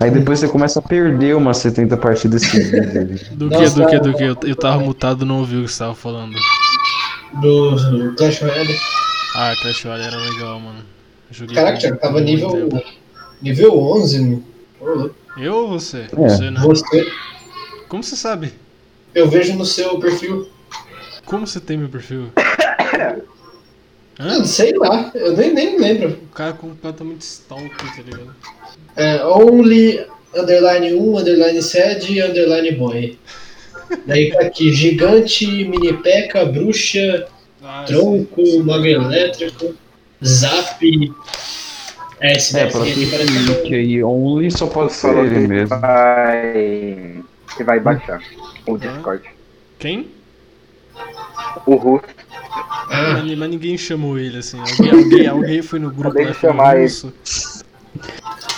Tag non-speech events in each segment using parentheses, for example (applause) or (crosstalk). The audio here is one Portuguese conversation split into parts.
Aí depois você começa a perder umas 70 partidas seguidas. (laughs) Do que, Nossa, do que, do que? Eu, eu tava mutado não ouvi o que você tava falando. Do, do Clash Royale. Ah, Clash Royale era legal, mano. Joguei Caraca, Thiago, tava nível, tempo. nível 11, mano. Eu ou você? É. Você, né? Você, Como você sabe? eu vejo no seu perfil. Como você tem meu perfil? (coughs) Ah, Hã? sei lá, eu nem, nem lembro. O cara é completamente stalker, tá ligado? É, only underline 1, underline sed, underline boy. Daí tá aqui, gigante, mini peca, bruxa, Ah, tronco, mago elétrico, zap. É, esse É, daqui pra aqui ter parece clique aí only só pode ser ele mesmo. vai. que vai baixar o Discord. Quem? O russo. Ah, Mas, mas ninguém chamou ele assim. Alguém, alguém, alguém foi no grupo Acabei lá de e falou chamar ele. isso.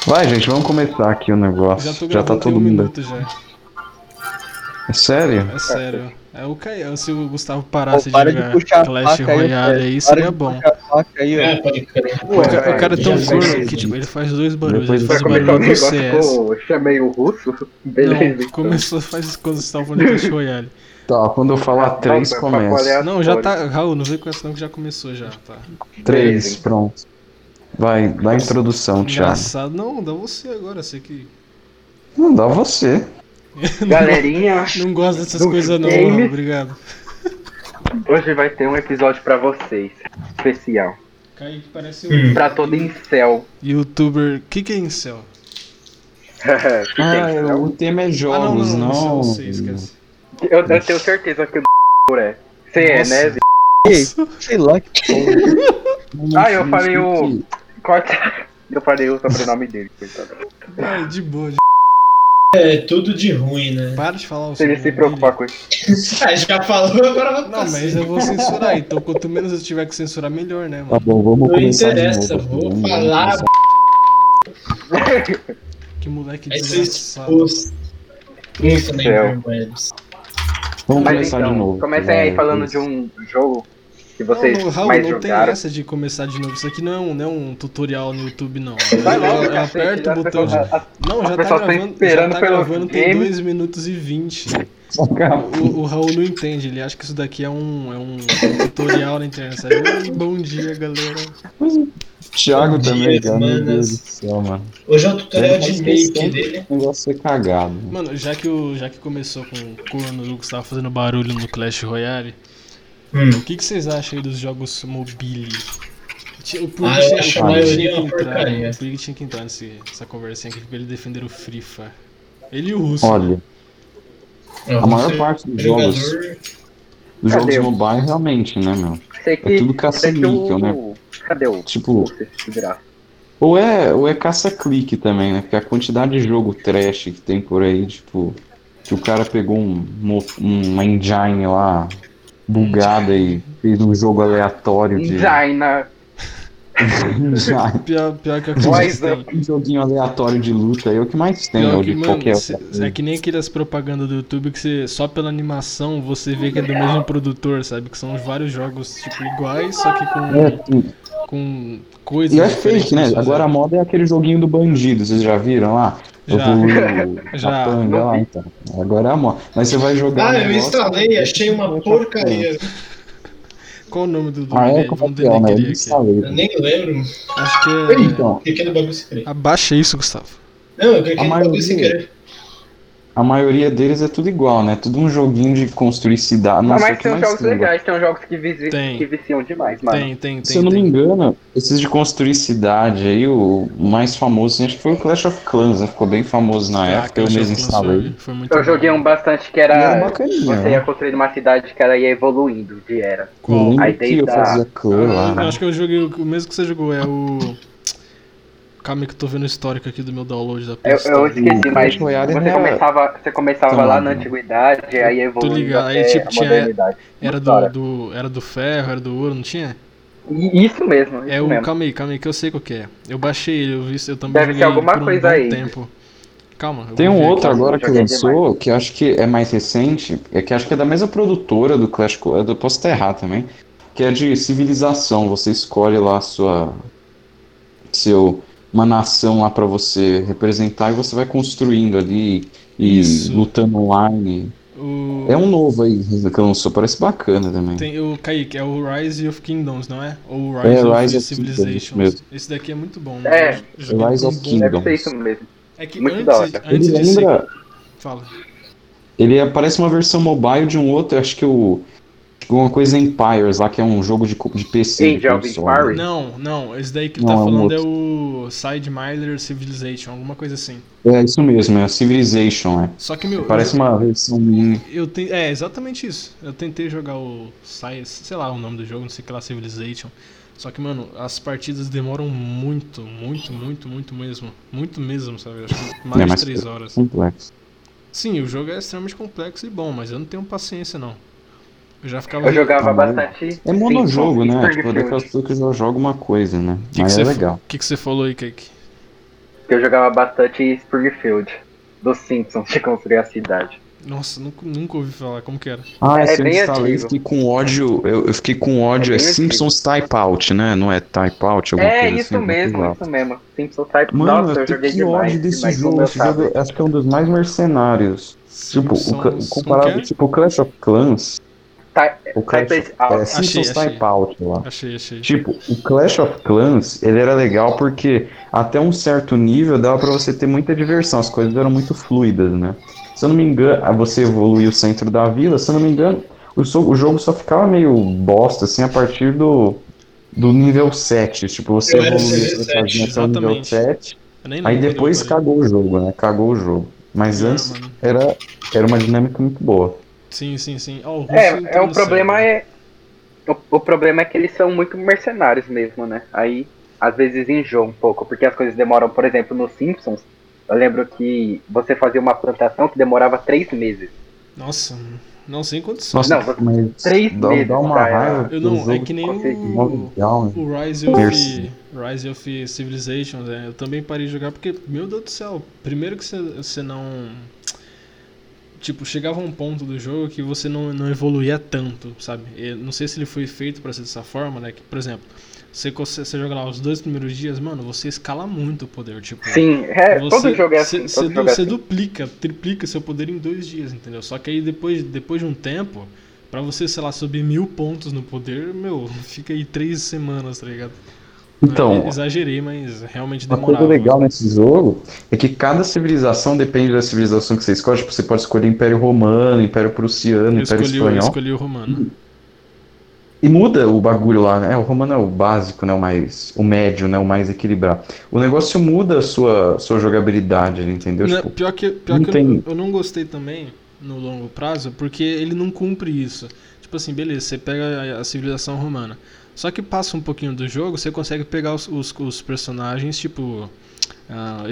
Vai, gente, vamos começar aqui o negócio. Já tô Já, tá gravando tem todo um mundo. minuto já. É sério? É sério. É o Caio, se o Gustavo parasse Pô, para de de jogar puxar a Clash faca aí, Royale aí, Para seria de bom. puxar a faca aí, ó. é, pode crer. O, ca- o cara é tão já que tipo, ele faz dois barulhos. Depois Ele Vai faz o começar o barulho do negócio CS. com. Chamei o russo? Beleza. Não, começou faz quando você tava falando de Clash (laughs) Royale. Tá, quando eu falar três, começa. Não, já tá. Raul, não vem com essa não que já começou já, tá. Três, Beleza. pronto. Vai, dá a introdução, Thiago. Engraçado. Não, dá você agora, você que. Não dá você. (laughs) Galerinha, Não gosta dessas coisas não. Raul, obrigado. hoje vai ter um episódio pra vocês. Especial. Kaique parece Hum. um Pra todo incel. youtuber. O que, que é incel? (laughs) Que tem Ah, incel? o tema é Ah, não, jogos, não, não. não. Sei, esquece. Eu, eu tenho certeza que o é. Você é, né? Zé? Ei, sei lá que porra. (laughs) Ah, eu falei o- Corta. (laughs) Eu falei o sobrenome dele, coitado. Ai, de boa. De... É tudo de ruim, né? Para de falar o Se ele se preocupar com isso. (laughs) Ah, já falou, agora vai Não, mas eu vou censurar, então quanto menos eu tiver que censurar, melhor, né, Tá mano? bom, vamos Não começar interessa, de novo. vou falar. começar. Que moleque desgraçado. na Céu. interwebs. Vamos Mas começar então, de novo. comecem aí falando de um jogo que vocês não, Raul, mais não tem jogaram. essa de começar de novo. Isso aqui não é um, não é um tutorial no YouTube, não. Vai eu, logo, eu aperto o botão de... a- Não, já tá tá gravando, já tá gravando tem game. 2 minutos e 20. Acabou. O, o Raul não entende, ele acha que isso daqui é um, é um, tutorial na internet. Oi, bom dia, galera. Thiago Bom também, dia, cara. Meu. Deus do céu, mano. Hoje é um tutorial de make de dele. O negócio ser cagado. Mano, já que, o, já que começou com o corno do Gustavo fazendo barulho no Clash Royale, Hum. o que, que vocês acham aí dos jogos mobile? O Ah, eu tinha, acho o que uma entrar, porcaria. o tinha que entrar nesse- nessa conversinha aqui pra ele defender o Free Fire. Ele e o Russo. Olha, Ó, a maior você- parte dos jogador- jogos, dos jogos o- mobile realmente, né, meu? Sei que, É tudo caça-níquel, o... né? Cadê o... Tipo, ou é, ou é caça-clique também, né? Porque a quantidade de jogo trash que tem por aí, tipo, que o cara pegou um, uma engine lá bugada e fez um jogo aleatório de. Jaina. Pior, pior que é mais tem. Um joguinho aleatório de luta aí é o que mais tem, Pior ou que, de mano, qualquer cê- é que nem aquelas propagandas do YouTube que você, só pela animação você vê que é do mesmo produtor, sabe? Que são vários jogos tipo iguais, só que com, É, com coisas E é fake, né? Agora a moda é aquele joguinho do bandido, vocês já viram lá? Já. Evoluiu (laughs) Já. a panga lá, então. Agora é a moda. Mas você vai jogar. Ah, um eu instalei, achei uma porcaria. Qual o nome do, do Ah, é? Vamos é que é, né? Eu instalei. Eu nem lembro. Acho que é. Então, Cliquei no bagulho sem querer. Abaixa isso, Gustavo. Não, eu cliquei no bagulho maioria- sem querer. A maioria deles é tudo igual, né? Tudo um joguinho de construir cidade. Nossa, mas tem jogos legais, tem uns jogos que, visi- Tem. que viciam demais, mano. Tem, tem, tem. Se eu não me tem. engano, esses de construir cidade aí, o mais famoso, assim, acho que foi o Clash of Clans, né? Ficou bem famoso na Ah, época, eu Clash mesmo of Clans instalei. Foi, foi muito Eu joguei um bastante que era era. bacaninha, Você ia né? construir uma cidade que ela ia evoluindo de era. Eu Qual? lembro Aí que eu a- fazia clã lá, Eu acho que eu joguei o o mesmo que você jogou, é o. Calma aí que eu tô vendo o histórico aqui do meu download da Eu, Play Store. eu esqueci, Clash mas Royale você era- começava, você começava Tá lá na antiguidade, aí evoluindo ligado, aí, tipo, tinha-. Era do, do, era do ferro, era do ouro, não tinha? Isso mesmo, isso É o. mesmo. Calma aí, calma aí, que eu sei qual que é. Eu baixei ele, eu vi, eu também Deve joguei ser alguma por um coisa aí. tempo. Calma, eu Tem um outro aqui. agora que lançou, que eu acho que é mais recente, é que acho que é da mesma produtora do Clash Royale, eu posso estar errado também, que é de civilização, você escolhe lá a sua seu uma nação lá pra você representar e você vai construindo ali e Isso. lutando online. O... É um novo aí que lançou, parece bacana também. Tem o Kaique, é o Rise of Kingdoms, não é? Ou o É, Rise, Rise of of Civilizations. Esse daqui é muito bom. É, né? Rise of. Kingdoms. Deve ser isso mesmo. É que Muito antes, antes Ele de ser... lembra. Fala. Ele é- parece uma versão mobile de um outro, acho que o. Alguma coisa Empires lá, que é um jogo de, de PC. de Age of. Empires? Não, não, esse daí que ele Não, tá é um falando é o Side Miller Civilization, alguma coisa assim. É isso mesmo, é a Civilization, é. Só que, meu, Parece eu, uma versão mini. eu te... É, exatamente isso. Eu tentei jogar o sei lá o nome do jogo, não sei o que lá, Civilization. Só que, mano, as partidas demoram muito, muito, muito, muito mesmo. Muito mesmo, sabe? Acho que mais É, de mas- 3 horas. Complexo. Sim, o jogo é extremamente complexo e bom, mas eu não tenho paciência, não. Eu já ficava. Eu jogava Ah, bastante. É monojogo, Simpsons né? Tipo, daquelas pessoas que já jogam uma coisa, né? Que que Mas você é legal. O que, que você falou aí, Kaique? Eu jogava bastante Springfield. Dos Simpsons, (laughs) de construir a cidade. Nossa, nunca, nunca ouvi falar. Como que era? Ah, É eu bem instalei, fiquei com ódio. Eu, eu fiquei com ódio. É É, Simpsons Type Out, né? Não é Type Out? alguma É coisa isso assim, mesmo, isso mesmo. Simpsons Type. Mano, Nossa, eu joguei que demais. ódio desse demais jogo. Esse jogo acho que é um dos mais mercenários. Tipo, o, Simpsons- comparado, que é? tipo, o Clash of Clans. Tá- O Clash Type of, Out. é, Simpsons Achei, achei. Type Out lá. Achei, achei. Tipo, o Clash of Clans, ele era legal porque até um certo nível dava pra você ter muita diversão, as coisas eram muito fluidas, né? Se eu não me engano, você evoluiu o centro da vila, se eu não me engano, o, so- o jogo só ficava meio bosta, assim, a partir do, do nível 7. Tipo, você Eu evoluiu nível sua 7, casinha até o nível exatamente. 7, Eu nem aí depois cagou o jogo, né? Cagou o jogo. Mas Ah, antes era, era uma dinâmica muito boa. Sim, sim, sim. Ó, o Russo É, é o problema é. O, o problema é que eles são muito mercenários mesmo, né? Aí, às vezes enjoa um pouco, porque as coisas demoram, por exemplo, nos Simpsons. Eu lembro que você fazia uma plantação que demorava três meses. Nossa, não sei quantos Nossa, Não, mas três dá, meses dá uma raiva. Eu não, é que nem o, né? o Rise of, Mercy. Rise of Civilizations, é, eu também parei de jogar porque, meu Deus do céu, primeiro que você, você não. Tipo, chegava um ponto do jogo que você não, não evoluía tanto, sabe? Eu não sei se ele foi feito pra ser dessa forma, né? Que, por exemplo, você, você, você joga lá os dois primeiros dias, mano, você escala muito o poder, tipo. Sim, é, todo jogo é assim. Você, du- é você assim. duplica, triplica seu poder em dois dias, entendeu? Só que aí depois, depois de um tempo, pra você, sei lá, subir mil pontos no poder, meu, (laughs) fica aí três semanas, tá ligado? Então, Eu exagerei, mas realmente Uma demorava. coisa legal nesse jogo é que cada civilização depende da civilização que você escolhe. Tipo, você pode escolher Império Romano, Império Prussiano, Eu Império escolhi, eu Espanhol. escolhi o romano. E muda o bagulho lá, né? O Romano é o básico, né? O mais. O médio, né? O mais equilibrado. O negócio muda a sua, sua jogabilidade, entendeu? Não, Tipo, pior que, pior não que tem- eu, eu não gostei também, no longo prazo, porque ele não cumpre isso. Tipo assim, beleza, você pega a, a civilização romana. Só que passa um pouquinho do jogo, você consegue pegar os, os, os personagens, tipo. A,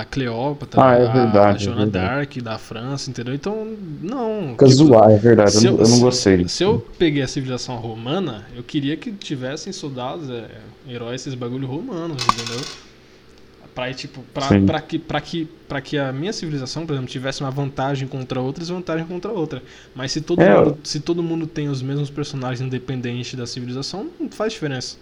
a Cleópatra, Ah, é a verdade, é Joana verdade. d'Arc da França, entendeu? Então, não. fica tipo, zoar, é verdade. Eu, se não- eu- não se- gostei disso. Se eu peguei a civilização romana, eu queria que tivessem soldados, é, heróis, esses bagulho romanos, entendeu? Pra, tipo, pra, que, pra, que, pra que a minha civilização, por exemplo, tivesse uma vantagem contra outra, desvantagem contra outra. Mas se todo, É, mundo, se todo mundo tem os mesmos personagens independentes da civilização, não faz diferença.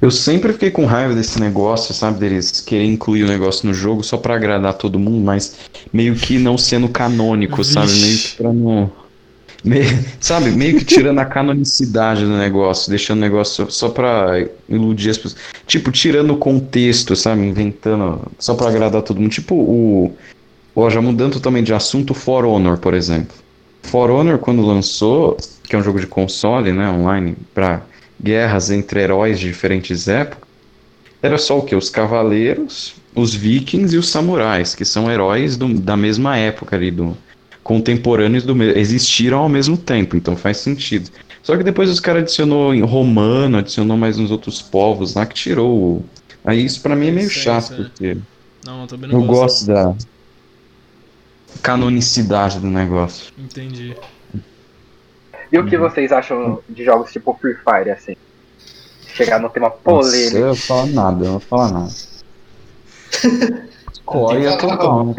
Eu sempre fiquei com raiva desse negócio, sabe? Deles querer incluir o negócio no jogo só pra agradar todo mundo, mas meio que não sendo canônico, sabe? Vixe. Meio que pra não. Meio- sabe? Meio que tirando a canonicidade do negócio, deixando o negócio só pra iludir as pessoas. Tipo, tirando o contexto, sabe? Inventando só pra agradar todo mundo. Tipo o. Ó, já mudando totalmente de assunto, For Honor, por exemplo. For Honor, quando lançou, que é um jogo de console, né? Online, pra guerras entre heróis de diferentes épocas, era só o que? Os cavaleiros, os vikings e os samurais, que são heróis do- da mesma época ali, do, contemporâneos do existiram ao mesmo tempo, então faz sentido. Só que depois os caras adicionou em romano, adicionou mais uns outros povos lá que tirou. o- Aí isso pra mim é meio Sei, chato, sei. porque Não, eu também não eu gosto. gosto da canonicidade do negócio. Entendi. E Uhum. o que vocês acham de jogos tipo Free Fire, assim? Chegar no tema Nossa, polêmico. eu não vou falar nada, eu não vou falar nada. (laughs) Escória total,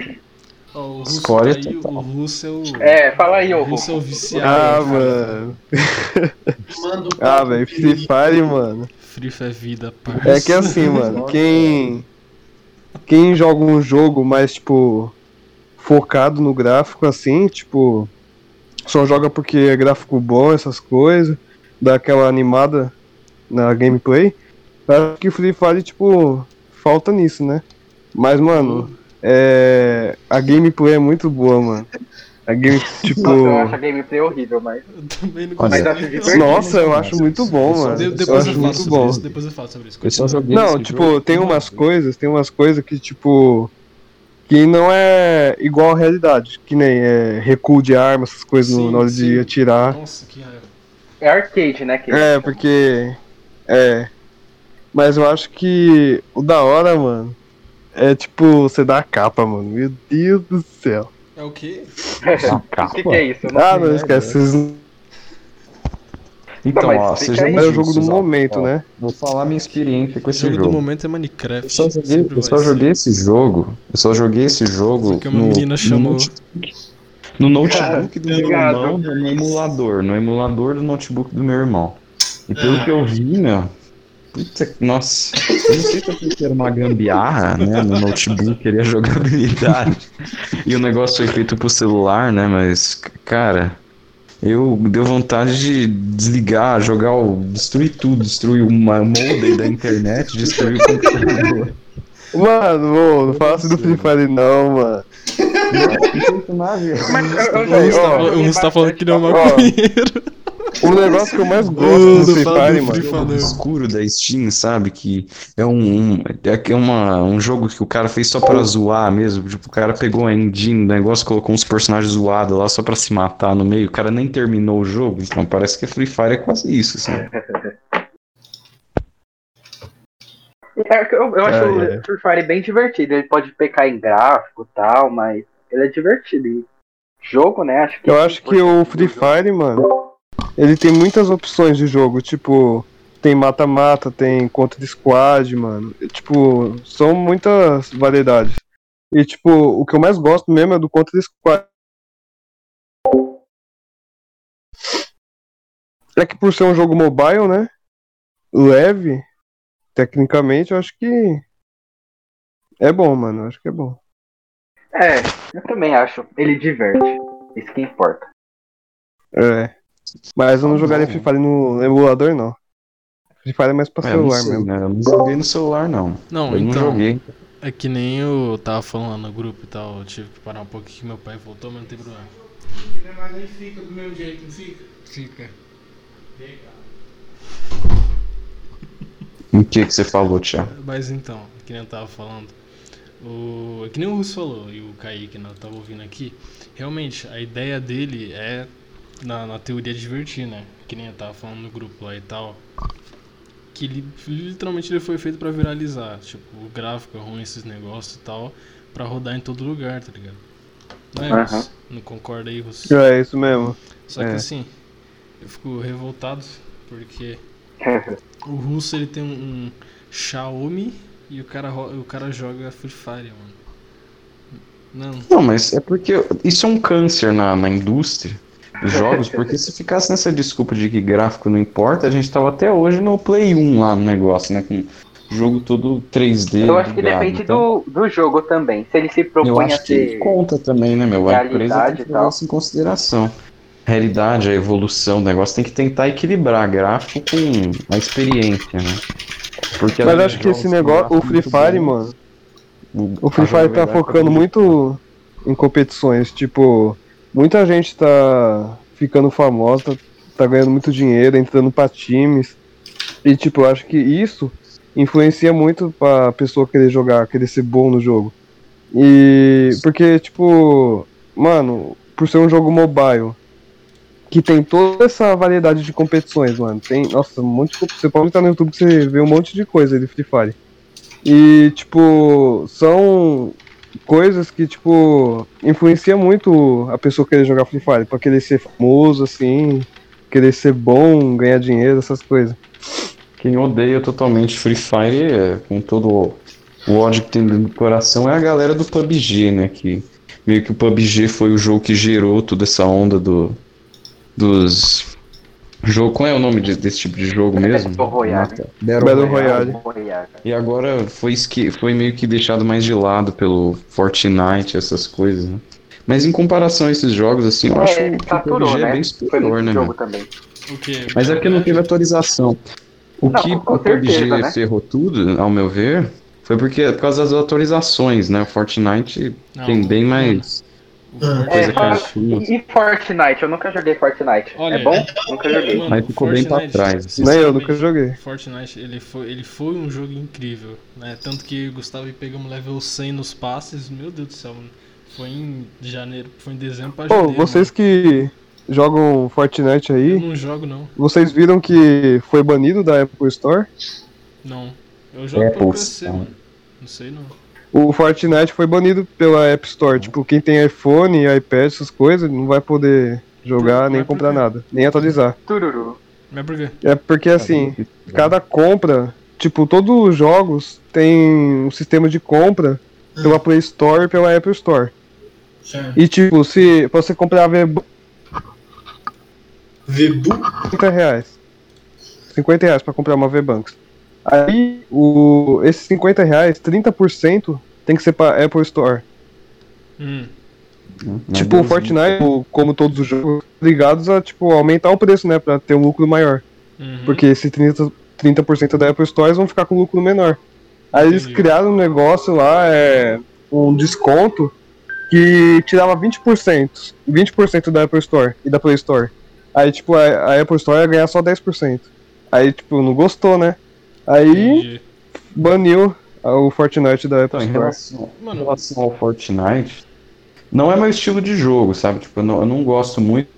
Ó, o Russo Escória tá aí, total. o Russo é o. É, fala aí, ô o Russo é viciado. Ah, mano. (laughs) Ah, velho. Free Fire, mano. Free Fire é vida, É parça. que assim, mano, (laughs) quem. quem joga um jogo mais, tipo, focado no gráfico, assim, tipo, só joga porque é gráfico bom, essas coisas, dá aquela animada na gameplay. Acho que Free Fire, tipo, falta nisso, né? Mas, mano, é... a gameplay é muito boa, mano. A game, (laughs) tipo. Nossa, eu acho a gameplay horrível, mas. Eu também não Mas acho divertido. Nossa, eu acho muito bom, mano. De- Eu depois eu, acho falo muito sobre bom. isso. Depois eu falo sobre isso. Eu Continua. Não, tipo, jogo tem uma umas coisas, tem umas coisas que, tipo. Que não é igual à realidade. Que nem é, recuo de arma, essas coisas no- Sim, na hora sim. de atirar. Nossa, que raiva. É arcade, né? Que É, porque. É. Mas eu acho que o da hora, mano, é tipo, você dá a capa, mano. Meu Deus do céu. É o quê? (laughs) O que, que é isso? Não Ah, não esquece. Vocês... Então, Não, ó, fica você já aí. É o jogo do momento, ó, né? Vou falar minha experiência com O esse jogo jogo. do momento é Minecraft. Eu só joguei, eu só joguei esse jogo. Eu só joguei esse jogo Porque uma no, menina no chamou. notebook, no notebook do (laughs) meu irmão, no emulador, no emulador do notebook do meu irmão. E pelo que eu vi, meu, puta, que- nossa, eu não sei se eu pensei que era uma gambiarra, né, no notebook, queria jogabilidade. E o negócio foi feito pro celular, né, mas, cara, eu deu vontade de desligar, jogar o, destruir tudo, destruir uma modem da internet, destruir o computador. Mano, ô, não fala assim do Free Fire não, mano. Mas eu, eu Aí, joguei ó, bastante, Um está falando que não é maconheiro. O negócio que eu mais Ô, gosto do Free Fire, mano. Jogo escuro da Steam, sabe? Que é um, um- é que é uma, um jogo que o cara fez só pra zoar mesmo. Tipo, o cara pegou a engine do negócio, colocou uns personagens zoados lá só pra se matar no meio. O cara nem terminou o jogo. Então parece que Free Fire é quase isso, assim. (laughs) É Eu, eu acho É, o é. Free Fire bem divertido. Ele pode pecar em gráfico e tal, mas ele é divertido. E jogo, né? Acho que Eu acho que o Free Fire, mano, ele tem muitas opções de jogo, tipo, tem mata-mata, tem contra squad, mano. E, Tipo, são muitas variedades. E tipo, o que eu mais gosto mesmo é do contra squad. É que por ser um jogo mobile, né? Leve, tecnicamente, eu acho que é bom, mano. Eu acho que é bom. É, eu também acho. Ele diverte. Isso que importa. É. Mas eu não Tá jogaria. Free Fire no emulador, não. Free Fire é mais pra É, não celular sei, mesmo. né? Eu não joguei no celular, não. Não, eu não então. joguei. É que nem eu tava falando no grupo e tal. Eu tive que parar um pouco que meu pai voltou, mas não tem problema. Mas aí fica do mesmo jeito, não fica? Fica. O que que você falou, Thiago? Mas então, que nem eu tava falando. O, é que nem o Russo falou e o Kaique né, eu tava ouvindo aqui. Realmente, a ideia dele é, na, na teoria, divertir, né? Que nem eu tava falando no grupo lá e tal. Que li- literalmente ele foi feito pra viralizar. Tipo, o gráfico é ruim, esses negócios e tal. Pra rodar em todo lugar, tá ligado? Não é? Não concorda aí, Russo? É isso mesmo. Só que É. assim, eu fico revoltado porque (laughs) o russo ele tem um, um Xiaomi e o cara, o cara joga Free Fire, mano. Não, Não, mas é porque isso é um câncer na, na indústria jogos, porque se ficasse nessa desculpa de que gráfico não importa, a gente tava até hoje no Play 1 lá no negócio, né? Com o jogo todo 3D. Eu acho que depende então, do, do jogo também. Se ele se Eu propõe a acho que conta também, né, meu? A empresa tem que levar tal. isso em consideração. A realidade, a evolução, o negócio tem que tentar equilibrar gráfico com a experiência, né? Porque Mas acho que esse negócio, o Free Fire, bom, mano, o, o Free Fire tá focando muito em competições. Tipo, muita gente tá ficando famosa, tá, ganhando muito dinheiro, entrando pra times. E tipo, eu acho que isso influencia muito pra pessoa querer jogar, querer ser bom no jogo. E porque, tipo, mano, por ser um jogo mobile, que tem toda essa variedade de competições, mano. Tem, nossa, um monte de Você pode estar no YouTube que você vê um monte de coisa de Free Fire. E, tipo, são coisas que, tipo, influencia muito a pessoa querer jogar Free Fire, pra querer ser famoso, assim, querer ser bom, ganhar dinheiro, essas coisas. Quem odeia totalmente Free Fire, é, com todo o ódio que tem no coração, é a galera do PUBG, né? Que meio que o PUBG foi o jogo que gerou toda essa onda do, dos Jogo, qual é o nome de- desse tipo de jogo mesmo? Battle Royale. Tá. Battle Royale. Royale. E agora foi, foi meio que deixado mais de lado pelo Fortnite, essas coisas, né? Mas em comparação a esses jogos, assim, eu acho É, que o saturou, PUBG é né? bem Foi superior, né? jogo também. O? Mas é porque não teve atualização. O Não, que o PUBG certeza, né? ferrou tudo, ao meu ver, foi porque por causa das atualizações, né? O Fortnite Não, tem bem o- mais O É, É, E, Fortnite? Eu nunca joguei Fortnite. Olha, é bom? Nunca joguei. Mano, Mas ficou bem pra Fortnite, trás. Nem eu nunca joguei. Fortnite, ele foi, ele foi um jogo incrível, né? Tanto que Gustavo e pegamos level 100 nos passes, meu Deus do céu, mano. Foi em janeiro, foi em dezembro pra Pô, janeiro. vocês que jogam Fortnite mano. Eu aí, não jogo não, vocês viram que foi banido da Apple Store? não. Eu jogo Apple pelo PC, Store. mano. Não sei não. O Fortnite foi banido pela App Store. Tipo, quem tem iPhone, iPad, essas coisas, não vai poder jogar, nem comprar nada, nem atualizar. Tururu. Mas por quê? É porque assim, cada compra, tipo, todos os jogos tem um sistema de compra pela Play Store e pela Apple Store. Certo. E tipo, se você comprar V-Bucks, Vebu? 50 reais. 50 reais pra comprar uma V-Bucks. Aí, o, esses 50 reais, 30% tem que ser pra Apple Store. Hum, tipo, o Fortnite, como todos os jogos, ligados a, tipo, aumentar o preço, né? Pra ter um lucro maior. uhum. Porque esse 30%, 30 da Apple Store eles vão ficar com lucro menor. Aí eles Entendi. criaram um negócio lá, é, um desconto, que tirava 20%. 20% da Apple Store e da Play Store. Aí, tipo, a, a Apple Store ia ganhar só 10%. Aí, tipo, não gostou, né? Aí Entendi. baniu o Fortnite da Apple Então, em Store. relação, em Mano, relação ao Fortnite, não é meu estilo de jogo, sabe? Tipo, eu não, eu não gosto muito.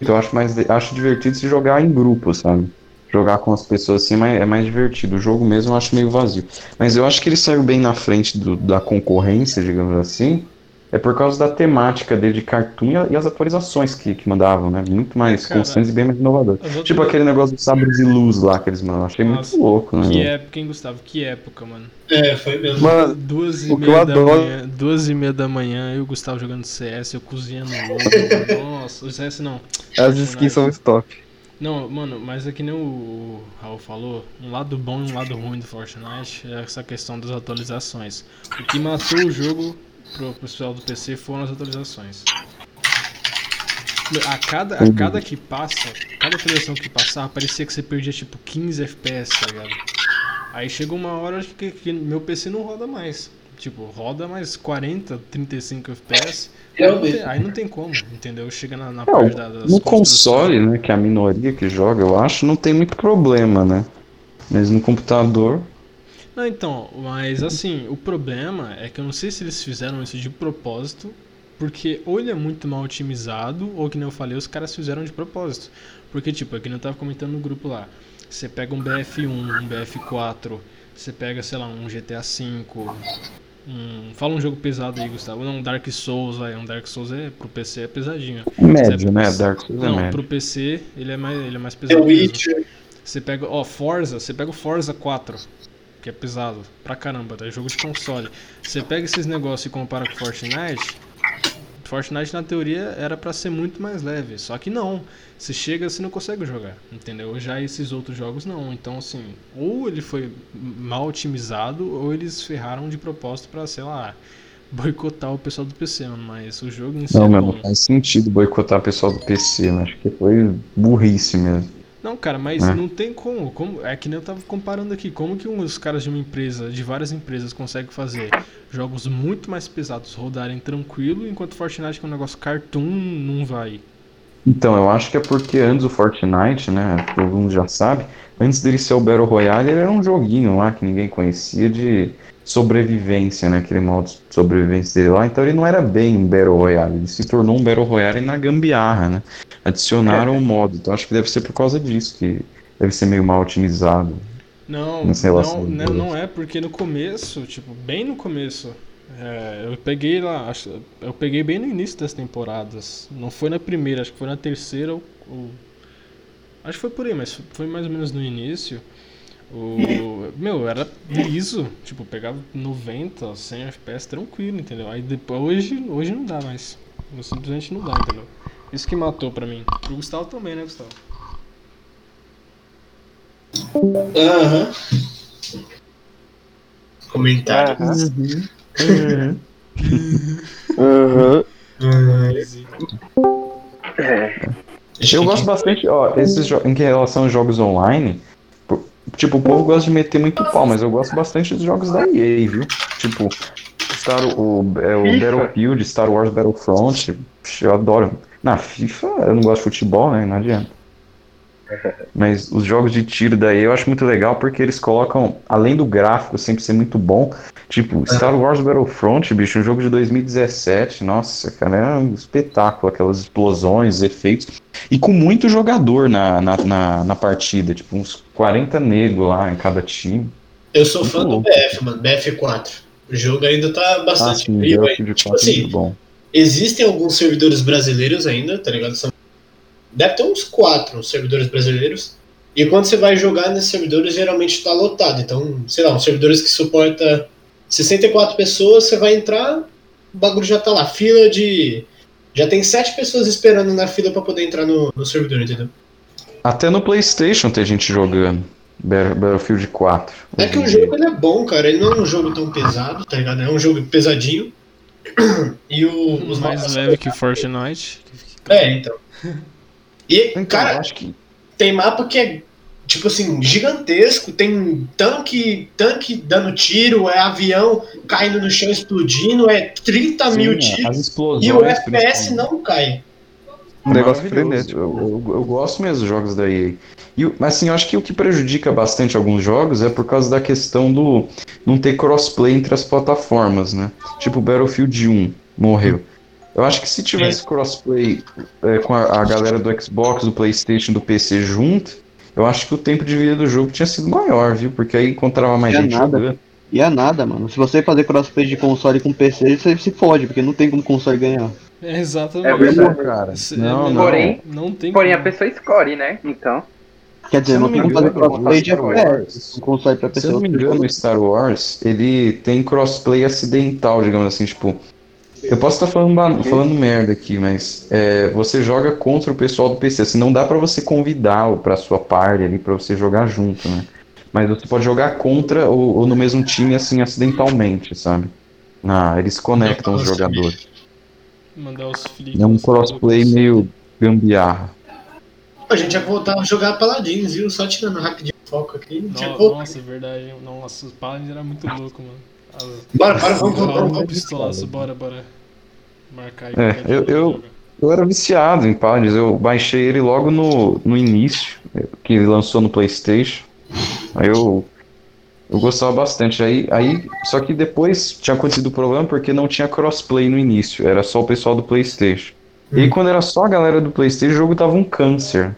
Eu acho mais acho divertido se jogar em grupo, sabe? Jogar com as pessoas assim é mais- é mais divertido. O jogo mesmo eu acho meio vazio. Mas eu acho que ele saiu bem na frente do- da concorrência, digamos assim. É por causa da temática dele de cartoon e e as atualizações que, que mandavam, né? Muito mais Cara, constantes e bem mais inovadores. as outras- Tipo aquele negócio dos sabres de luz lá que eles mandavam. Achei Nossa, muito louco, né? Que época, hein, Gustavo? Que época, mano. É, foi mesmo. Mano, Duas e o que eu meia da adoro- manhã, duas e meia da manhã, eu e o Gustavo jogando CS, eu cozinhando ovo. Nossa, o CS não. as skins são top. Não, mano, mas é que nem o, o Raul falou, um lado bom e um lado ruim do Fortnite é essa questão das atualizações. O que matou o jogo pro pessoal do PC foram as atualizações. A cada, a cada que passa, cada atualização que passava, parecia que você perdia tipo 15 FPS, tá ligado? Aí chegou uma hora que, que meu PC não roda mais. Tipo, roda mais 40, 35 FPS. Aí não, tem, aí não tem como, entendeu? Chega na, na parte da, das no console, né, que é a minoria que joga, eu acho, não tem muito problema, né? Mas no computador, Não, então, mas assim, o problema é que eu não sei se eles fizeram isso de propósito, porque ou ele é muito mal otimizado, ou que nem eu falei, os caras fizeram de propósito. Porque, tipo, é que nem eu tava comentando no grupo lá, você pega um BF1, um BF4, você pega, sei lá, um GTA V, um... Fala um jogo pesado aí, Gustavo. Não, um Dark Souls, vai. Um Dark Souls é, pro PC é pesadinho. médio, Você- né? Dark Souls é Não, médio. pro PC ele é mais, ele é mais The pesado. Witcher. Você pega, ó, Forza, você pega o Forza 4, que é pesado pra caramba, tá? É jogo de console. Você pega esses negócios e compara com Fortnite. Fortnite na teoria era pra ser muito mais leve, só que não. Você chega você não consegue jogar, entendeu? Já esses outros jogos não. Então assim, ou ele foi mal otimizado ou eles ferraram de propósito pra, sei lá, boicotar o pessoal do PC, mano, mas o jogo em si Não, é mas bom. não faz sentido boicotar o pessoal do PC, né? Acho que foi burrice mesmo. Não, cara, mas É. não tem como, como. É que nem eu tava comparando aqui. Como que os caras de uma empresa, de várias empresas, conseguem fazer jogos muito mais pesados rodarem tranquilo, enquanto Fortnite, que é um negócio cartoon, não vai. Então, eu acho que é porque antes o Fortnite, né? Todo mundo já sabe. Antes dele ser o Battle Royale, ele era um joguinho lá que ninguém conhecia de sobrevivência, né? Aquele modo de sobrevivência dele lá. Então ele não era bem um Battle Royale. Ele se tornou um Battle Royale na gambiarra, né? Adicionaram o modo. Então acho que deve ser por causa disso que deve ser meio mal otimizado. Não, não, não, não é porque no começo, tipo, bem no começo, é, eu peguei lá, acho, eu peguei bem no início das temporadas. Não foi na primeira, acho que foi na terceira ou, ou- acho que foi por aí, mas foi mais ou menos no início. O, (laughs) meu, era liso, tipo, pegava 90, 100 FPS tranquilo, entendeu? Aí depois, hoje, hoje não dá mais. Simplesmente não dá, entendeu? Isso que matou pra mim. O Gustavo também, né, Gustavo? Aham. Comentário. Aham. Aham. É. Eu gosto bastante, ó, esses em relação aos jogos online, po- tipo, o povo gosta de meter muito pau, mas eu gosto bastante dos jogos da EA, viu? Tipo, Star, o, é, o? Battlefield, Star Wars Battlefront, eu adoro. Na FIFA, eu não gosto de futebol, né? Não adianta. (laughs) Mas os jogos de tiro daí eu acho muito legal porque eles colocam, além do gráfico sempre ser muito bom, tipo, Star Wars Battlefront, bicho, um jogo de 2017, nossa, cara, é um espetáculo, aquelas explosões, efeitos. E com muito jogador na, na, na, na partida, tipo, uns 40 negros lá em cada time. Eu sou fã Muito do BF, mano, BF4. O jogo ainda tá Ah, bastante sim, vivo. Ainda. Tipo 4 é assim, muito bom. Existem alguns servidores brasileiros ainda, tá ligado? São... Deve ter uns quatro servidores brasileiros. E quando você vai jogar nesses servidores, geralmente tá lotado. Então, sei lá, uns servidores que suporta 64 pessoas, você vai entrar, o bagulho já tá lá. Fila de. Já tem sete pessoas esperando na fila pra poder entrar no, no servidor, entendeu? Até no PlayStation tem gente jogando Battle- Battlefield 4. É que o jogo ele é bom, cara. Ele não é um jogo tão pesado, tá ligado? É um jogo pesadinho. E o, os Mais mapas. leve que Fortnite. É, então. E, Então, cara, acho que tem mapa que é, tipo assim, gigantesco. Tem tanque, tanque dando tiro, é avião caindo no chão explodindo, é 30 mil sim, tiros. as explosões. E o FPS não cai. Um negócio frenético. Eu, eu- eu gosto mesmo dos jogos da EA. E, assim, eu acho que o que prejudica bastante alguns jogos é por causa da questão do não ter crossplay entre as plataformas, né? Tipo Battlefield 1 morreu. Eu acho que se tivesse crossplay é, com a, a galera do Xbox, do Playstation, do PC junto, eu acho que o tempo de vida do jogo tinha sido maior, viu? Porque aí encontrava mais É gente nada. jogando. E é nada, mano. Se você fazer crossplay de console com PC, você se fode, porque não tem como console ganhar. É exatamente. É verdade. cara. Não, é. Porém- não tem Porém, a pessoa escolhe, né? Então. Quer dizer, Se não não tem me como fazer crossplay de. Um console pra Se PC. eu não me engano, o Star Wars, ele tem crossplay acidental, digamos assim, tipo. Eu posso estar falando, ba- falando merda aqui, mas é, você joga contra o pessoal do PC. Assim, não dá pra você convidar pra sua party ali pra você jogar junto, né? Mas você pode jogar contra ou, ou no mesmo time, assim, acidentalmente, sabe? Ah, eles conectam os jogadores. Mandar os flicks. É um crossplay meio gambiarra. A gente vai voltar a jogar Paladins, viu? Só tirando rapidinho o foco aqui. A gente vai No- voltar. Nossa, é verdade. Nossa, os Paladins era muito louco, mano. As- Bora, bora, vamos, vamos, Vamos, vamos. vamos pistolaço, bora, bora. Marcar aí. É, eu- eu-. Eu era viciado em Paladins, eu baixei ele logo no, no início, que ele lançou no Playstation. Aí eu, eu gostava bastante. Aí, aí, só que depois tinha acontecido o problema porque não tinha crossplay no início, era só o pessoal do Playstation. E aí, quando era só a galera do Playstation, o jogo tava um câncer.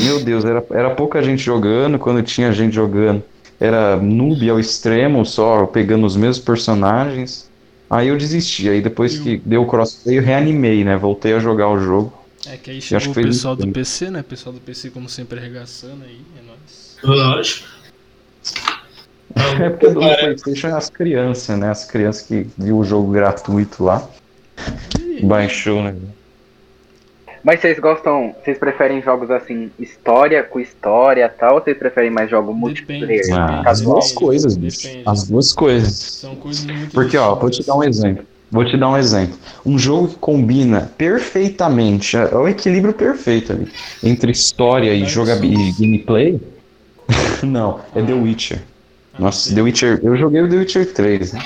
Meu Deus, era, era pouca gente jogando, quando tinha gente jogando, era noob ao extremo, só pegando os mesmos personagens. Aí eu desisti, aí depois que deu o crossplay eu reanimei, né? Voltei a jogar o jogo. É que aí acho chegou que o foi pessoal do. PC, né? Pessoal do PC, como sempre, arregaçando aí. É nóis. Lógico. É porque do Playstation é as crianças, né? As crianças que viu o jogo gratuito lá. Baixou, né? Mas vocês gostam. Vocês preferem jogos assim, história com história e tal? Ou vocês preferem mais jogo multiplayer? Depende. Ah, as duas depende, coisas, bicho. As duas coisas. São coisas muito Porque, ó, vou te dar um exemplo. Vou te dar um exemplo. Um jogo que combina perfeitamente, é o equilíbrio perfeito ali, entre história e e gameplay. (laughs) Não, é The Witcher. Nossa. The Witcher. Eu joguei o The Witcher 3, né?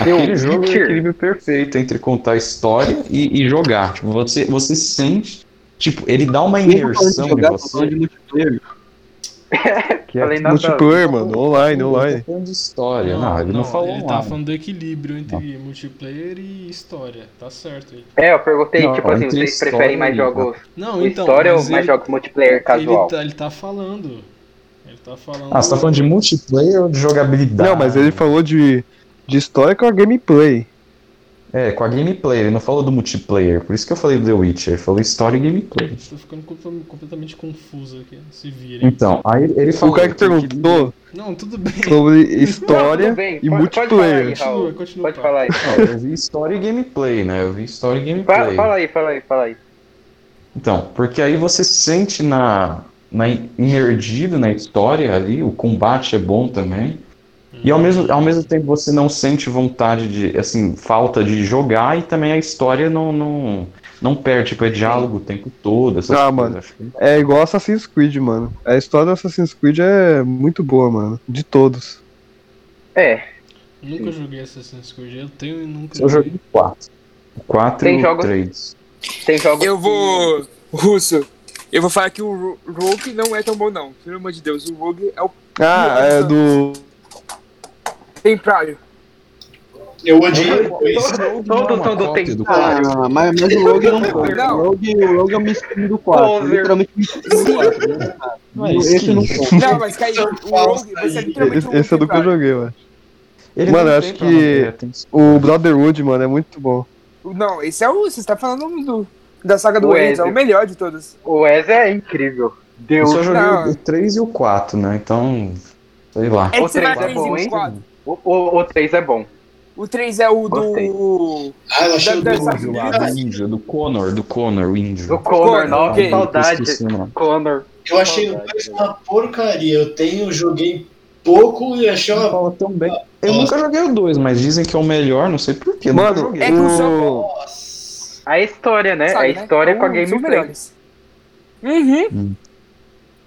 Aquele jogo é o Witcher. equilíbrio perfeito entre contar história e, e jogar. Tipo, você, você sente. Tipo, ele dá uma tá imersão em jogar, tá falando você. de multiplayer. (laughs) Que é Falei nada. Multiplayer, mano. Online, online. Tá falando de história. Não, ele não, falou Ele nada. tava falando do equilíbrio entre multiplayer e história. Tá certo. Ele. É, eu perguntei, Não, tipo assim, vocês preferem mais jogos Não, então. história ou mais ele, jogos multiplayer casual? Ele tá, ele tá falando. Tá falando. Ah, você tá falando de multiplayer ou de jogabilidade? Não, mas ele falou de, de história com a gameplay. É, com a gameplay, ele não falou do multiplayer. Por isso que eu falei do The Witcher. Ele falou história e gameplay. Tô ficando com- completamente confuso aqui. Se virem. Então, aí ele falou. O cara que perguntou Não, tudo bem. sobre (laughs) Não, história tudo bem, e pode- pode falar aí, multiplayer. Raul. Continua, continua, Pode falar aí. Não, eu vi história e gameplay, né? Eu vi história e gameplay. Fala, fala aí, fala aí, fala aí. Então, porque aí você sente na, na, imergido na história ali, o combate é bom também. E ao mesmo, ao mesmo tempo você não sente vontade de, assim, falta de jogar e também a história não, não, não perde, tipo, é diálogo o tempo todo, essas Ah, coisas. mano. Que- É igual Assassin's Creed, mano. A história do Assassin's Creed é muito boa, mano. De todos. É, Nunca joguei Assassin's Creed, eu tenho e nunca Eu joguei o 4. O 4 Tem e jogos- 3. tem jogos. Eu vou. Russo, eu vou falar que o Ro- Rogue não é tão bom, não. Pelo amor de Deus, o Rogue é o Ah, é do. templário. Eu odiei Todos Todos são do Templário. Ah, mas, mas o Rogue não foi. Não. O Rogue, o Rogue é o mistério do 4. Poser. Literalmente o mistério do 4. né? É Esse não foi. Não, mas Kaique, o Rogue, você é literalmente Esse, um esse é do que eu joguei, mano. Ele Mano, eu acho que- O Brotherhood, mano, é muito bom. Não, esse é o. Você está falando do, da saga do Enzo, é o melhor de todos. O Wes é incrível. Eu Deus. só joguei Não. o 3 e o 4, né? Então, sei lá. É O que você vai três é 3 bom, e hein? o 4. O, o, o 3 é bom. O 3 é o do. Ah, eu achei Da- o do- Do lá, do índio, do Connor, do Connor, o índio. Do Connor, nossa, ok. saudade. Connor. Eu achei o 2 uma porcaria. Eu tenho, joguei pouco e achei Não uma. fala tão bem. Eu nunca joguei o 2, mas dizem que é o melhor, não sei porquê. Mano, joguei. É que o jogo. A história, né? sabe, a história né? com a gameplay. Uhum.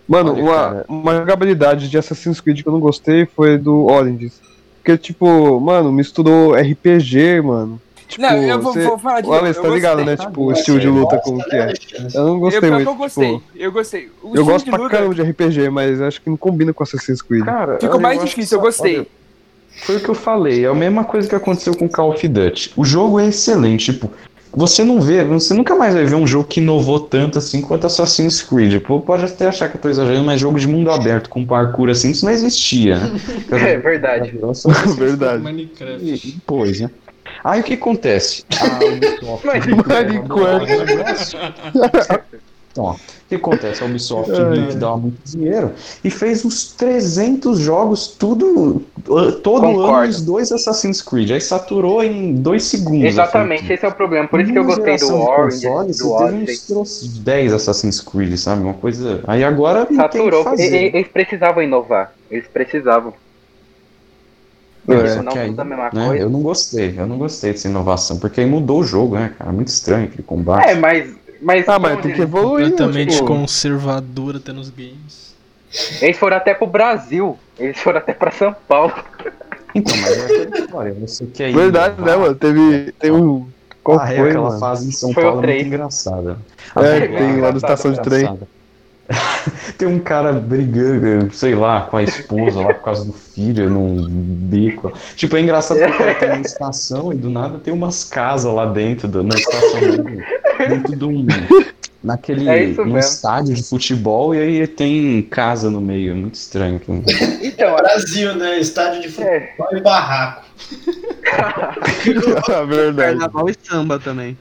Mano, Olha, uma, cara. uma jogabilidade de Assassin's Creed que eu não gostei foi do Origins. Porque, tipo, mano, misturou RPG, mano. Tipo, não, eu vou, você- vou falar de o Alex, eu tá ligado, gostei. né? Tipo, o estilo de luta como que é. Eu não Eu, gostei que muito. eu gostei, Tipo, eu gostei. O eu gosto de pra luta caramba de RPG, mas acho que não combina com Assassin's Creed. Cara, ficou eu mais difícil, eu gostei. olha, Foi o que eu falei, é a mesma coisa que aconteceu com Call of Duty. O jogo é excelente, tipo, você não vê, você nunca mais vai ver um jogo que inovou tanto assim quanto Assassin's Creed. Pô, pode até achar que eu tô exagerando, mas jogo de mundo aberto com parkour assim, isso não existia, né? (laughs) É verdade. Nossa, (laughs) Verdade. Minecraft. Pois, né? Aí o que acontece? A (laughs) Ubisoft- Minecraft. Então, ó, o que acontece? A Ubisoft que dava muito dinheiro e fez uns 300 jogos, tudo, todo Concordo. ano, os dois Assassin's Creed. Aí saturou em dois segundos. a Exatamente, franquia. esse é o problema. Por isso que eu gostei do Orange, consoles, do você teve Odyssey. uns, uns 10 Assassin's Creed, sabe? Uma coisa. Aí agora Saturou. Fazer. Eles precisavam inovar. Eles precisavam. É. Não aí, tudo a mesma né, coisa. eu não gostei, eu não gostei dessa inovação, porque aí mudou o jogo, né, cara? Muito estranho aquele combate. É, mas. Mas Ah, mas tem que evoluir, né? Completamente Tipo, conservador até nos games. Eles foram até pro Brasil. Eles foram até pra São Paulo. Então, mas é você quer ir Verdade, inovar, né, mano? Teve. Tem um. Qual ah, é, foi, aquela mano? fase em São Foi o Paulo é muito engraçada. É, Ah, tem lá na estação de trem. engraçada. (laughs) tem um cara brigando, sei lá, com a esposa lá por causa do filho num bico. Tipo, é engraçado que o cara tá na estação e do nada tem umas casas lá dentro, do, na estação dentro, dentro de um. Naquele. É num estádio de futebol e aí tem casa no meio. Muito estranho. Então, Brasil, né? Estádio de futebol é. e barraco. (laughs) Verdade. Carnaval e samba também.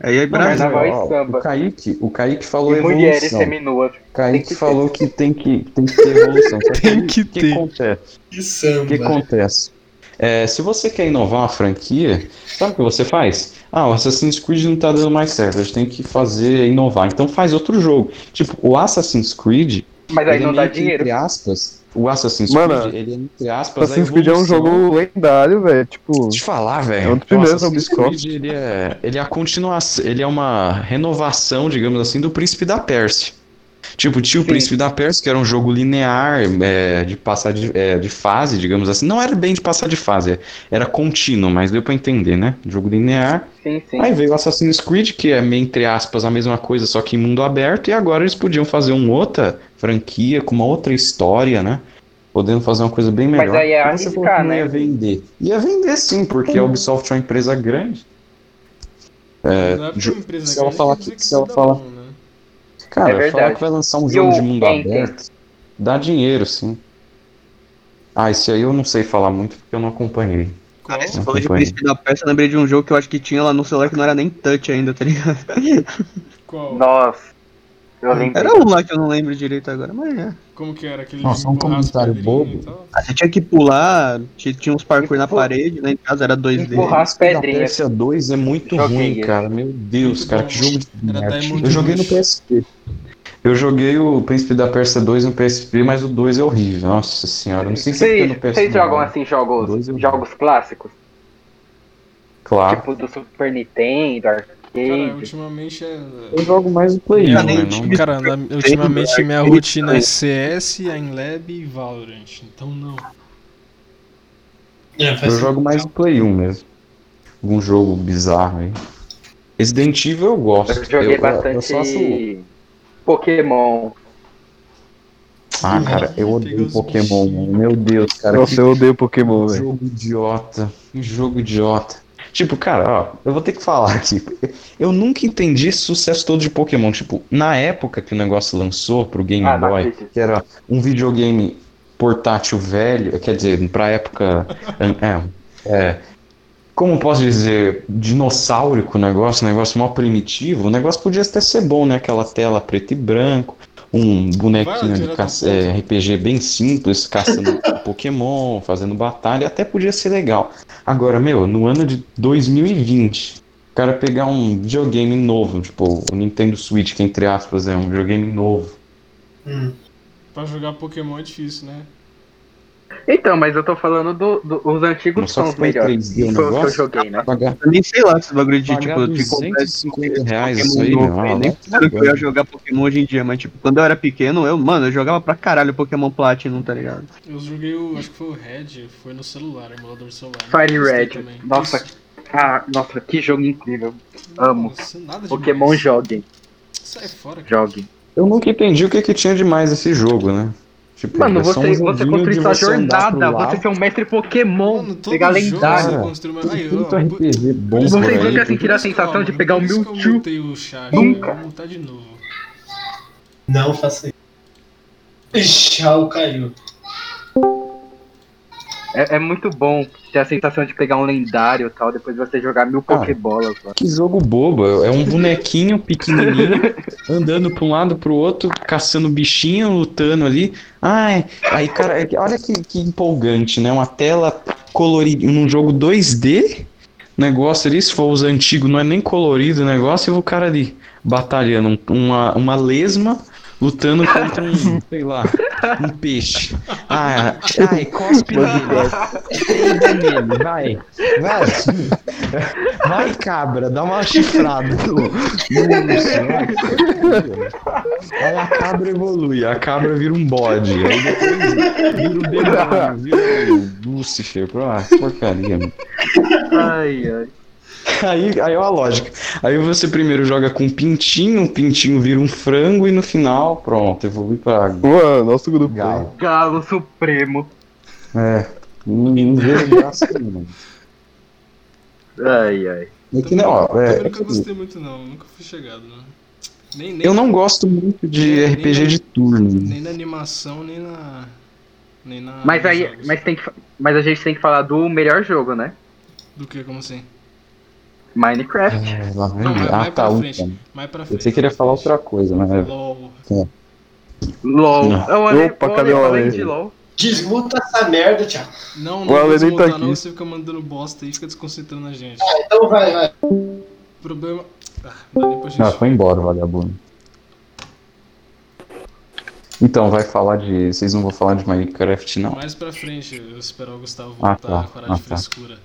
Aí é Brasil. E Ó, samba. O Kaique, o Kaique falou E mulheres evolução. seminuas. O Kaique Tem que falou que tem que, tem que ter evolução. (laughs) Tem que o que ter. acontece? Que O samba. que acontece? É, se você quer inovar uma franquia, sabe o que você faz? Ah, o Assassin's Creed não tá dando mais certo, a gente tem que fazer inovar. Então faz outro jogo. Tipo, o Assassin's Creed, Mas aí não dá dinheiro. entre aspas, o Assassin's Mano, Creed, ele é entre aspas, Assassin's a Creed é um jogo lendário, velho. Tipo. Eu falar, velho. É um dos primeiros Ubisoft. Creed, ele é, ele é a continuação, ele é uma renovação, digamos assim, do Príncipe da Pérsia. Tipo, tinha o Sim. Príncipe da Pérsia, que era um jogo linear, é, de passar de, é, de fase, digamos assim. Não era bem de passar de fase, era contínuo, mas deu pra entender, né? Jogo linear. Sim, sim. Aí veio o Assassin's Creed, que é, meio entre aspas, a mesma coisa, só que em mundo aberto, e agora eles podiam fazer uma outra franquia, com uma outra história, né? Podendo fazer uma coisa bem Mas melhor. aí é Como você falou arriscar, né? ia vender. Ia vender sim, porque a Ubisoft é uma empresa grande. É, Não é ju- pra empresa se ela grande, falar quer dizer que- que se ela falar- bom, né? Cara, É verdade. falar que vai lançar um jogo de mundo aberto dá dinheiro, sim. Ah, esse aí eu não sei falar muito porque eu não acompanhei. Cara, você Não falou de. Príncipe da eu lembrei de um jogo que eu acho que tinha lá no celular que não era nem touch ainda, tá ligado? Qual? Nossa. Eu lembrei. Era um lá que eu não lembro direito agora, mas é. Como que era aquele Nossa, um comentário bobo. Ah, você tinha que pular, tinha, tinha uns parkour na parede, né? Em casa era 2D. Empurrar as Príncipe da pedrinhas. Pérsia 2 é muito Joguei ruim, cara. Meu Deus, Muito cara, bom. que jogo de Era merda. Diamond Eu joguei no. PSP. Eu joguei o Príncipe da Pérsia 2 no PSP, mas o 2 é horrível. Nossa senhora, não sei se é Vocês, no PS vocês jogam não. assim jogos, eu- jogos clássicos? Claro. Tipo do Super Nintendo, Cara, ultimamente é. Eu jogo mais o Play 1, Minha, cara, ultimamente minha rotina é CS, Lab e Valorant. Então não. É, Eu jogo mais o Play 1 mesmo. Algum jogo bizarro aí. Resident Evil eu gosto. Eu joguei eu, bastante eu só acho- Pokémon. Ah, cara, eu Pega odeio Pokémon. Meu Deus, cara. Nossa, eu odeio Pokémon, Que velho. jogo idiota. Que jogo idiota. Tipo, cara, ó, eu vou ter que falar (laughs) aqui. Eu nunca entendi esse sucesso todo de Pokémon. Tipo, na época que o negócio lançou pro Game Ah, não Boy, que era um videogame portátil velho, quer dizer, pra época. (laughs) É, é, como posso dizer, dinossaurico o negócio, um negócio mó primitivo, o negócio podia até ser bom, né? Aquela tela preto e branco, um bonequinho de caça- é, RPG bem simples, caçando (laughs) Pokémon, fazendo batalha, até podia ser legal. Agora, meu, no ano de 2020, o cara pegar um videogame novo, tipo o Nintendo Switch, que entre aspas é um videogame novo. Hum. Pra jogar Pokémon é difícil, né? Então, mas eu tô falando dos do, os antigos são que os foi melhores. 3D o Foi os que eu joguei, né? Pagar, Eu nem sei lá esse bagulho de, tipo, de comprar 250 reais isso aí, novo, velho. Ah, Nem sabe que eu ia jogar Pokémon hoje em dia, mas tipo, quando eu era pequeno, eu, mano, eu jogava pra caralho Pokémon Platinum, tá ligado? Eu joguei o. Acho que foi o Red, foi no celular, emulador celular. Fire Red. também. Nossa, Isso. Ah, nossa, que jogo incrível. Amo. Nossa, nada Pokémon demais. joguem, Sai fora, cara. joguem. Eu nunca entendi o que, que tinha de mais esse jogo, né? Tipo, Mano, é você, um você construir sua jornada, você ser um mestre Pokémon, Mano, pegar lendário. você uma... Aí, ó, RPG bom Vocês aí. nunca sentiram a sensação ó, de pegar o eu Mewtwo? o chat, Nunca. Eu vou de novo. Não faça isso. Ixi, Raul caiu. É, é muito bom ter a sensação de pegar um lendário e tal, depois você jogar mil Cara, Pokébolas. mano. Que jogo bobo. É um bonequinho pequenininho (laughs) andando pra um lado pro outro, caçando bichinho, lutando ali. Ai, aí, cara, é olha que, que empolgante, né? Uma tela colorida num jogo 2D. Negócio ali, se for os antigos, não é nem colorido o negócio, e o cara ali batalhando um- uma, uma lesma lutando contra um, sei lá, um peixe. Ah, ai, cospe nele. Peida nele, vai. Vai. Vai, cabra, dá uma chifrada no, no urso. vai. Aí a cabra evolui, a cabra vira um bode. Aí depois vira o demônio, vira o Lúcifer. Ah, que porcaria, mano. Ai, ai. (laughs) Aí, aí é a lógica. Aí você primeiro joga com um pintinho, o pintinho vira um frango e no final, pronto, evolui pra Mano, nosso grupo. galo. Galo Supremo. É, vejo graça nenhuma. Ai, ai. É que não, ó, é, nunca é que- gostei muito, não. Nunca fui chegado, né? Nem, nem, eu não gosto muito de Nem- RPG nem- de turno. nem na animação, nem na. Nem na. Mas aí, jogos. mas tem que, mas a gente tem que falar do melhor jogo, né? Do que? Como assim? Minecraft. É, lá vem. Não, mas ah, mais tá, pra um, frente. cara. Mais pra Eu frente. sei que ele ia mais falar outra coisa, mas. é- LOL. LOL. Não. Eu olhei, Opa, eu cadê o Ale? de LOL. Desmuta essa merda, Thiago. Não, O não Ale vou nem tá desmontar aqui. não, você fica mandando bosta aí, fica desconcentrando a gente. Então vai, vai. O problema. Ah, dá nem pra gente. Ah, foi embora, vagabundo. Então, vai falar de. Vocês não vão falar de Minecraft, não? Mais pra frente, eu esperar o Gustavo Ah, voltar, tá. parar Ah, de tá. frescura.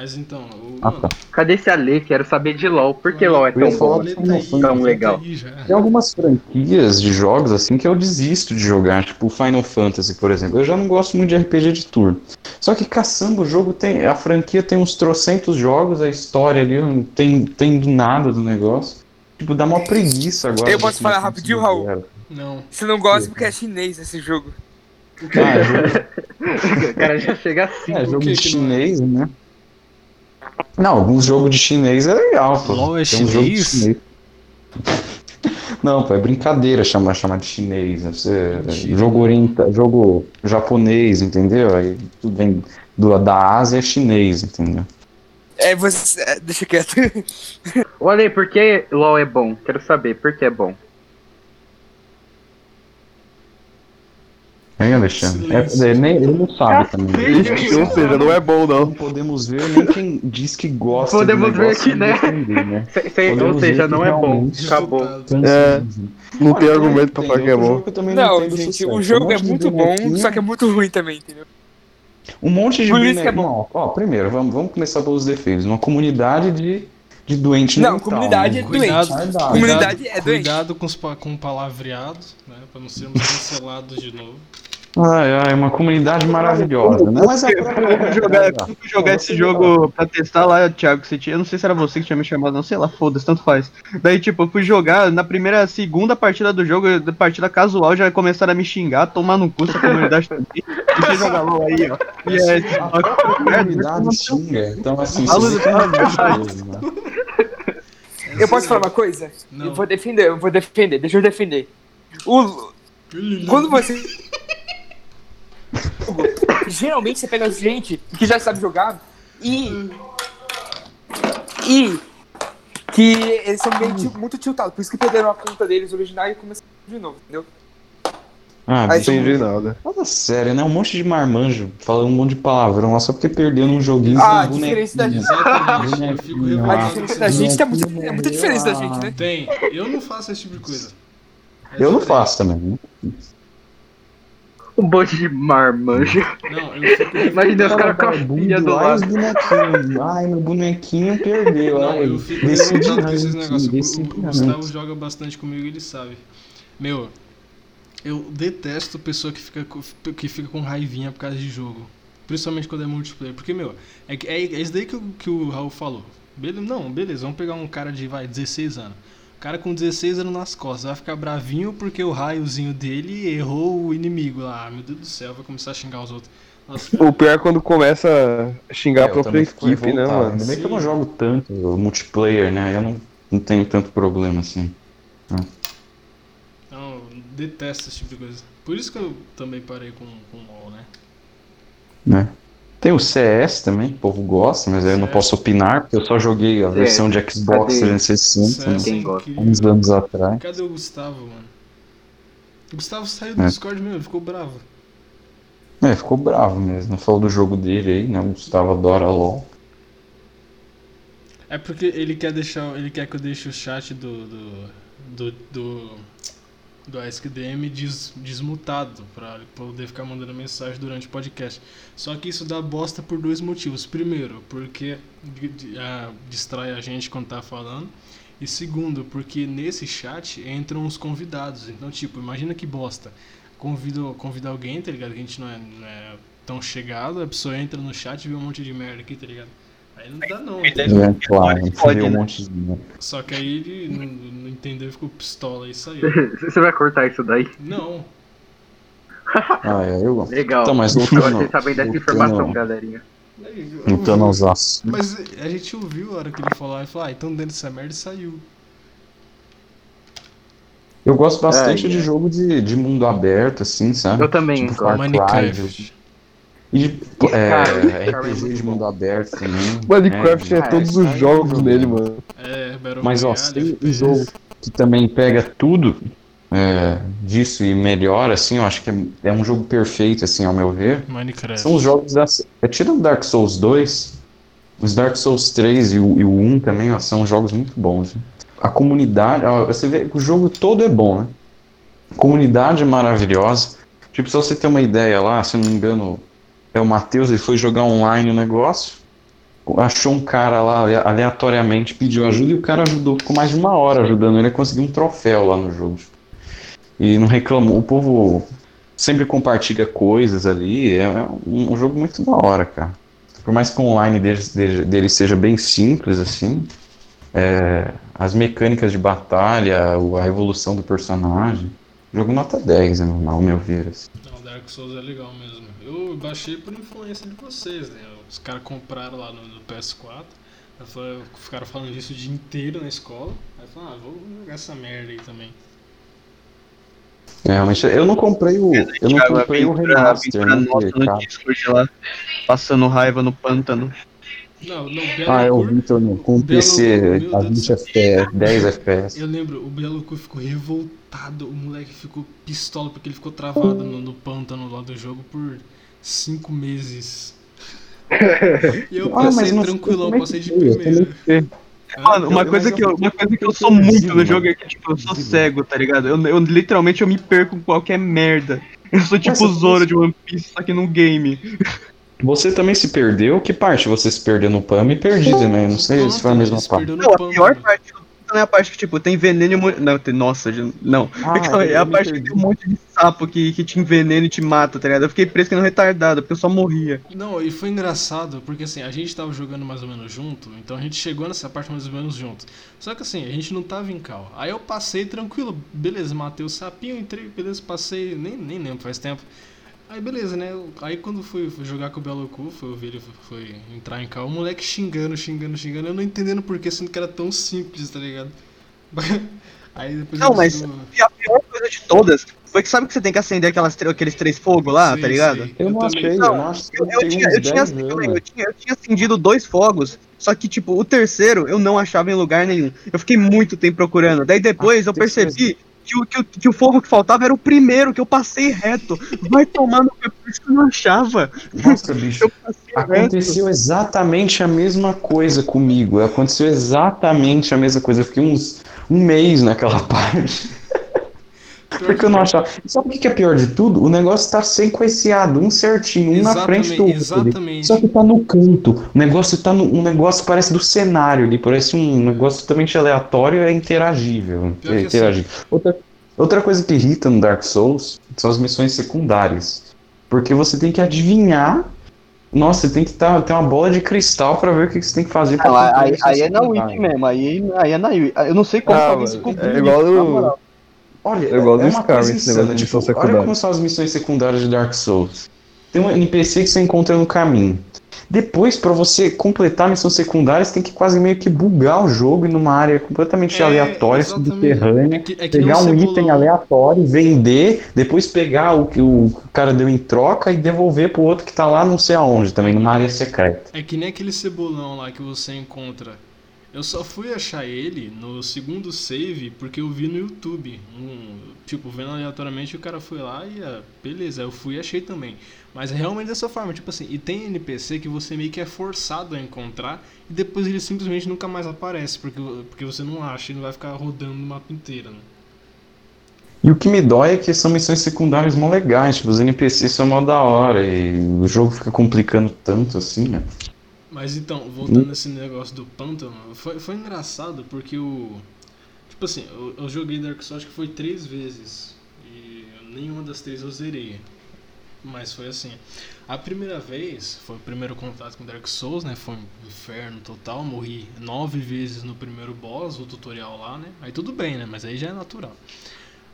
Mas então, o. Ah, tá. Cadê esse Ale? Quero saber de LOL. Por que LOL é tão bom? Tá Fantasy. Tão tá legal. Tem algumas franquias de jogos assim que eu desisto de jogar, tipo Final Fantasy, por exemplo. Eu já não gosto muito de RPG de turno. Só que caçamba, o jogo tem. A franquia tem uns trocentos jogos, a história ali não tem, tem do nada do negócio. Tipo, dá uma preguiça agora. Eu posso falar rapidinho, Raul? zero. Não. Você não gosta porque é chinês esse jogo. Ah, é jogo, (laughs) O cara já chega assim. é, jogo que que não é? chinês, né? Não, alguns jogos de chinês é legal, pô. LOL é Tem jogos de chinês? (laughs) Não, pô, é brincadeira chamar, chamar de chinês. né? Você, jogo, orienta, jogo japonês, entendeu? Aí tudo vem do, da Ásia é chinês, entendeu? É, você. é, Deixa quieto. (laughs) Ô Ale, por que LOL é bom? Quero saber por que é bom. Hein, Alexandre? É, é, nem, ele não sabe também. Ou seja, não é bom não. Não podemos ver nem quem diz que gosta Podemos do ver aqui, né? defender, né? Se- se- Podemos ou seja, não é bom. Acabou. É, não tem argumento pra falar que é bom. Não, entendo gente, sucesso. o jogo Um é muito bom, só que é muito ruim também, entendeu? Um monte de Por isso que é bonequinho. Ó, ó, primeiro, vamos, vamos começar pelos defeitos. Uma comunidade de, de doente Não, mental, comunidade né? é Cuidado, doente. Verdade. Comunidade é doente. cuidado com, os, com palavreados, né? Pra não sermos cancelados de novo. Ai, ai, uma comunidade maravilhosa, né? Mas Eu fui jogar, eu fui jogar esse jogo pra testar lá, Thiago, que você tinha, eu não sei se era você que tinha me chamado, não sei lá, foda-se, tanto faz. Daí, tipo, eu fui jogar, na primeira, segunda partida do jogo, da partida casual, já começaram a me xingar, tomar no cu essa comunidade também. Deixa eu jogar LOL aí, ó. E é, a comunidade (laughs) xinga. Então, assim, você né? Eu posso falar uma coisa? Não. Eu vou defender, eu vou defender, deixa eu defender. O, quando você. (laughs) Geralmente você pega gente que já sabe jogar e. E. Que eles são meio til- muito tiltados, por isso que perderam a conta deles original e começaram de novo, entendeu? Ah, Não entendi nada. fala sério, né? Um monte de marmanjo falando um monte de palavrão lá só porque perdeu num joguinho Ah, a sem diferença da Bonequinho (laughs) A diferença da gente é muito diferente da gente, né? Tem. Eu não faço esse tipo de coisa. É Eu não faço também. Um monte de marmanjo. Não, eu fico (laughs) Imagina os caras com a filha do e lado. bonequinhos. Ai, meu bonequinho perdeu. Não, ai, eu fico esses ranking, negócios. O- O, Gustavo joga bastante comigo, ele sabe. Meu, eu detesto pessoa que fica, que fica com raivinha por causa de jogo. Principalmente quando é multiplayer. Porque, meu, é, é, é isso daí que, o- que o Raul falou. Beleza, não, beleza, vamos pegar um cara de, vai, 16 anos. O cara com 16 anos nas costas vai ficar bravinho porque o raiozinho dele errou o inimigo lá. Ah, meu Deus do céu, vai começar a xingar os outros. Nossa, O pior é quando começa a xingar É, a própria equipe, né, mano? Ainda bem que eu não jogo tanto multiplayer, né? Eu não, não tenho tanto problema assim. Não, eu detesto esse tipo de coisa. Por isso que eu também parei com, com o LoL, né? né? Tem o CS também, que o povo gosta, mas aí eu não posso opinar, porque eu só joguei a CS. versão de Xbox Cadê? 360 né? É uns anos atrás. Cadê o Gustavo, mano? O Gustavo saiu do É. Discord mesmo, ele ficou bravo. É, ficou bravo mesmo. Falou do jogo dele aí, né? O Gustavo adora LOL. É porque ele quer deixar. Ele quer que eu deixe o chat do. do. do. do, do AskDM des, desmutado ele poder ficar mandando mensagem durante o podcast. Só que isso dá bosta por dois motivos. Primeiro, porque di- di- distrai a gente quando tá falando. E segundo, porque nesse chat entram os convidados. Então, tipo, imagina que bosta. Convido, convida alguém, tá ligado? Que a gente não é, não é tão chegado, a pessoa entra no chat e vê um monte de merda aqui, tá ligado? Aí não dá não. entendeu? É, claro, Pode, fazer um né? monte de. Só que aí ele não, não entendeu, ficou pistola e saiu. (laughs) Você vai cortar isso daí? Não, Ah, é, eu. Legal. Então, mas Eu voltando- gostei de saber dessa voltando- informação, galerinha. aí, eu- Voltando aos assuntos. Mas a gente ouviu a hora que ele falou, ele falou, ah, então dentro dessa merda e saiu. Eu gosto bastante É, de é. jogo de, de mundo aberto, assim, sabe? Eu também Tipo Cry. Minecraft. E é, é RPG muito de mundo aberto também. Minecraft É, é, todos os sai jogos jogando. nele, mano. É, Battle Mas ó, tem um jogo que também pega tudo é, disso e melhora, assim, eu acho que é, é um jogo perfeito, assim, ao meu ver. Minecraft. São os jogos da. É, tirando Dark Souls 2, os Dark Souls 3 e o, e o 1 também, ó, são jogos muito bons. né? A comunidade, ó, você vê que o jogo todo é bom, né? A comunidade é maravilhosa. Tipo, se você ter uma ideia lá, se não me engano, é o Matheus, ele foi jogar online o negócio, achou um cara lá ale- aleatoriamente, pediu ajuda e o cara ajudou, ficou mais de uma hora ajudando ele a conseguir um troféu lá no jogo. E não reclamou. O povo sempre compartilha coisas ali. É é um, um jogo muito da hora, cara. Por mais que o online dele, dele, dele seja bem simples, assim, é, as mecânicas de batalha, a evolução do personagem. Jogo nota 10, né, ao meu ver. Assim. Dark Souls é legal mesmo. Eu baixei por influência de vocês, né? Os caras compraram lá no, no PS4. aí foi- Ficaram falando disso o dia inteiro na escola. Aí eu falei, ah, vou jogar essa merda aí também. É, realmente, eu não comprei o, eu não comprei o remaster, né? no cara, Discord lá, passando raiva no pântano. Não, não, Belo Ah, eu Cur- vi, com o Belo- PC a Deus do 20 céu. FPS, 10 FPS. Eu lembro, o Belo Cu ficou revoltado, o moleque ficou pistola porque ele ficou travado no, no pântano lá do jogo por cinco meses. E eu (laughs) Ah, mas passei não- tranquilão, eu também passei de eu primeira. sei. Mano, uma eu- coisa mas que eu- eu, uma coisa que eu eu sou muito no jogo é que, tipo, eu sou cego, tá ligado? Eu, eu literalmente eu me perco com qualquer merda. Eu sou tipo Mas o Zoro de One Piece, só que num game. Você também se perdeu? Que parte você se perdeu no PAM? Me perdi também, não sei se foi a mesma se parte. Não, a pior parte do não é a parte que, tipo, tem veneno e Não, tem... nossa, não. Ah, (laughs) é a parte que tem um monte de sapo que, que te envenena e te mata, tá ligado? Eu fiquei preso que não retardado, porque eu só morria. Não, e foi engraçado, porque assim, a gente tava jogando mais ou menos junto, então a gente chegou nessa parte mais ou menos junto. Só que assim, a gente não tava em cal. Aí eu passei tranquilo, beleza, matei o sapinho, entrei, beleza, passei, nem, nem lembro, faz tempo. Aí beleza, né? Aí quando fui, fui jogar com o Belo Cu, foi ouvir ele foi entrar em cal, o moleque xingando, xingando, xingando, eu não entendendo por que, sendo que era tão simples, tá ligado? (laughs) Aí depois Não, mas e a pior coisa de todas foi que sabe que você tem que acender aquelas, aqueles três fogos lá, Sei, tá ligado? Eu não achei, eu Não. Eu, eu tinha, eu, tinha, 10 anos. também, eu, tinha, eu tinha acendido dois fogos, só que, tipo, o terceiro eu não achava em lugar nenhum. Eu fiquei muito tempo procurando. Daí depois eu que ser- percebi que o, que, que o fogo que faltava era o primeiro, que eu passei reto. Vai tomar no que por isso que eu não achava. Nossa, bicho. Eu passei reto. Aconteceu exatamente a mesma coisa comigo. Aconteceu exatamente a mesma coisa. Eu fiquei uns um mês naquela (laughs) parte. Porque eu não achava. Sabe o que é pior de tudo? O negócio tá sequenciado, um certinho, um na frente do outro. ali. Exatamente. Só que tá no canto. O negócio tá no. Um negócio parece do cenário ali. Parece um negócio totalmente aleatório e é interagível. Pior que É interagível. Outra, outra coisa que irrita no Dark Souls são as missões secundárias. Porque você tem que adivinhar. Nossa, você tem que tá, ter uma bola de cristal pra ver o que que você tem que fazer concluir aí, aí é na. Wiki mesmo, aí, aí é na Wiki. Eu não sei como Ah, se conclui é igual isso, moral. Olha, Eu gosto é uma Skyrim, coisa esse negócio insana. de Tipo, olha secundária. como são as missões secundárias de Dark Souls. Tem um NPC que você encontra no caminho. Depois, pra você completar a missão secundária, você tem que quase meio que bugar o jogo e numa área completamente É, aleatória, exatamente. subterrânea. É que, é que Pegar um item aleatório, vender, depois pegar o que o cara deu em troca e devolver pro outro que tá lá não sei aonde, também numa área secreta. É que nem aquele cebolão lá que você encontra. Eu só fui achar ele no segundo save porque eu vi no YouTube. Um, tipo, vendo aleatoriamente o cara foi lá e ah, beleza, eu fui e achei também. Mas é realmente dessa forma, tipo assim, e tem NPC que você meio que é forçado a encontrar e depois ele simplesmente nunca mais aparece, porque, porque você não acha e não vai ficar rodando no mapa inteiro, né? E o que me dói é que são missões secundárias mó legais, tipo, os NPCs são mó da hora e o jogo fica complicando tanto assim, né? Mas então, voltando nesse negócio do pântano, foi, foi engraçado porque o. Tipo assim, eu, eu joguei Dark Souls acho que foi três vezes. E nenhuma das três eu zerei. Mas foi assim. A primeira vez foi o primeiro contato com Dark Souls, né? Foi um inferno total. Morri nove vezes no primeiro boss, o tutorial lá, né? Aí tudo bem, né? Mas aí já é natural.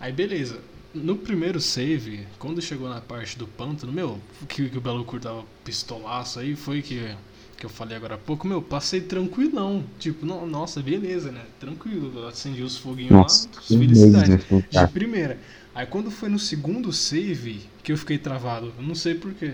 Aí beleza. No primeiro save, quando chegou na parte do pântano, meu, que, que o Belo Cur tava pistolaço aí, foi que, que eu falei agora há pouco, meu, passei tranquilão. Tipo, no- nossa, beleza, né? Tranquilo, acendi os foguinhos Nossa, lá, que felicidade. nesse De primeira. Aí quando foi no segundo save que eu fiquei travado, eu não sei porquê.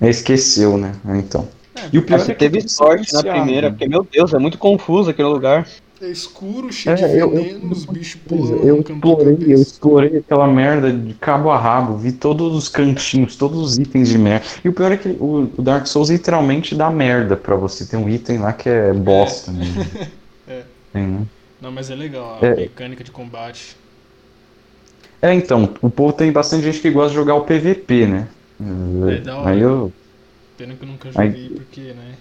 É, Esqueceu, né? Então. É, E o pior você é que teve sorte na primeira, né? porque, meu Deus, é muito confuso aquele lugar. É escuro, cheio É, de eu- veneno, os bichos pulando Eu explorei, eu explorei aquela merda de cabo a rabo, vi todos os cantinhos, todos os itens de merda. E o pior é que o, o Dark Souls literalmente dá merda pra você. Tem um item lá que é bosta mesmo. (laughs) É. Tem, né? Não, mas é legal, a É. mecânica de combate. É, então, o povo tem bastante gente que gosta de jogar o PVP, né? É, da hora. Aí eu. Pena que eu nunca Aí- joguei, porque, né?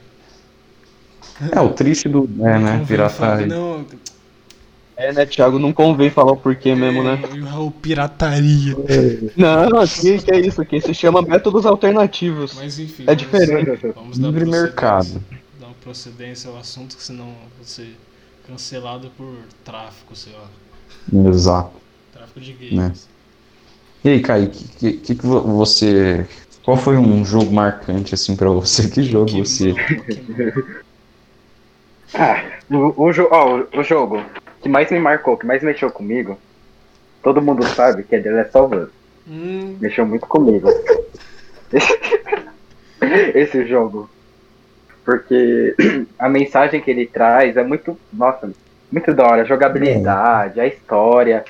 É, o triste do. É, né? Não Pirataria. Não, É, né, Thiago? Não convém falar o porquê mesmo, né? é, o Raul pirataria. Não, que, que é isso aqui? Se chama métodos alternativos. Mas enfim. É vamos- diferente. Vamos dar Livre mercado. Dar uma procedência ao assunto, que senão vou ser cancelado por tráfico, sei lá. Exato. Tráfico de Né. games. E aí, Kaique, que, que, que vo- você. Qual foi um jogo marcante assim pra você? Que jogo Pokémon, você. Pokémon. Ah, o, o, o, jogo que mais me marcou, que mais mexeu comigo, todo mundo sabe que é The Last of Us. Hum, Mexeu muito comigo. (laughs) Esse, jogo. porque (clears throat) a mensagem que ele traz é muito, nossa, muito da hora. A jogabilidade, a história,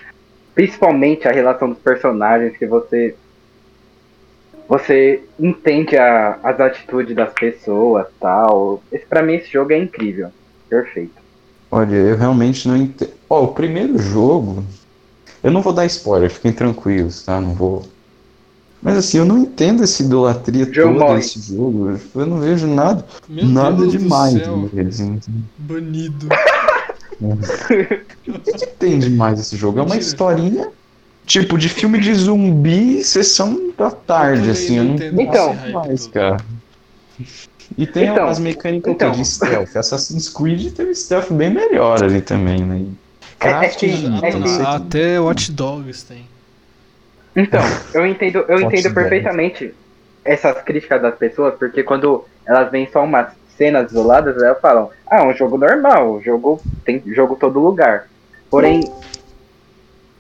principalmente a relação dos personagens que você você entende a- as atitudes das pessoas, tal. Esse para mim esse jogo é incrível, perfeito. Olha, eu realmente não entendo. Ó, o primeiro jogo. Eu não vou dar spoiler, fiquem tranquilos, tá? Não vou. Mas assim, eu não entendo essa idolatria Jogo toda morre. desse jogo. Eu não vejo nada, Meu nada Deus do demais céu. neles. Banido. (laughs) O que, tem demais esse jogo? É uma historinha, tipo, de filme de zumbi, sessão da tarde, também assim. Eu não entendo hype mais, todo. cara. E tem Então, as mecânicas então. de stealth. Assassin's Creed tem um stealth bem melhor ali também, né? E É- é é Até Watch Dogs tem. Então, eu entendo, eu entendo perfeitamente essas críticas das pessoas, porque quando elas veem só umas cenas isoladas, elas falam, ah, é um jogo normal, jogo tem jogo todo lugar. Porém,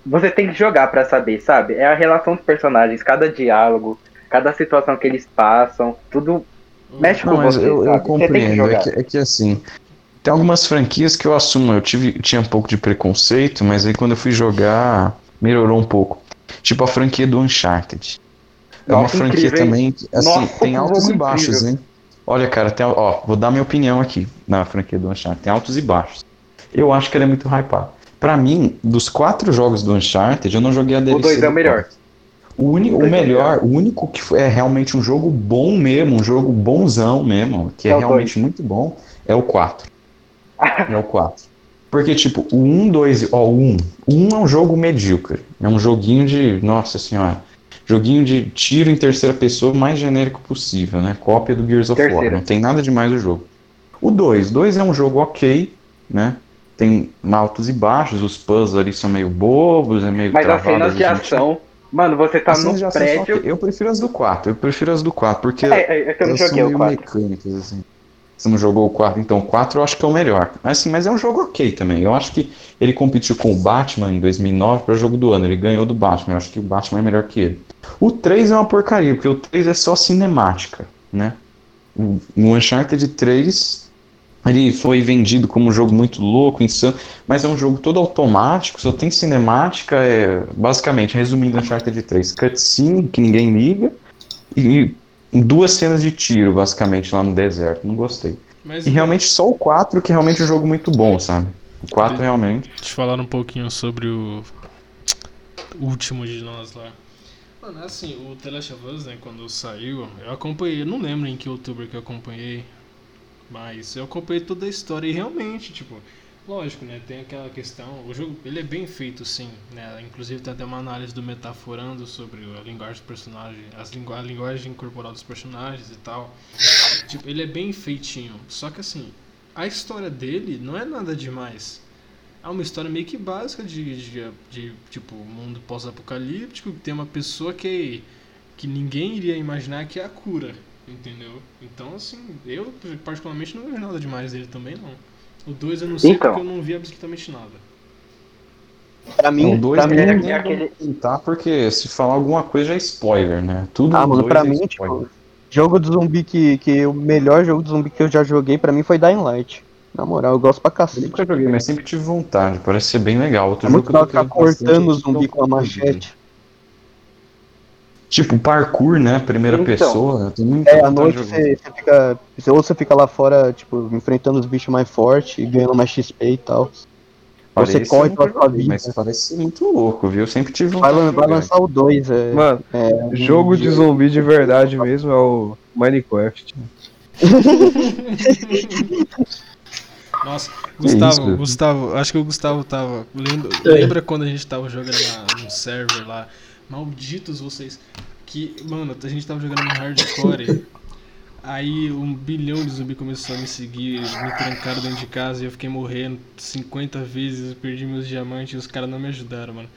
você tem que jogar pra saber, sabe? É a relação dos personagens, cada diálogo, cada situação que eles passam, tudo mexe Não, com mas você, eu, eu compreendo. É que, é que assim, tem algumas franquias que eu assumo. Eu tive, tinha um pouco de preconceito, mas aí quando eu fui jogar, melhorou um pouco. Tipo a franquia do Uncharted. É uma Nossa, franquia incrível, também, que, assim, Nossa, tem altos e baixos, incrível. hein? Olha, cara, tem, ó, vou dar minha opinião aqui na franquia do Uncharted. Tem altos e baixos. Eu acho que ele é muito hypado. Pra mim, dos quatro jogos do Uncharted, eu não joguei a DLC. dois é o melhor. quatro. O, uni, o dois o melhor, o único que é realmente um jogo bom mesmo, um jogo bonzão mesmo, que é, É o realmente muito bom, é o 4. (laughs) é o 4. Porque, tipo, o 1, 2, ó, o 1. O 1 é um jogo medíocre. É um joguinho de. Nossa senhora. Joguinho de tiro em terceira pessoa mais genérico possível, né? Cópia do Gears of War. Terceira. Não tem nada demais no jogo. O 2. 2 é um jogo ok, né? Tem altos e baixos, os puzzles ali são meio bobos, é meio Mas as travado, cenas de ação, mano, você tá no são prédio. ok. Eu prefiro as do 4. Eu prefiro as do 4, porque É, é, eu não são joguei o meio 4. mecânicas, assim. Você não jogou o 4, então o 4 eu acho que é o melhor. Assim, mas é um jogo ok também. Eu acho que ele competiu com o Batman em 2009 para jogo do ano. Ele ganhou do Batman. Eu acho que o Batman é melhor que ele. O 3 é uma porcaria, porque o 3 é só cinemática, né? O, o Uncharted 3 ele foi vendido como um jogo muito louco, insano, mas é um jogo todo automático, só tem cinemática, é basicamente, resumindo Uncharted 3, cutscene que ninguém liga e duas cenas de tiro, basicamente, lá no deserto. Não gostei. Mas E realmente só o 4 que é realmente um jogo muito bom, sabe? O 4 realmente. Deixa eu falar um pouquinho sobre o último de nós lá. Mano, assim, o The Last of Us, né, quando saiu, eu acompanhei, eu não lembro em que outubro que eu acompanhei, mas eu acompanhei toda a história e realmente, tipo, lógico, né, tem aquela questão, o jogo, ele é bem feito sim, né, inclusive tem até uma análise do Metaforando sobre a linguagem dos personagens, as lingu a linguagem corporal dos personagens e tal. Tipo, ele é bem feitinho, só que assim, a história dele não é nada demais. É uma história meio que básica de, de, de, tipo, mundo pós-apocalíptico, que tem uma pessoa que, que ninguém iria imaginar que é a cura, entendeu? Então, assim, eu particularmente não vejo nada demais dele também, não. O 2 eu não sei Então. porque eu não vi absolutamente nada. Pra mim, o 2 pra mim, é- é aquele- contar, porque se falar alguma coisa é spoiler, né? Tudo Ah, no mano, dois pra é mim, spoiler. tipo, jogo de zumbi que, que o melhor jogo de zumbi que eu já joguei pra mim foi Dying Light. Na moral, eu gosto pra Eu cacete. nunca joguei, mas sempre tive vontade. Parece ser bem legal. Outro É muito jogo que eu tô cortando o zumbi com a machete. Tipo, parkour, né? Primeira Então. pessoa. Muita É, à noite você, você fica. você- Ou você fica lá fora, tipo, enfrentando os bichos mais fortes e ganhando mais XP e tal. Ou você Parece, corre pela sua vida. Mas parece muito louco, viu? Eu sempre tive Vai, de vai jogar. lançar o 2, é. Mano, é, jogo de zumbi de verdade mesmo é o Minecraft. (laughs) Nossa, Gustavo, isso? Gustavo, acho que o Gustavo tava. Lembra, É. lembra quando a gente tava jogando na, no server lá? Malditos vocês. Que, mano, a gente tava jogando no hardcore. Aí um bilhão de zumbi começou a me seguir, me trancaram dentro de casa e eu fiquei morrendo 50 vezes, eu perdi meus diamantes e os caras não me ajudaram, mano.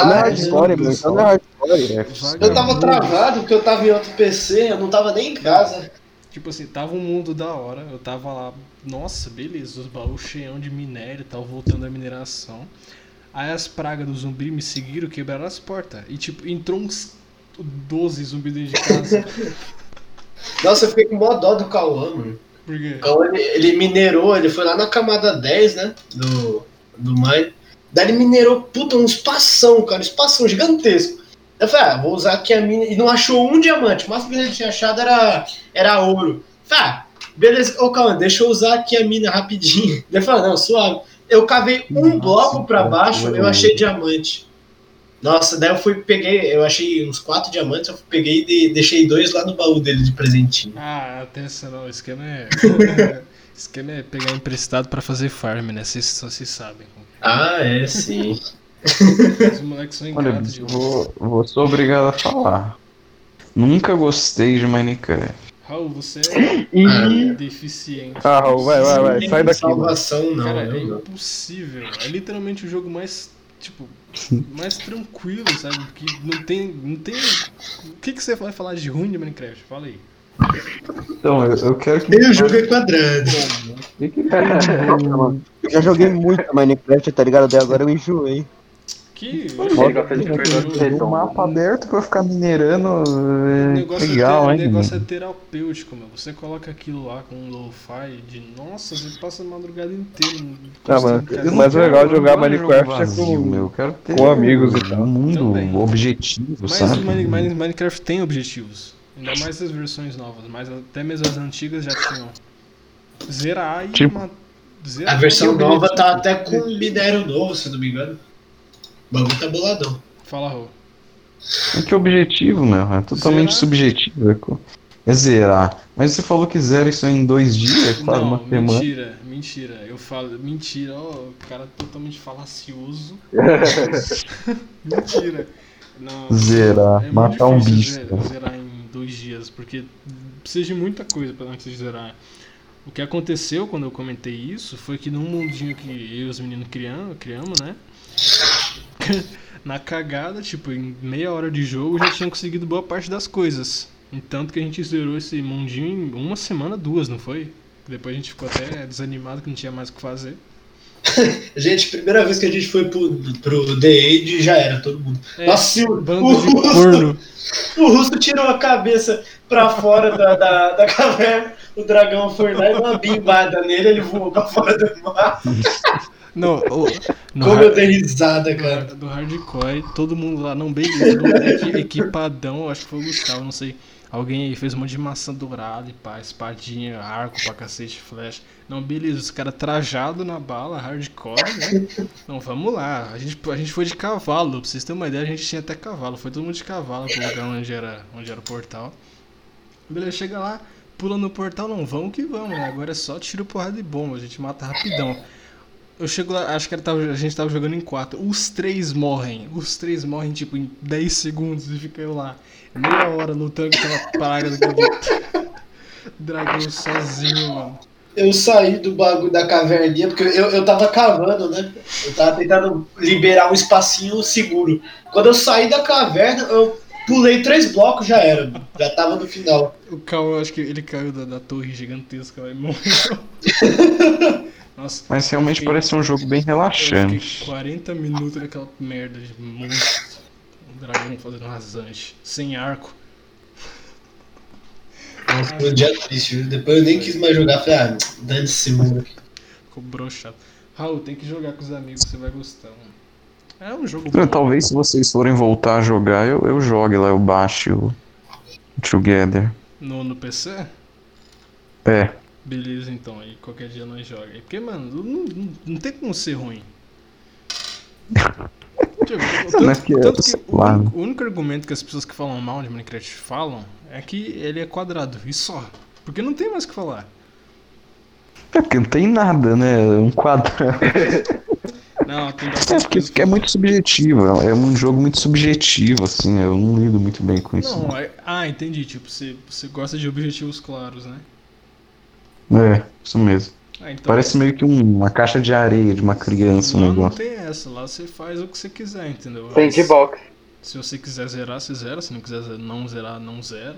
Não é Vagabundo. hardcore, mano. Então não é hardcore. Eu tava travado porque eu tava em outro PC, eu não tava nem em casa. Tipo assim, tava um mundo da hora, eu tava lá, nossa, beleza, os baús cheião de minério, tava voltando a mineração. Aí as pragas do zumbi me seguiram, quebraram as portas. E tipo, entrou uns 12 zumbis dentro de casa. (laughs) Nossa, eu fiquei com mó dó do Cauã, mano. Por quê? Então ele, ele minerou, ele foi lá na camada 10, né? Do, do Mine. Daí ele minerou, puta, um espação, cara, um espação gigantesco. Eu falei, ah, vou usar aqui a mina. E não achou um diamante. O máximo que ele tinha achado era, era ouro. Falei, ah, beleza, ô calma, deixa eu usar aqui a mina rapidinho. (laughs) Ele falou, não, suave. Eu cavei um Nossa, bloco pra cara, baixo, eu achei diamante. Nossa, daí eu fui, peguei, eu achei uns quatro diamantes, eu peguei e de- deixei dois lá no baú dele de presentinho. Ah, atenção, não. (laughs) O esquema é. o esquema é pegar emprestado pra fazer farm, né? Vocês só se sabem. Ah, é, sim. Os moleques são Olha, ingratos vou, vou ser obrigado a falar. Nunca gostei de Minecraft. Raul, você é Ih, deficiente. ah, Raul, vai, vai, vai, sai daqui. mano. Salvação, não. Cara, é eu não. impossível. É literalmente o jogo mais, tipo, mais tranquilo, sabe? Porque não tem, não tem... O que, que você vai falar de ruim de Minecraft? Fala aí. Então, eu, eu quero que. E o jogo é quadrado. que que Eu já joguei muito Minecraft, tá ligado? Daí agora eu enjoei. Que... Um mapa aberto pra ficar minerando. O É negócio, legal, é, hein? ter- o negócio é terapêutico, meu. Você coloca aquilo lá com um lo-fi de nossa, você passa a madrugada inteira. Ah, mano, não Mas o legal de jogar Minecraft é com- meu. Eu quero ter com amigos e tal. um mundo Também. objetivo, Mas sabe? o Mine- Mine- Minecraft tem objetivos. Ainda mais as versões novas, mas até mesmo as antigas já tinham. Zerar e Tipo- A versão nova tá até com minério novo, se não me engano. O bagulho tá boladão. Fala, Rô. É que objetivo, meu. É totalmente Zerar? subjetivo. É, é zerar. Mas você falou que zera isso em dois dias, quase uma Não, semana. mentira, mentira. Eu falo, mentira, ó, o cara é totalmente falacioso. (laughs) mentira. Não, Zerar, é muito matar um difícil bicho. ze- Zerar em dois dias, porque precisa de muita coisa pra antes de zerar. O que aconteceu quando eu comentei isso foi que num mundinho que eu e os meninos criamos, criamos né? (laughs) Na cagada, tipo, em meia hora de jogo já tinha conseguido boa parte das coisas. Entanto que a gente zerou esse mundinho em uma semana, duas, não foi? Depois a gente ficou até desanimado que não tinha mais o que fazer. (laughs) Gente, primeira vez que a gente foi pro, pro The Age, já era todo mundo. É, Nossa, o, bando o, de russo, corno. (laughs) o russo tirou a cabeça pra fora da, da, da caverna, o dragão foi lá e deu uma bimbada nele, ele voou pra fora do mar. Não, o, Como hard- eu dei risada, cara. do hardcore, todo mundo lá, não, beleza, todo equipadão, acho que foi o Gustavo, não sei. Alguém aí fez uma de maçã dourada e pá, espadinha, arco pra cacete, flecha. Não, beleza, os caras trajados na bala, hardcore, né? Então vamos lá, a gente, a gente foi de cavalo, pra vocês terem uma ideia, a gente tinha até cavalo, foi todo mundo de cavalo pro lugar onde era, onde era o portal. Beleza, chega lá, pula no portal, não, vamos que vamos, né? Agora é só tiro, porrada e bomba, a gente mata rapidão. Eu chego lá, acho que tava- a gente tava jogando em quatro. Os três morrem. Os três morrem, tipo, em 10 segundos e fica eu lá. Meia hora lutando com aquela praga daquele (laughs) dragão sozinho, mano. Eu saí do bagulho da caverninha, porque eu, eu tava cavando, né? Eu tava tentando liberar um espacinho seguro. Quando eu saí da caverna, eu pulei três blocos, já era. Já tava no final. O Cal, eu acho que ele caiu da, da torre gigantesca e morreu. (laughs) Nossa, Mas realmente Fiquei- parece um jogo bem relaxante. 40 minutos naquela merda de monstro. Um dragão fazendo rasante. Sem arco. Nossa, foi um dia triste, viu? Depois eu nem quis mais jogar. Falei, ah, dane esse mundo aqui. Ficou broxado. Raul, tem que jogar com os amigos, você vai gostar, mano. É um jogo bom. Talvez se vocês forem voltar a jogar, eu, eu jogue lá, eu baixe o Together. No, no PC? É. Beleza, então. Aí qualquer dia nós joga. Porque, mano, não, não, não tem como ser ruim. (laughs) Tipo, é tanto, que é tanto que o, único, o único argumento que as pessoas que falam mal de Minecraft falam é que ele é quadrado. E só. Porque não tem mais o que falar. É porque não tem nada, né? Um quadrado. (laughs) Não, tem É porque coisa é muito subjetivo. É um jogo muito subjetivo, assim. Eu não lido muito bem com isso. Não, é- ah, entendi. Tipo, você, você gosta de objetivos claros, né? É, isso mesmo. Ah, então, Parece meio que um- uma caixa de areia de uma criança, um Lá não negócio. tem essa, lá você faz o que você quiser, entendeu? Sandbox. Se você quiser zerar, você zera. Se não quiser não zerar, não zera.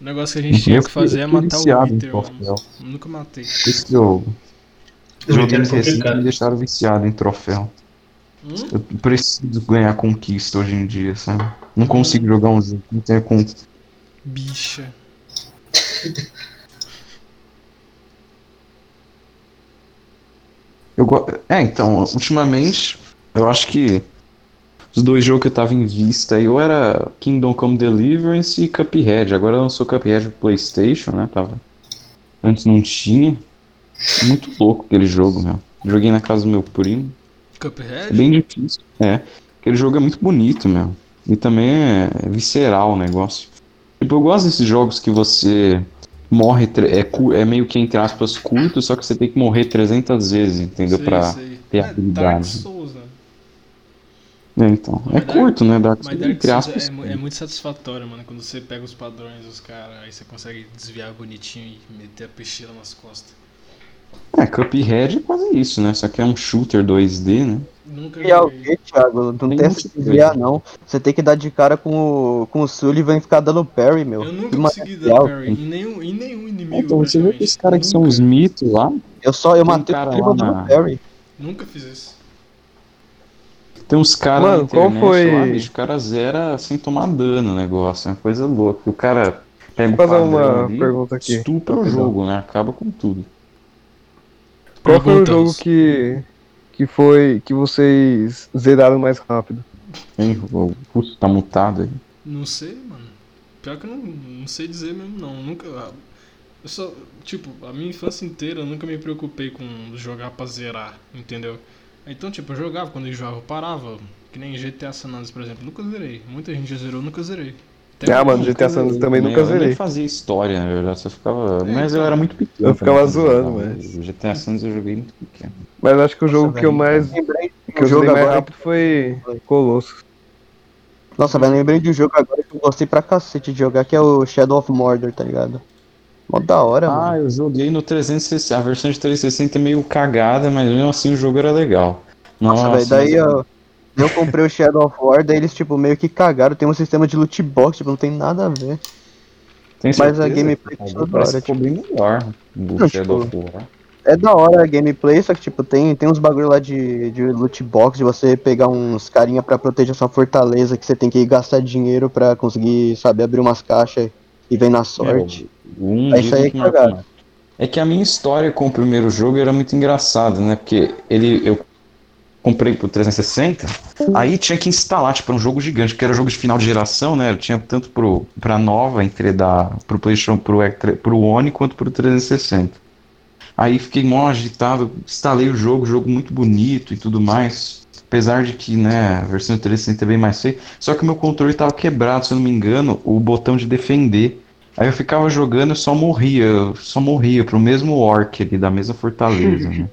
O negócio que a gente tinha que fazer é matar o viciado em Wither, mano. Nunca matei. Por isso que eu O joguei é recente e me deixaram viciado em troféu. Hum? Eu preciso ganhar conquista hoje em dia, sabe? Não consigo jogar um jogo que não tenha conquista. Bicha. (laughs) Eu go... É, então, ultimamente, eu acho que os dois jogos que eu tava em vista aí, ou era Kingdom Come Deliverance e Cuphead. Agora lançou Cuphead pro Playstation, né? Tava... Antes não tinha. Muito louco aquele jogo, meu. Joguei na casa do meu primo. É Cuphead? bem difícil. É. Aquele jogo é muito bonito, meu. E também é visceral o negócio. Tipo, eu gosto desses jogos que você morre. É, é meio que, entre aspas, curto, só que você tem que morrer 300 vezes, entendeu? Sei, pra sei. ter É, Dark habilidade. Souls, né? É, então. É Dark- curto, né? Dark Mas Dark entre Souls aspas. é, é muito satisfatório, mano. Quando você pega os padrões dos caras, aí você consegue desviar bonitinho e meter a peixeira nas costas. É, Cuphead é quase isso, né? Só que é um shooter 2D, né? Nunca E é joguei. que, Thiago? Não tem essa de desviar, não. Você tem que dar de cara com o, com o Sullivan e ficar dando parry, meu. Eu nunca consegui dar parry em nenhum, em nenhum inimigo. Então, você os praticamente. caras que são os mitos lá, Eu só, eu Tem matei cara o Sullivan na- parry. Nunca fiz isso. tem uns caras na Mano, qual internet foi- lá, bicho, o cara zera sem tomar dano o negócio, é uma coisa louca. O cara pega Vou fazer uma ali, pergunta aqui. estupra o Rapidão. jogo, né? Acaba com tudo. Qual foi o jogo que, que foi que vocês zeraram mais rápido? Hein? O Russo tá mutado aí. Não sei, mano. Pior que eu não, não sei dizer mesmo, não. Nunca. Eu só. Tipo, a minha infância inteira eu nunca me preocupei com jogar pra zerar, entendeu? Então, tipo, eu jogava, quando eu enjoava, eu parava. Que nem GTA San Andreas, por exemplo. Nunca zerei. Muita gente já zerou, nunca zerei. Até Ah, mano, GTA San Andreas também nunca eu nem zerei. fazia história, na verdade, só ficava. É, Mas eu então. era muito pequeno. Eu ficava quando zoando, mas- O GTA San Andreas eu joguei muito pequeno. Mas acho que o jogo que eu mais Lembrei que eu jogo joguei mais agora- rápido foi Colossus. Nossa, velho, lembrei de um jogo agora que eu gostei pra cacete de jogar, que é o Shadow of Mordor, tá ligado? Mó da hora, Ah, mano. eu joguei no 360. A versão de 360 é meio cagada, mas mesmo assim o jogo era legal. Nossa, velho, daí eu, eu comprei o Shadow of War, daí eles, tipo, meio que cagaram. Tem um sistema de loot box, tipo, não tem nada a ver. Tem mas a certeza? gameplay Ah, continua da parece hora, ficou bem melhor do Não, Shadow tipo, of War. É da hora a gameplay, só que, tipo, tem, tem uns bagulho lá de, de loot box, de você pegar uns carinha pra proteger sua fortaleza, que você tem que gastar dinheiro pra conseguir, sabe, abrir umas caixas e vem na sorte. Um É isso aí cagaram. mais. É que a minha história com o primeiro jogo era muito engraçada, né? Porque ele, eu comprei pro 360, aí tinha que instalar, tipo, era um jogo gigante, porque era jogo de final de geração, né? Tinha tanto pro, pra nova, entre da, pro PlayStation, pro, E3 pro One, quanto pro 360. Aí fiquei mó agitado, instalei o jogo, jogo muito bonito e tudo mais. Apesar de que, né, a versão do 360 é bem mais feia. Só que o meu controle tava quebrado, se eu não me engano, o botão de defender. Aí eu ficava jogando e só morria, só morria pro mesmo orc ali, da mesma fortaleza, (laughs) né?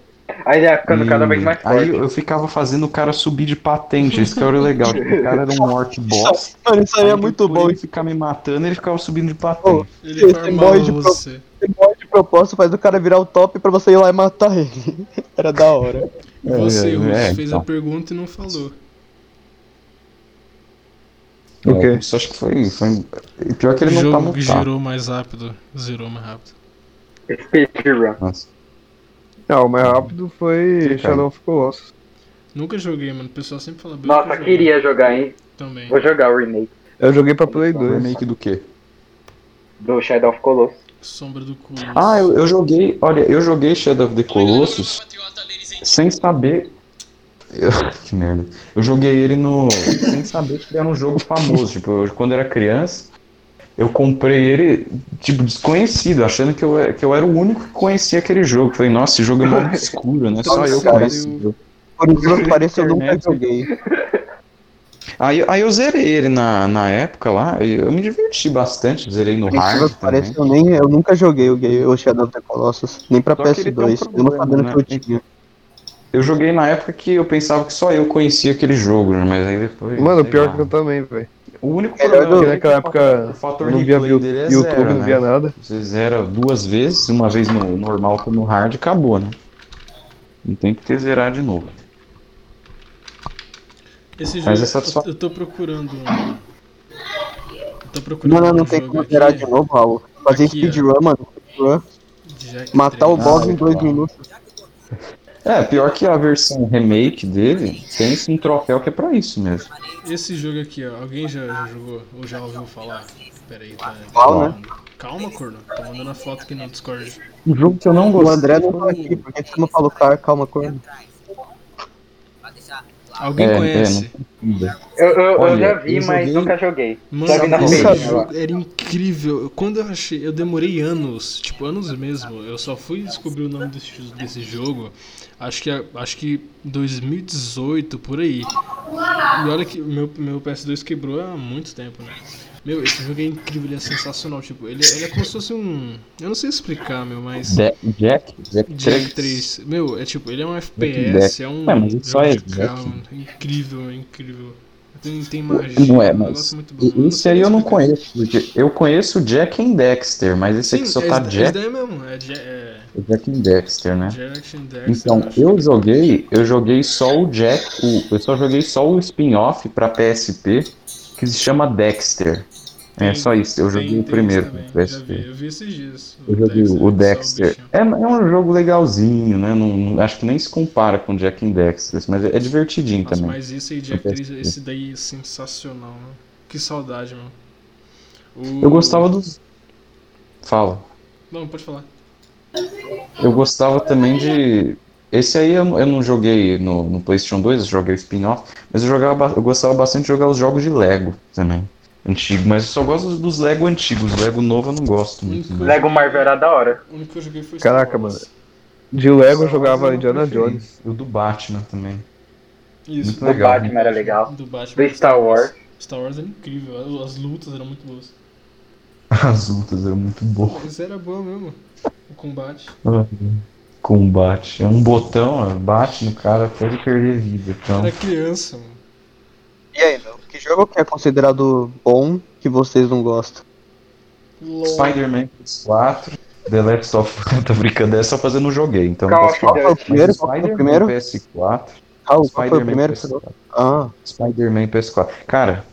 Aí já ficando cada vez mais Aí forte. eu ficava fazendo o cara subir de patente, isso que era o legal. Tipo, o cara era um orc (laughs) boss. Mano, isso aí é aí muito bom. ele ficar me matando, ele ficava subindo de patente. Ele farmava morre de pro- você. Morre de propósito, faz o cara virar o top pra você ir lá e matar ele. (laughs) Era da hora. E você, é, Russo, é, fez então. a pergunta e não falou. O quê? Isso acho que foi. foi... Pior que ele o não tá jogo que mutado. girou mais rápido, zerou mais rápido. Speedrun. Nossa. Não, o mais rápido foi Sim. Shadow of Colossus. Nunca joguei, mano. O pessoal sempre fala bem. Nossa, queria jogar, hein? Também. Vou jogar o remake Eu joguei pra Play 2. Remake do quê? do Shadow of Colossus. Sombra do cu. Ah, eu, eu joguei. Olha, eu joguei Shadow of the Colossus sem saber. Eu- (laughs) que merda. Eu joguei ele no. sem saber que era um jogo famoso. Tipo, eu, quando era criança, eu comprei ele, tipo, desconhecido, achando que eu, era- que eu era o único que conhecia aquele jogo. Falei, nossa, esse jogo é mó obscuro, né? (laughs) Só eu conheço. Por incrível que pareça, eu nunca joguei. Aí, aí eu zerei ele na, na época lá, eu me diverti bastante, zerei no hard também. eu, nem, eu nunca joguei o, game, o Shadow of the Colossus, nem pra Só que ele tem um PS2, eu não problema, sabendo né? que eu tinha. Eu joguei na época que eu pensava que só eu conhecia aquele jogo, né? mas aí depois. Mano, pior lá. que eu também, velho. O único Melhor problema é que naquela época o fator não via dele é YouTube, zero, não né? via nada. Você zera duas vezes, uma vez no normal como no hard e acabou, né? Não tem que ter zerar de novo. Esse jogo, Mas é eu, satisfatório. eu tô procurando. Eu tô procurando Não, não, não um tem como zerar de novo, Raul. Fazer speedrun, mano. Speedrun. Matar o 3. boss Ah, em dois legal. minutos. É, pior que a versão remake dele tem um troféu que é pra isso mesmo. Esse jogo aqui, ó, alguém já, já jogou ou já ouviu falar? Pera aí, tá. Qual, né? Calma, corno. Tô mandando a foto aqui no Discord. Um jogo que eu não O gostei. André não tá aqui, porque você não falou calma, corno. Alguém É, conhece? Eu, eu, eu Olha, já vi, eu mas joguei- nunca joguei. Mano, já vi na era incrível. Quando eu achei, eu demorei anos, tipo anos mesmo. Eu só fui descobrir o nome desse, desse jogo, acho que acho que 2018 por aí. E olha que meu meu PS2 quebrou há muito tempo, né? Meu, esse jogo é incrível, ele é sensacional. Tipo, ele, ele é como se fosse um, eu não sei explicar, meu, mas Jack? Jack, Jack 3. Meu, é tipo, ele é um Jack. FPS, é um Ué, mas só é Jack. é incrível, é incrível. Tem, tem magia, Não é, um mas bom. não esse aí eu não conheço. Eu conheço o Jack and Dexter, mas esse aqui Sim, só esse, tá esse Jack, daí mesmo, é, Ja- é o Jack and Dexter, né? Jack and Dexter. Então, acho. eu joguei, eu joguei só o Jack, o, eu só joguei só o spin-off pra PSP, que se chama Dexter. É só isso, eu tem- joguei o tem primeiro isso pro também, vi, eu vi esses dias. Eu joguei o só Dexter. É, é um jogo legalzinho, né? Não, acho que nem se compara com Jack and Dexter, mas é, é divertidinho Nossa, também. mas esse aí, 3, PSP. esse daí é sensacional, né? Que saudade, mano. O- Eu gostava dos. Fala. Não, pode falar. Eu gostava também de. Esse aí eu, eu não joguei no, no PlayStation 2, eu joguei o spin-off, mas eu, jogava, eu gostava bastante de jogar os jogos de Lego também. Antigo, mas eu só gosto dos- Lego antigos, Lego novo eu não gosto muito. não. Lego Marvel era da hora. O único que eu joguei foi Caraca, Star Wars. mano. De Lego eu jogava é Indiana. Jones. E o do Batman também. Isso. Muito Do legal. Batman era legal. Do Batman. Do Star Wars. Star Wars era incrível, as lutas eram muito boas. (laughs) As lutas eram muito boas. Mas era boa mesmo. O combate. (laughs) Combate. É um botão, ó, bate no cara até ele perder vida. Então, Era criança, mano. E aí, meu? Que jogo que é considerado bom que vocês não gostam? Spider-Man PS4, The Last of Us, (laughs) tô brincando, é só fazer no joguei, então não Call posso of falar. Qual foi o primeiro? Qual foi o Spider-Man primeiro? PS4, Ah, foi o Spider-Man primeiro que você PS4, gostou? Ah, Spider-Man PS4. Cara,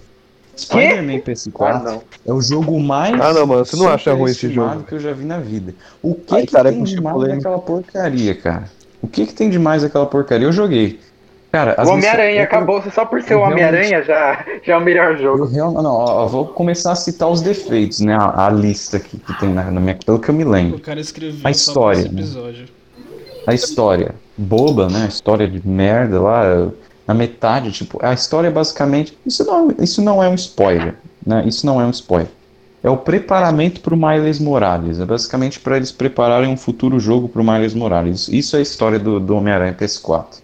Spider-Man PS4 Ah, não. é o jogo mais Ah, não, mano, você não acha ruim esse jogo. que eu já vi na vida. O que, Ai, que cara, tem com de mais naquela porcaria, cara? O que, que tem de mais naquela porcaria? Eu joguei. Cara, O Homem-Aranha eu- acabou só por ser eu o Homem-Aranha já, já é o melhor Eu jogo. real, não, ó, vou começar a citar os defeitos, né? A, a lista aqui que tem na, na minha, pelo que eu me lembro. O cara escreveu A história, né? episódio. A história boba, né? A história de merda lá, na metade, tipo, a história é basicamente. Isso não, isso não é um spoiler, né? Isso não é um spoiler. É o preparamento para o Miles Morales. É basicamente para eles prepararem um futuro jogo para o Miles Morales. Isso é a história do, do Homem-Aranha PS4.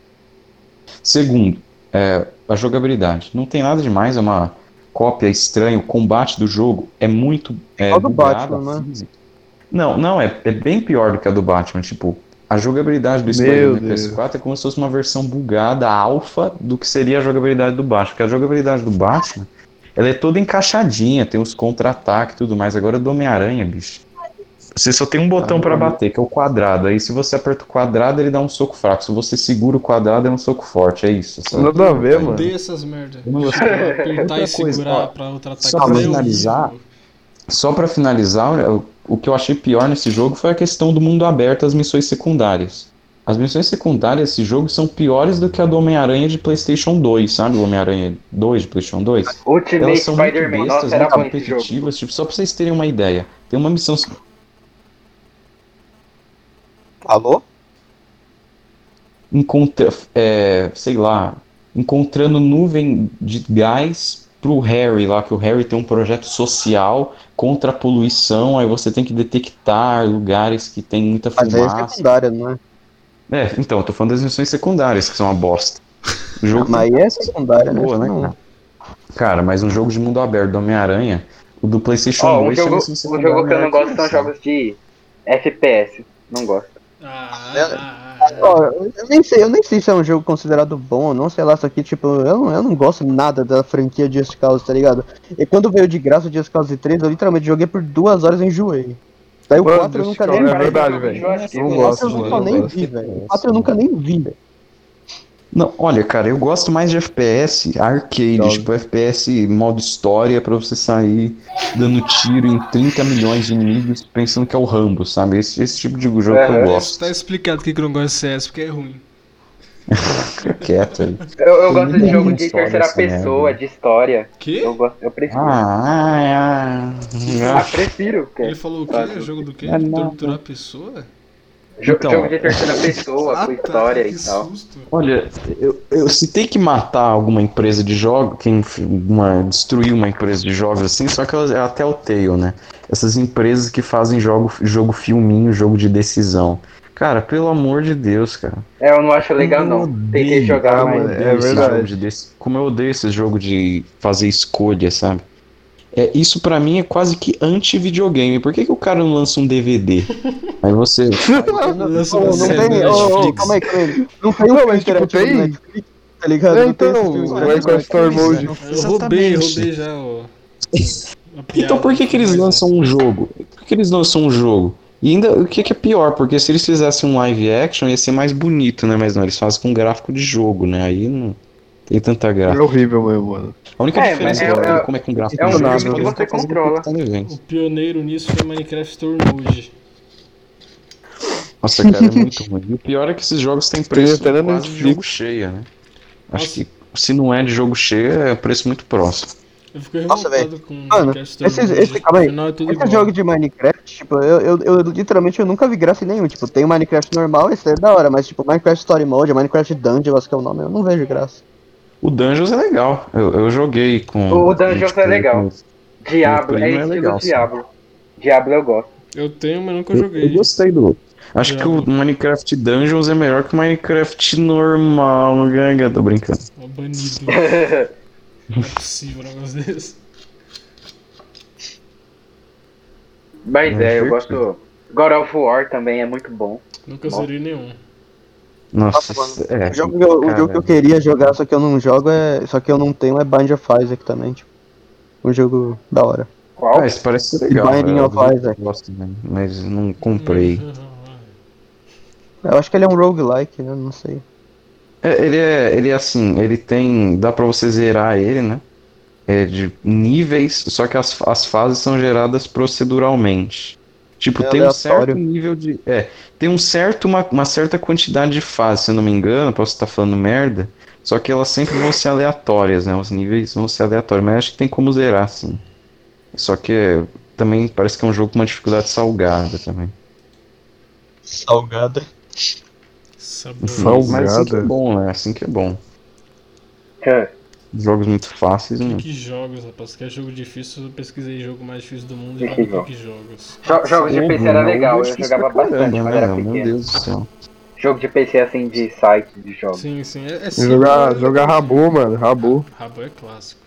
Segundo, é, a jogabilidade. Não tem nada demais, é uma cópia estranha. O combate do jogo é muito. É, do bugado, Batman, né? física. Não, não, é, é bem pior do que a do Batman. Tipo, a jogabilidade do Spider-Man Deus. PS4 é como se fosse uma versão bugada, alfa, do que seria a jogabilidade do Batman. Porque a jogabilidade do Batman, ela é toda encaixadinha, tem os contra-ataques e tudo mais. Agora do Homem-Aranha, bicho. Você só tem um botão pra bater, que é o quadrado. Aí se você aperta o quadrado, ele dá um soco fraco. Se você segura o quadrado, é um soco forte. É isso. sabe? Nada a ver, mano. Odeio essas merda. Eu. (laughs) Apertar e segurar pra outra ataque. só pra finalizar. Só pra finalizar, o, o que eu achei pior nesse jogo foi a questão do mundo aberto, as missões secundárias. As missões secundárias desse jogo são piores do que a do Homem-Aranha de PlayStation 2, sabe? O Homem-Aranha 2 de PlayStation 2. Ultimate Elas são muito Spider-Man, bestas, muito repetitivas, tipo, só pra vocês terem uma ideia. Tem uma missão alô? encontra, é, sei lá, encontrando nuvem de gás pro Harry lá, que o Harry tem um projeto social contra a poluição, aí você tem que detectar lugares que tem muita Mas aí é fumaça. secundária, não é? É, então, eu tô falando das missões secundárias, que são uma bosta. O (laughs) jogo Mas aí é secundária, né? boa, né, Não. cara? Mas um jogo de mundo aberto do Homem-Aranha, o do PlayStation Ó, um 2 jogo, chama um jogo que eu secundária não gosto são que jogos de FPS. Não gosto. Ah, É. ah, ah, Ó, eu nem sei, eu nem sei se é um jogo considerado bom ou não, sei lá, isso aqui, tipo, eu não, eu não gosto nada da franquia Just Cause, tá ligado? E quando veio de graça o Just Cause 3, eu literalmente joguei por duas horas e enjoei. Daí o Mano, 4 eu nunca nem é vi. verdade, Jogo velho. enjoativo. Não O gosto, 4 eu nunca nem vi, velho. O 4 eu nunca nem vi, velho. Não, olha, cara, eu gosto mais de FPS arcade, Joga. tipo FPS modo história pra você sair dando tiro em 30 milhões de inimigos pensando que é o Rambo, sabe? Esse, esse tipo de jogo que eu gosto. Tá explicado que eu não gosto de CS, porque é ruim. Fica (laughs) quieto aí. Eu, eu gosto de jogo de história terceira essa pessoa, merda. de história. Que? Eu, gosto, eu prefiro. Ah, Ah, prefiro. que- Ele falou o quê? Ah, Jogo do quê? É nada. Torturar a pessoa? Então. jogo de terceira (laughs) pessoa, Ah, com tá, história que e tal. susto. Olha, eu, eu- se tem que matar alguma empresa de jogos, quem uma, destruir uma empresa de jogos assim, só que ela é até o Telltale, né? Essas empresas que fazem jogo, jogo filminho, jogo de decisão. Cara, pelo amor de Deus, cara. É, eu não acho legal eu não. Tentei odeio, jogar, ah, como eu mas. é esse verdade. jogo de dec- Como eu odeio esse jogo de fazer escolha, sabe? É, isso pra mim é quase que anti-videogame. Por que, que o cara não lança um DVD? (laughs) Aí você. (laughs) Uma não série tem. ô, Netflix. calma aí, calma aí. Não tem Não, um mas, tipo, tem- Netflix, tá ligado? É, Não tem então, esse filme. o né? Minecraft Story Mode. Eu roubei, Exatamente. roubei já (laughs) piada. Então por que, que eles lançam um jogo? Por que, que eles lançam um jogo? E ainda, o que, que é pior? Porque se eles fizessem um live action ia ser mais bonito, né? Mas não, eles fazem com gráfico de jogo, né? Aí não tem tanta É graça. horrível mesmo, mano. A única É, diferença mas é- é- de como é com gráfico é um jogo é que você controla. O pioneiro nisso foi Minecraft Story Mode. Nossa, cara, é muito ruim. E o pior é que esses jogos têm preço até na quase de jogo cheio, né? Acho Nossa. que se não é de jogo cheio, é preço muito próximo. Eu fiquei Nossa, com Mano, Mode. esse- calma aí. É tudo Esse igual. jogo de Minecraft, tipo, eu, eu, eu literalmente eu nunca vi graça em nenhum. Tipo, tem o Minecraft normal, esse é da hora, mas tipo, Minecraft Story Mode, Minecraft Dungeon, acho que é o nome, eu não vejo graça. O Dungeons é legal. Eu, eu joguei com. O Dungeons é legal. Diablo, é é estilo legal, Diablo. Diablo eu gosto. Eu tenho, mas nunca Eu, joguei. eu gostei do. Acho que Diablo. o Minecraft Dungeons é melhor que o Minecraft normal, ganga. Tô brincando. Ó, banido. (laughs) Não é possível um negócio desse. Mas é, eu gosto. God of War também é muito bom. Nunca zerei nenhum. Nossa, Nossa, é. O jogo, que eu, o jogo que eu queria jogar, só que eu não jogo, é. Só que eu não tenho é Bind of Isaac também, tipo. Um jogo da hora. Qual? Ah, isso parece legal. Binding eu of Isaac. gosto também, mas não comprei. Eu acho que ele é um roguelike, né? Não sei. É, ele é, ele é assim, ele tem, dá pra você zerar ele, né? É de níveis, só que as, as fases são geradas proceduralmente. Tipo, É tem um certo nível de, é, tem um certo uma, uma certa quantidade de fases, se eu não me engano, posso estar falando merda, só que elas sempre vão ser aleatórias, né? Os níveis vão ser aleatórios, mas acho que tem como zerar, sim. Só que também parece que é um jogo com uma dificuldade salgada também. Salgada. Sabor. Mas assim que é Salgada. bom, né? Assim que é bom. É. Jogos muito fáceis, não. Que jogos, rapaz? Quer jogo difícil? Eu pesquisei jogo mais difícil do mundo e jogos. Jo- jogos de PC era Uhum, legal, eu jogava bastante quando né, era meu? Meu pequeno. Deus do céu. Jogo de PC assim, de site de jogos. Sim, sim. É, é sim, Jogar, é- jogar Rabu, mano, Rabu. Rabo é clássico.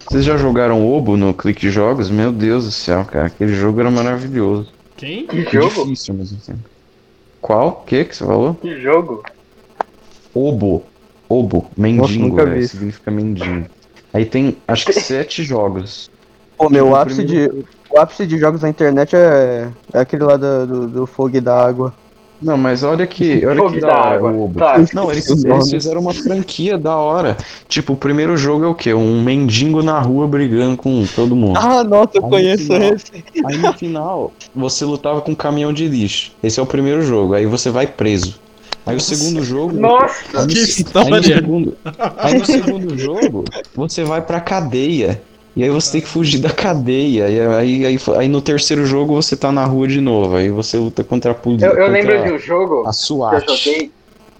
Vocês já jogaram Obo no Clique Jogos? Meu Deus do céu, cara. Aquele jogo era maravilhoso. Quem? Que jogo? Difícil mesmo tempo. Qual? O que que você falou? Que jogo? Obo. Obo. Mendigo, é, vi. significa mendigo. Aí tem, acho que sete (laughs) jogos. Pô, meu No ápice de. primeiro- O ápice de jogos na internet é, é aquele lá do, do, do fogo e da água. Não, mas olha que, olha Fogo que da da hora água. o Obo. Claro. Não, eles, eles fizeram uma franquia da hora. Tipo, o primeiro jogo é o quê? Um mendigo na rua brigando com todo mundo. Ah, nossa, eu Aí conheço final- esse. Aí no final, você lutava com um caminhão de lixo. Esse é o primeiro jogo. Aí você vai preso. Aí o segundo jogo. Nossa! Aí no, Que história! Aí no, segundo, aí no segundo (laughs) jogo, você vai pra cadeia. E aí você tem que fugir da cadeia. E aí, aí, aí no terceiro jogo você tá na rua de novo. Aí você luta contra a polícia. Eu, eu lembro de um jogo a que SWAT.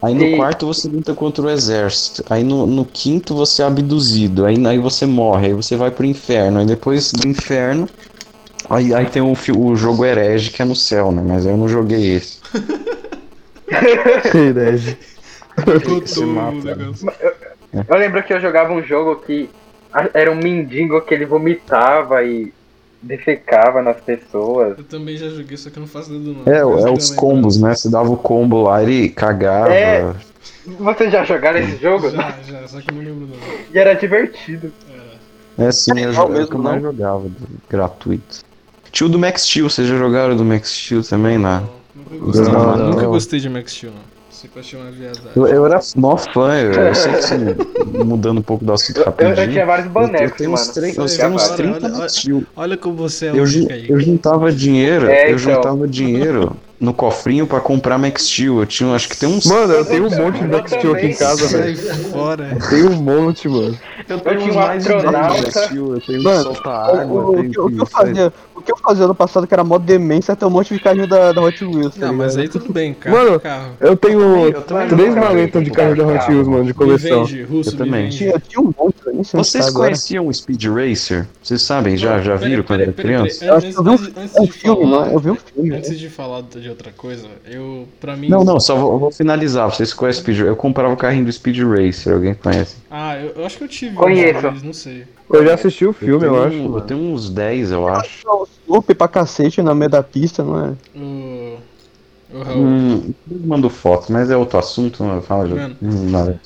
Aí no Sim. quarto você luta contra o exército. Aí no, no quinto você é abduzido. Aí, aí você morre. Aí você vai pro inferno. Aí depois do inferno. Aí, aí tem o, o jogo herege que é no céu, né? Mas eu não joguei esse. (laughs) Mata, o negócio. Eu lembro que eu jogava um jogo que era um mendigo que ele vomitava e defecava nas pessoas. Eu também já joguei, só que eu não faço não. É, Eu é os lembro. combos, né? Você dava o combo lá, ele cagava. É. Vocês já jogaram esse jogo? Já, já, só que eu não lembro não. E era divertido. Era. É sim, eu, legal jo- é o mesmo, que eu mais não? jogava, gratuito. Tinha o do Max Steel, vocês já jogaram do Max Steel também, né? Nunca gostei, Não, nunca não. gostei de Max Steel, não. Eu achei uma viadagem. Eu, eu era mó fã, eu, eu sei que assim, mudando um pouco do assunto Eu, eu- rapidinho. eu tinha vários Eu bonecos, tenho uns, tre- eu tenho é uns da hora, 30 olha- Max Steel. Olha como você é Eu, aí. eu juntava dinheiro, É, eu então. juntava dinheiro no cofrinho pra comprar Max Steel. Eu tinha, acho que tem uns. Mano, eu tenho um monte de Eu Max Steel aqui em casa, velho. fora. Tem um monte, mano. eu tinha um astronauta. Max Steel. Eu tenho Mano, solta-água. O, o, tenho que- o que eu fazia, o que eu fazia ano passado, que era mó demência, é ter um monte de carrinho da, da Hot Wheels, tá Não, mas aí tudo bem, carro. Mano, carro. Eu tenho eu três cara. maletas de carro da Hot Wheels, mano, de Me coleção. vende, Russo, Eu também. me vende. Tinha, tinha um monte, Vocês tá agora. conheciam o Speed Racer? Vocês sabem? Já, já viram quando era criança? peraí. Eu vi um, Antes- antes é um de filme, falar- não é? Eu vi um filme. né? Antes de falar de outra coisa, eu, pra mim... Não, não, só vou, vou finalizar. Vocês conhecem o Speed Eu comprava o carrinho do Speed Racer. Alguém conhece? Ah, eu, eu acho que eu tive Conheço. não sei. Eu já assisti o filme, eu, tenho, acho. Eu tenho uns 10, eu acho. O Sloop pra cacete no meio da pista, não é? O... O Raul, Hum, eu mando foto, mas é outro assunto. Não fala de. Mano. Hum, nada.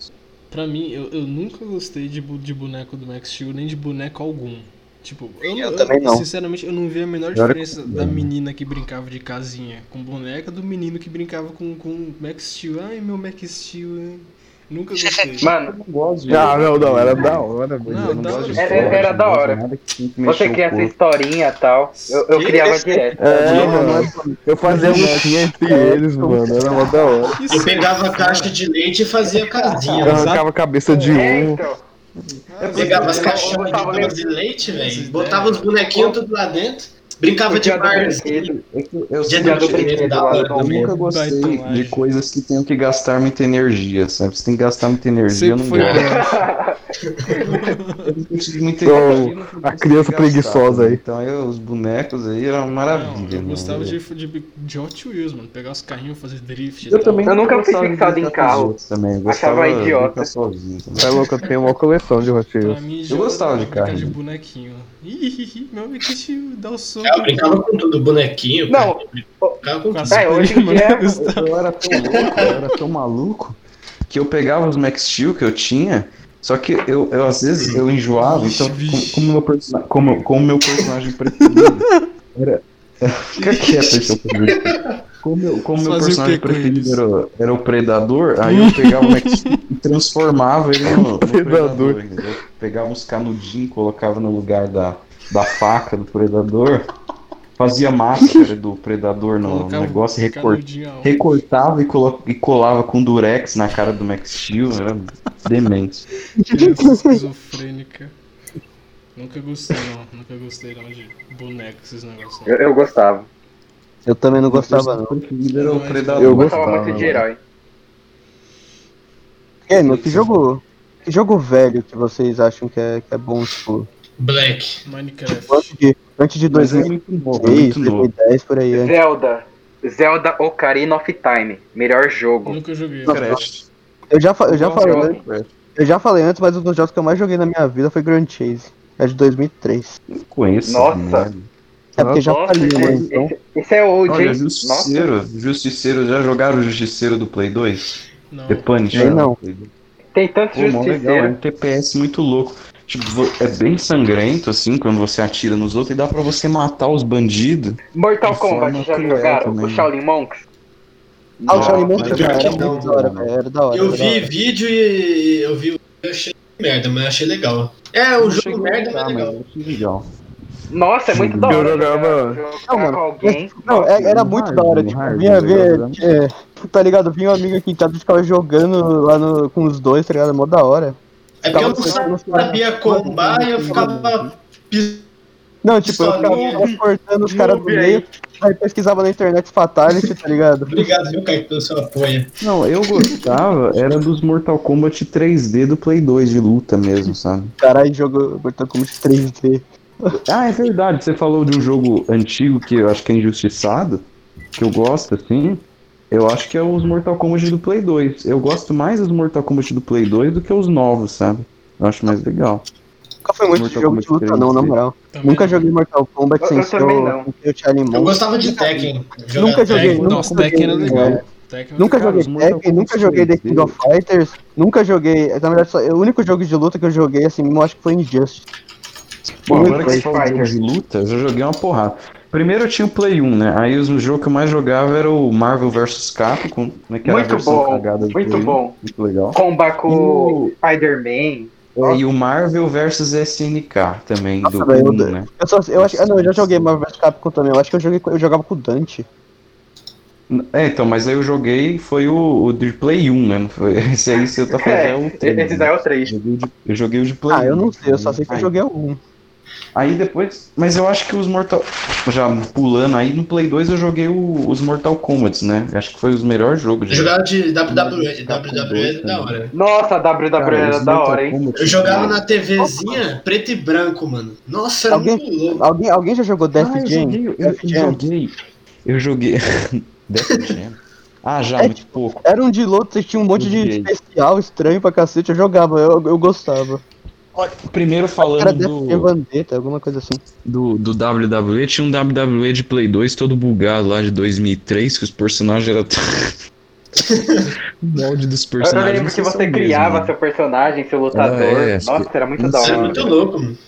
pra mim, eu, eu nunca gostei de, de boneco do Max Steel, nem de boneco algum. Tipo, eu, Eu também não. Sinceramente, eu não vi a menor é diferença que- da menina que brincava de casinha com boneca do menino que brincava com, com Max Steel. Ai, meu Max Steel. hein? Nunca gostei. Mano, não gosto de. Ah, não, não, era da hora, mano. Não, eu não gosto de. Era- esporte, era da hora. que que você cria essa historinha e tal. Eu, eu criava direto. É, mano, eu fazia lutinha entre eles, mano, era mó da hora. Isso Eu é pegava a caixa de leite e fazia casinha. Eu arrancava a cabeça de É, um. então. Eu pegava as Eu caixinhas de de leite, velho. Botava os bonequinhos tudo lá dentro. Brincava de que eu do achei- brinquedo, da hora Eu nunca gostei de coisas que tenham que gastar muita energia, sabe? Se tem que gastar muita energia, eu Sempre não foi gosto. Eu não de muita Então, energia, não a criança preguiçosa né? aí. Então eu, os bonecos aí eram Não, maravilha. eu né? gostava de, de, de Hot Wheels, mano. Pegar os carrinhos, fazer drift e Eu tal. também Eu nunca fui gostava de fixado em carro. Também. Eu Achava gostava de idiota. sozinho também. É louco, eu tenho uma coleção de Hot Wheels. Eu gostava de carrinho. de bonequinho. Ih, meu Steel, dá o soco. Eu brincava com tudo, bonequinho. Não. cara. Brincava com tudo. É, hoje em (laughs) dia- né? Eu era tão louco, eu era tão maluco que eu pegava os Max Steel que eu tinha, só que eu, eu às vezes eu enjoava, então Vixe, como, meu como, como meu personagem preferido era. (laughs) Fica quieto aí, seu. (laughs) Como, meu- como meu personagem preferido era, era o Predador, aí eu pegava o Max Steel e transformava ele no, no Predador. Predador. Pegava uns canudinhos, colocava no lugar da, da faca do Predador, fazia máscara do Predador no Colocava negócio e um recortava e, colo- e colava com durex na cara do Max Steel, era demente. Criança esquizofrênica. Nunca gostei não, nunca gostei não de boneco, esses negócios. Eu, eu gostava. Eu também não gostava, não. era o Predador. Eu gostava muito de herói. É, meu, que jogo. Que jogo velho que vocês acham que é, que é bom, tipo, Black. Minecraft. Antes de, antes de Mas é 2006, muito novo, é muito novo. 2010, por aí. antes. Zelda. Zelda Ocarina of Time. Melhor jogo. Nunca joguei. Crash. Eu já, eu, já Nossa, falei, eu antes- Crash. eu já falei antes, mas um dos jogos que eu mais joguei na minha vida foi Grand Chase. É de 2003. Não conheço. Nossa. merda. É porque já Nossa, faliu, né? esse, Então. esse- esse é old, Olha, hein? Justiceiro. Justiceiro, já jogaram o Justiceiro do Play 2? Não. The Punisher? Eu não. do Play 2. Tem tantos Pô, legal, é um justiceiros. TPS muito louco. Tipo, é bem sangrento, assim, quando você atira nos outros, e dá pra você matar os bandidos. Mortal Kombat, já jogaram? também. O Shaolin Monks? Ah, o Shaolin Monks pior era não, da hora, velho. Era da hora. Eu vi hora. vídeo e eu vi. Eu achei merda, mas eu achei legal. É, o jogo merda, mas legal. eu achei legal. Nossa, é muito da hora. jogava- jogar- Não, mano, com alguém. Não, é- era muito hard, da hora, tipo, vinha ver, é, tá ligado? Vinha um amigo aqui em casa e ficava jogando lá no, com os dois, tá ligado? Mó da hora. É porque eu não sabia combar e eu ficava. Não, tipo, eu ficava cortando os caras do meio, aí pesquisava na internet Fatality, tá ligado? Obrigado, viu, Kaique, pelo seu apoio. Não, eu gostava, era dos Mortal Kombat 3D do Play 2 de luta mesmo, sabe? Caralho, jogo Mortal Kombat 3D. Ah, é verdade, você falou de um jogo antigo que eu acho que é injustiçado, que eu gosto, assim. Eu acho que é os Mortal Kombat do Play 2. Eu gosto mais dos Mortal Kombat do Play 2 do que os novos, sabe? Eu acho mais legal. Nunca foi muito Mortal jogo de Kombat luta, não, na 3D. moral. Também Nunca não. joguei Mortal Kombat Eu- sem eu ser também não. Eu Monk. gostava de Tekken. Nunca joguei, Tekken, nunca nossa, Tekken era joguei, legal. é. Tekken Nunca Cara, joguei Tekken, nunca joguei The 3D. King of Fighters, nunca joguei. Na verdade, só, o único jogo de luta que eu joguei, assim, eu acho que foi Injustice. Bom, agora que você de jogo de luta, eu já joguei uma porrada. Primeiro eu tinha o Play 1, né? Aí o jogo que eu mais jogava era o Marvel vs Capcom, né? Que era a Muito versão bom, cagada do muito Play 1. bom. Muito legal. Combar com o o- Spider-Man. É, e o Marvel vs SNK também, Nossa, do velho, 1, eu- né? Eu, só, eu acho, ah, não, eu já joguei Marvel vs Capcom também. Eu acho que eu joguei, eu jogava com o Dante. É, então, mas aí eu joguei, foi o, o de Play 1, né? (laughs) Esse aí você tá falando é, o 3. Esse daí é o 3. Eu joguei, de, eu joguei o de Play Ah, eu 1. não sei, eu só sei que eu joguei um. Aí depois. Mas eu acho que os Mortal. Já pulando aí, no Play 2 eu joguei o- os Mortal Kombat, né? Acho que foi os melhores jogos. Eu jogava de WWE, WWE é da hora. Nossa, WWE Cara, era da hora, hein? Kombat- Eu jogava na TVzinha preto e branco, mano. Nossa, era Alguém- muito louco. Alguém, alguém já jogou Death Ah, eu Jam? joguei, eu, Death eu joguei. Eu joguei. (laughs) Death Jam? Ah, já, É, muito pouco. Era um de luta, você tinha um monte de Joguei. especial estranho pra cacete, eu jogava, eu, eu gostava. Primeiro Era falando do, Vendetta, alguma coisa assim. do, do WWE, tinha um WWE de Play 2 todo bugado lá de 2003, que os personagens eram. (laughs) o molde dos Eu personagens. lembro não que você é o mesmo, criava né? seu personagem, seu lutador. é, acho Nossa, era muito da. Era hora. muito louco, mano.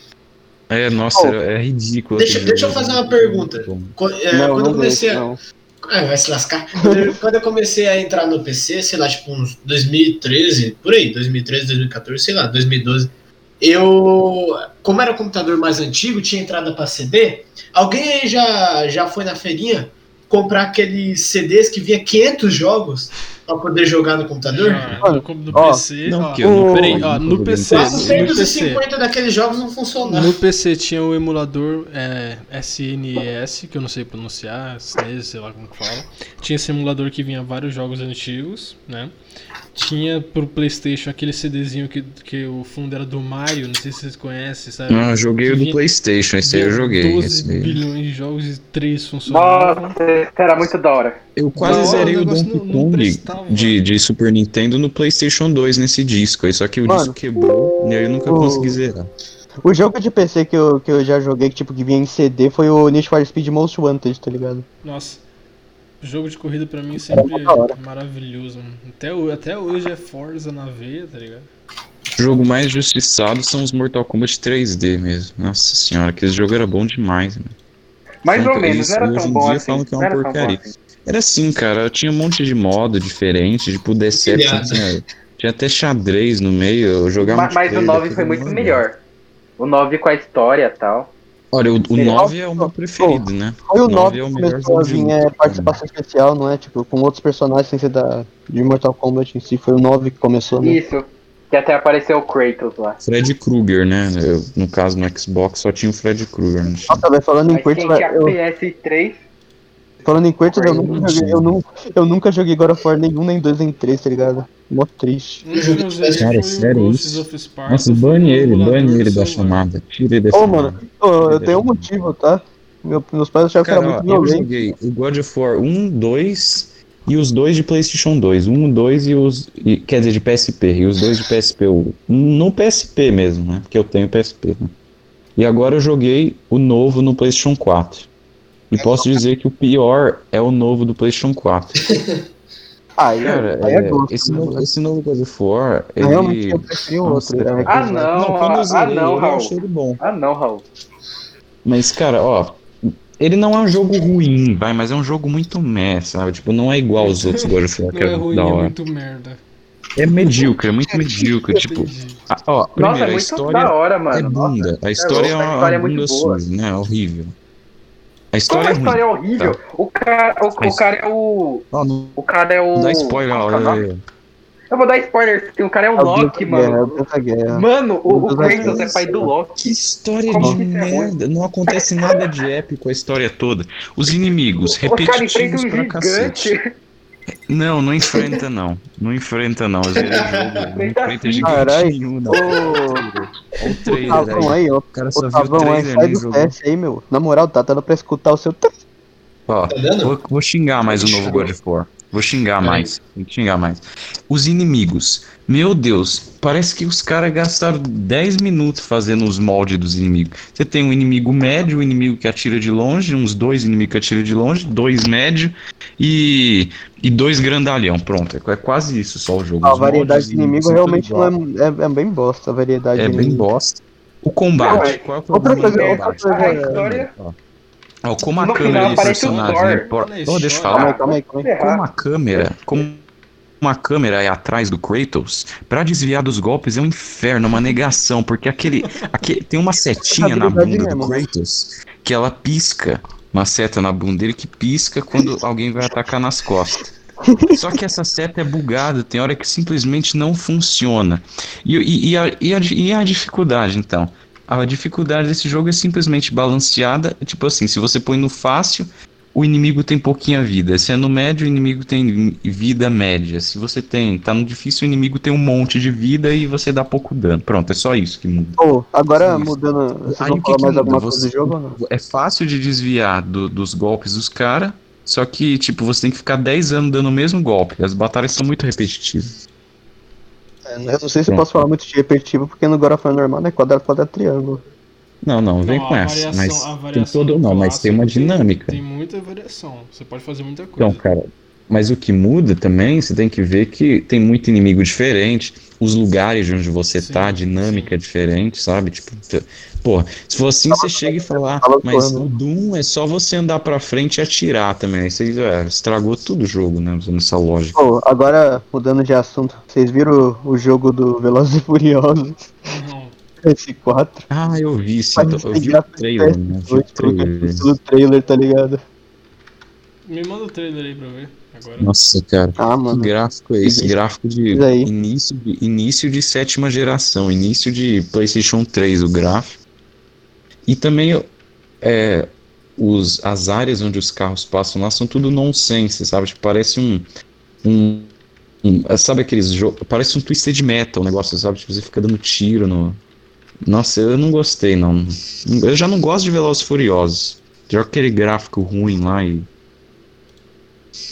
É, nossa, era- é ridículo. Deixa- deixa eu fazer uma pergunta. Bom. Qu- é, não, quando não eu comecei deixa, a. não. Ah, vai se lascar. Quando eu, quando eu comecei a entrar no PC, sei lá, tipo uns 2013, por aí, 2013, 2014, sei lá, 2012. Eu, como era um computador mais antigo, tinha entrada pra CD. Alguém aí já, já foi na feirinha comprar aqueles CDs que vinha 500 jogos pra poder jogar no computador? Ah, no, no Ó, PC, Não, ó, não peraí, ó, no PC, PC. no PC, 450 daqueles jogos não funcionaram. no PC tinha o emulador é, SNES, que eu não sei pronunciar, SNES, sei lá como que fala. Tinha esse emulador que vinha vários jogos antigos, né? Tinha pro Playstation aquele CDzinho que, que o fundo era do Mario, não sei se vocês conhecem, sabe? Ah, eu joguei o do PlayStation, esse aí eu joguei. 12 esse aí. bilhões de jogos e 3 funcionavam. Nossa, era muito da hora. Eu quase hora, zerei o o Donkey não- não Kong prestava. de, de Super Nintendo no PlayStation 2 nesse disco aí, só que o Mano, disco quebrou e aí eu nunca o- consegui zerar. O jogo de PC que eu, que eu já joguei, que tipo, que vinha em CD, foi o Need for Speed Most Wanted, tá ligado? Nossa, jogo de corrida pra mim sempre da hora. é maravilhoso. mano. Até, até hoje é Forza na veia, tá ligado? O jogo mais justiçado são os Mortal Kombat 3D mesmo. Nossa senhora, aquele jogo era bom demais, mano. Mais Falam ou que- menos, isso não era hoje tão em bom dia assim. falam que é uma era tão bom porcaria. assim. Era assim, cara, tinha um monte de modo diferente, tipo Deception, tinha, tinha até xadrez no meio, eu jogava Ma- Mas, o 9 foi muito melhor. O 9 com a história e tal. Olha, o, o Melhor. 9 é o meu preferido, né? Foi o Nove 9 é o que melhor começou a vir é, cara. participação especial, não é? Tipo, com outros personagens sem ser da, de Mortal Kombat em si. Foi o 9 que começou, né? Isso. Que até apareceu o Kratos lá. Fred Krueger, né? Eu, no caso, no Xbox só tinha o Fred Krueger. Né? Nossa, velho, falando em Mas Kratos, quem tinha eu, PS3, falando em Kratos, eu nunca joguei, eu, eu nunca joguei God of War nenhum, nem dois, nem três, tá ligado? Mó triste. Um eu Cara, sério isso? Nossa, bane ele, bane ele da chamada. Tira ele dessa Ô, chamada. mano, ô, eu tenho um motivo, tá? Meu- meus pais achavam que era muito eu violento. joguei o God of War 1, 2 e os dois de PlayStation 2. 1, 2 e os. e- quer dizer, de PSP. E os dois de PSP. o- no PSP mesmo, né? Porque eu tenho PSP. Né? E agora eu joguei o novo no PlayStation 4. E posso dizer que o pior é o novo do PlayStation 4. (laughs) Aí, Cara, aí é é, gosto. esse, né, novo, esse novo God of War, ele... Realmente eu preferi o Nossa, outro. né? Ah, não, quando eu ah, zerei não, ele, eu Raul. achei ele bom. Ah não, Raul. Mas, cara, ó, ele não é um jogo ruim, vai, mas é um jogo muito meh, sabe? Tipo, não é igual aos outros God of War, que Não é é ruim, da é hora. muito merda. É medíocre, é muito medíocre. tipo, a- ó, Nossa, primeiro, é a muito história da hora, é mano. Nossa. bunda. A história é, louco, a uma, história é bunda suja, né? É horrível. A Como história a é ruim. história é horrível? O cara, o, o cara é o. Ó, não O cara é o. dá spoiler, é é- Eu vou dar spoiler, o cara é o É Loki, é mano. Guerra. Mano, o, o Kratos é pai do Loki. Que história Como de que isso é merda. Não acontece nada de épico a história toda. Os inimigos, repetitivos um pra cacete. Gigante. Não, não enfrenta não. Não enfrenta não. Às vezes o jogo (laughs) não Enfrenta sim. gigantinho, não. Olha o trailer aí. aí, ó. O cara só viu o Tavão aí, trailer, nem jogou. teste aí, meu. Na moral, tá dando pra escutar o seu. Ó, Tá vou, vou xingar mais o novo God of War. Vou xingar mais. Tem que xingar mais. Os inimigos. Meu Deus, parece que os caras gastaram 10 minutos fazendo os moldes dos inimigos. Você tem um inimigo médio, um inimigo que atira de longe, uns dois inimigos que atiram de longe, dois médio e, e dois grandalhão. Pronto, é, é quase isso só o jogo. A Os variedade de inimigo realmente é, é, é bem bosta, a variedade É de bem inimigo. bosta. O combate, Não, é- qual é o outra problema do coisa- outra combate? coisa- A história. Ó, ó, como a No câmera final do um personagem. É por- Olha Ô, deixa eu isso, falar. Calma aí, calma aí, calma aí. Como a câmera, como uma câmera atrás do Kratos, pra desviar dos golpes é um inferno, uma negação, porque aquele, aquele tem uma setinha na bunda do mesmo. Kratos que ela pisca uma seta na bunda dele que pisca quando alguém vai atacar nas costas. Só que essa seta é bugada, tem hora que simplesmente não funciona. E, e, e, a, e, a, e a dificuldade, então? A dificuldade desse jogo é simplesmente balanceada. Tipo assim, se você põe no fácil, o inimigo tem pouquinha vida. Se é no médio, o inimigo tem vida média. Se você tem, tá no difícil, o inimigo tem um monte de vida e você dá pouco dano. Pronto, é só isso que muda. Pô, agora mudando. Vocês Aí vão que que mais muda? alguma coisa Você- do jogo ou não? É fácil de desviar do- dos golpes dos caras, só que, tipo, você tem que ficar 10 anos dando o mesmo golpe. As batalhas são muito repetitivas. É, Eu não sei se eu posso falar muito de repetitivo, porque no God of War normal é quadrado, quadrado, triângulo. Não, não, vem Não, com a essa. variação- Mas a tem todo. Não, mas tem uma dinâmica. Tem muita variação. Você pode fazer muita coisa. Então, cara, mas o que muda também, você tem que ver que tem muito inimigo diferente, os lugares de onde você Sim, tá, a dinâmica é diferente, sabe? Tipo, pô, se for assim, você chega e fala, ah, mas o Doom é só você andar pra frente e atirar também. Aí você é, estragou tudo o jogo, né? Usando essa lógica. Pô, agora mudando de assunto, vocês viram o, o jogo do Velozes e Furiosos? Não. Esse 4? Ah, eu vi Mas eu vi o trailer, né? Eu vi o trailer. tá ligado? Me manda o trailer aí pra ver. Agora. Nossa, cara. Ah, Que mano. gráfico é esse? Isso. Gráfico de Isso início, de início de sétima geração, início de PlayStation 3, o gráfico. E também é, os, as áreas onde os carros passam lá são tudo nonsense, sabe? Tipo, parece um. um, um- sabe aqueles jogos. Parece um Twisted Metal, o negócio, sabe? Tipo, você fica dando tiro no. Nossa, eu não gostei, não. Eu já não gosto de Velozes e Furiosos. Já aquele gráfico ruim lá e.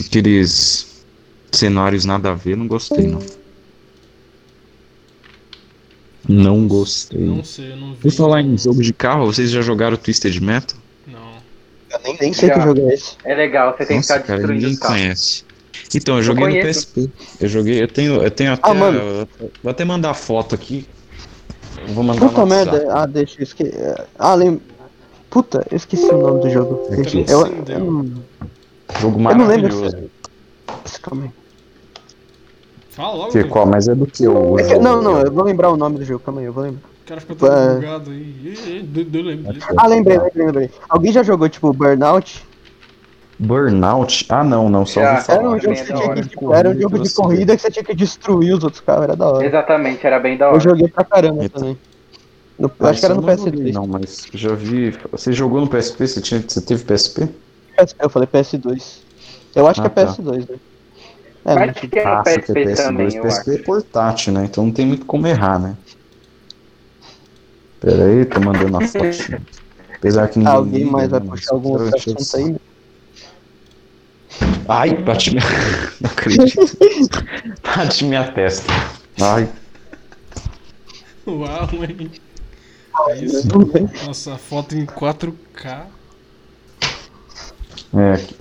Aqueles cenários nada a ver, não gostei, não. Não gostei. Não sei, eu não vi. Por falar em jogo de carro, vocês já jogaram Twisted Metal? Não. Eu nem, nem sei Já. que jogo é esse. É legal, você tem que Nossa, ficar cara, destruindo ninguém os conhece. Então, eu joguei no conheço. PSP. Eu joguei, eu tenho, eu tenho até. Ah, mano. Vou até mandar foto aqui. Eu vou mandar Puta no WhatsApp. merda. Ah, deixa eu esquecer. Ah, lembra. Puta, eu esqueci o nome do jogo. Eu, eu, não- Jogo eu não lembro. maravilhoso. se- Calma aí. Fala logo. Qual? Mas é do que o. É que- não, não, eu vou lembrar o nome do jogo, calma aí, eu vou lembrar. O cara ficou todo É. bugado aí. Ih, deu- deu lembro. Ah, lembrei, lembrei, lembrei. Alguém já jogou, tipo, Burnout? Burnout? Ah, não, não. Só. Era um jogo que que, tipo, era um jogo de Corrida, corrida que você tinha que destruir os outros carros, era da hora. Exatamente, era bem da Eu hora. joguei pra caramba Eita. também. No- eu Ah, acho que era no eu não joguei, PS3. Não, mas já vi. Você jogou no PSP? Você, tinha, você teve PSP? PSP, Eu falei PS2. Eu acho Ah, que é tá. PS2, né? É, Mas acho que é Ah, PSP quer PS2, também, eu PSP é portátil, né? Então não tem muito como errar, né? Pera aí, tô mandando a foto. (laughs) Apesar que ninguém. Alguém mais vai né, puxar algum eu outro assunto aí? Ai, bate minha. (laughs) Não acredito. bate minha testa. Ai, Uau, hein? É isso. Nossa, foto em 4K. é aqui.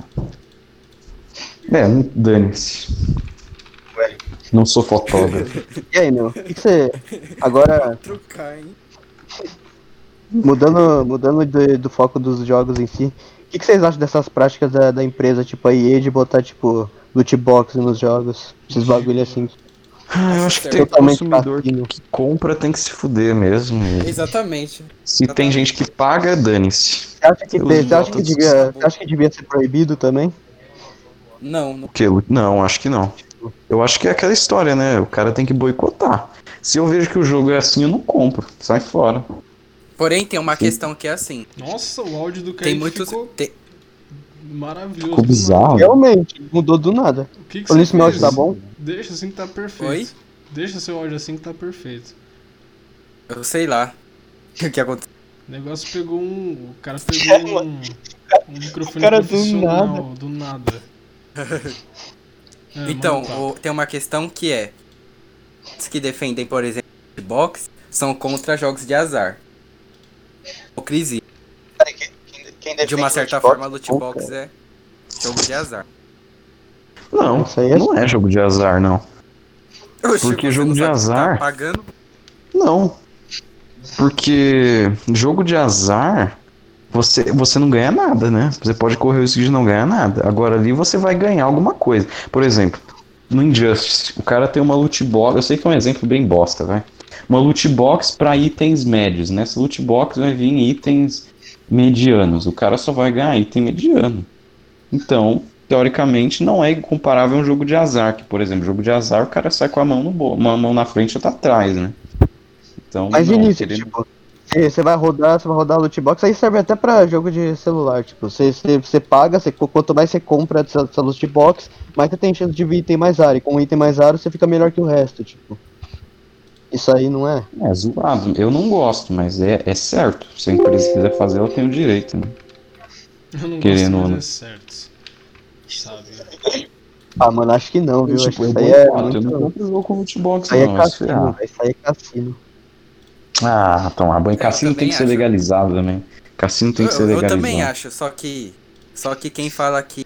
É, não- dane-se. Não sou fotógrafo. (laughs) E aí, meu? O que, que você. Agora, Trocar, hein? mudando, mudando de- do foco dos jogos em si, o que, que vocês acham dessas práticas da, da empresa, tipo a EA, de botar, tipo, loot box nos jogos? Esses bagulho assim, Ah, eu acho que tem totalmente consumidor cassino. que compra tem que se fuder mesmo. Exatamente. Se tem gente que paga, dane-se. Você acha que, Eu você acha que, devia, acha que devia ser proibido também? Não, não. Que? Não, acho que não. Eu acho que é aquela história, né? O cara tem que boicotar. Se eu vejo que o jogo é assim, eu não compro. Sai fora. Porém, tem uma questão que é assim. Nossa, o áudio do Tem Kaique muitos. ficou tem- maravilhoso. Ficou bizarro. nada. Realmente, mudou do nada. O que, que isso, meu áudio tá bom? Deixa assim que tá perfeito. Oi? Deixa seu áudio assim que tá perfeito. Eu sei lá. (laughs) O que aconteceu? O negócio pegou um. O cara (laughs) pegou um. Um microfone cara do profissional do nada. (laughs) É, Então, lá. o- tem uma questão que é. Os que defendem, por exemplo, box são contra jogos de azar. Hipocrisia. De uma certa forma, loot box é jogo de azar. Não, Isso aí não é jogo de azar, não. Oxe, Porque jogo não de que azar- Tá pagando? Não. Porque jogo de azar, você, você não ganha nada, né? Você pode correr o risco de não ganhar nada. Agora ali você vai ganhar alguma coisa. Por exemplo, no Injustice, o cara tem uma loot box. Eu sei que é um exemplo bem bosta, vai. Uma loot box para itens médios. Nessa loot box vai vir itens medianos. O cara só vai ganhar item mediano. Então, teoricamente, não é comparável a um jogo de azar, que, por exemplo, jogo de azar, o cara sai com a mão no bo uma mão na frente e outra atrás, né? Então, Mas não, início, querendo- tipo, você vai rodar, você vai rodar loot box, aí serve até pra jogo de celular, tipo, você, você, você paga, você, quanto mais você compra dessa loot box, mais você tem chance de vir item mais raro, e com item mais raro você fica melhor que o resto, tipo. Isso aí não é? É zoado. Eu não gosto, mas é, é certo. Se a empresa quiser fazer, ela tem o direito, né? Eu não Querendo ou gosto não. mais é certo. Sabe? Ah, mano, acho que não, viu? Eu, acho tipo, que eu isso aí é boicoto, eu não muito... jogo com lootbox, Isso aí é não. Cassino, isso aí é cassino. Ah, tomar banho. Cassino tem que ser acho. legalizado também. Cassino tem que ser eu, eu legalizado. também acho, só que. Só que quem fala que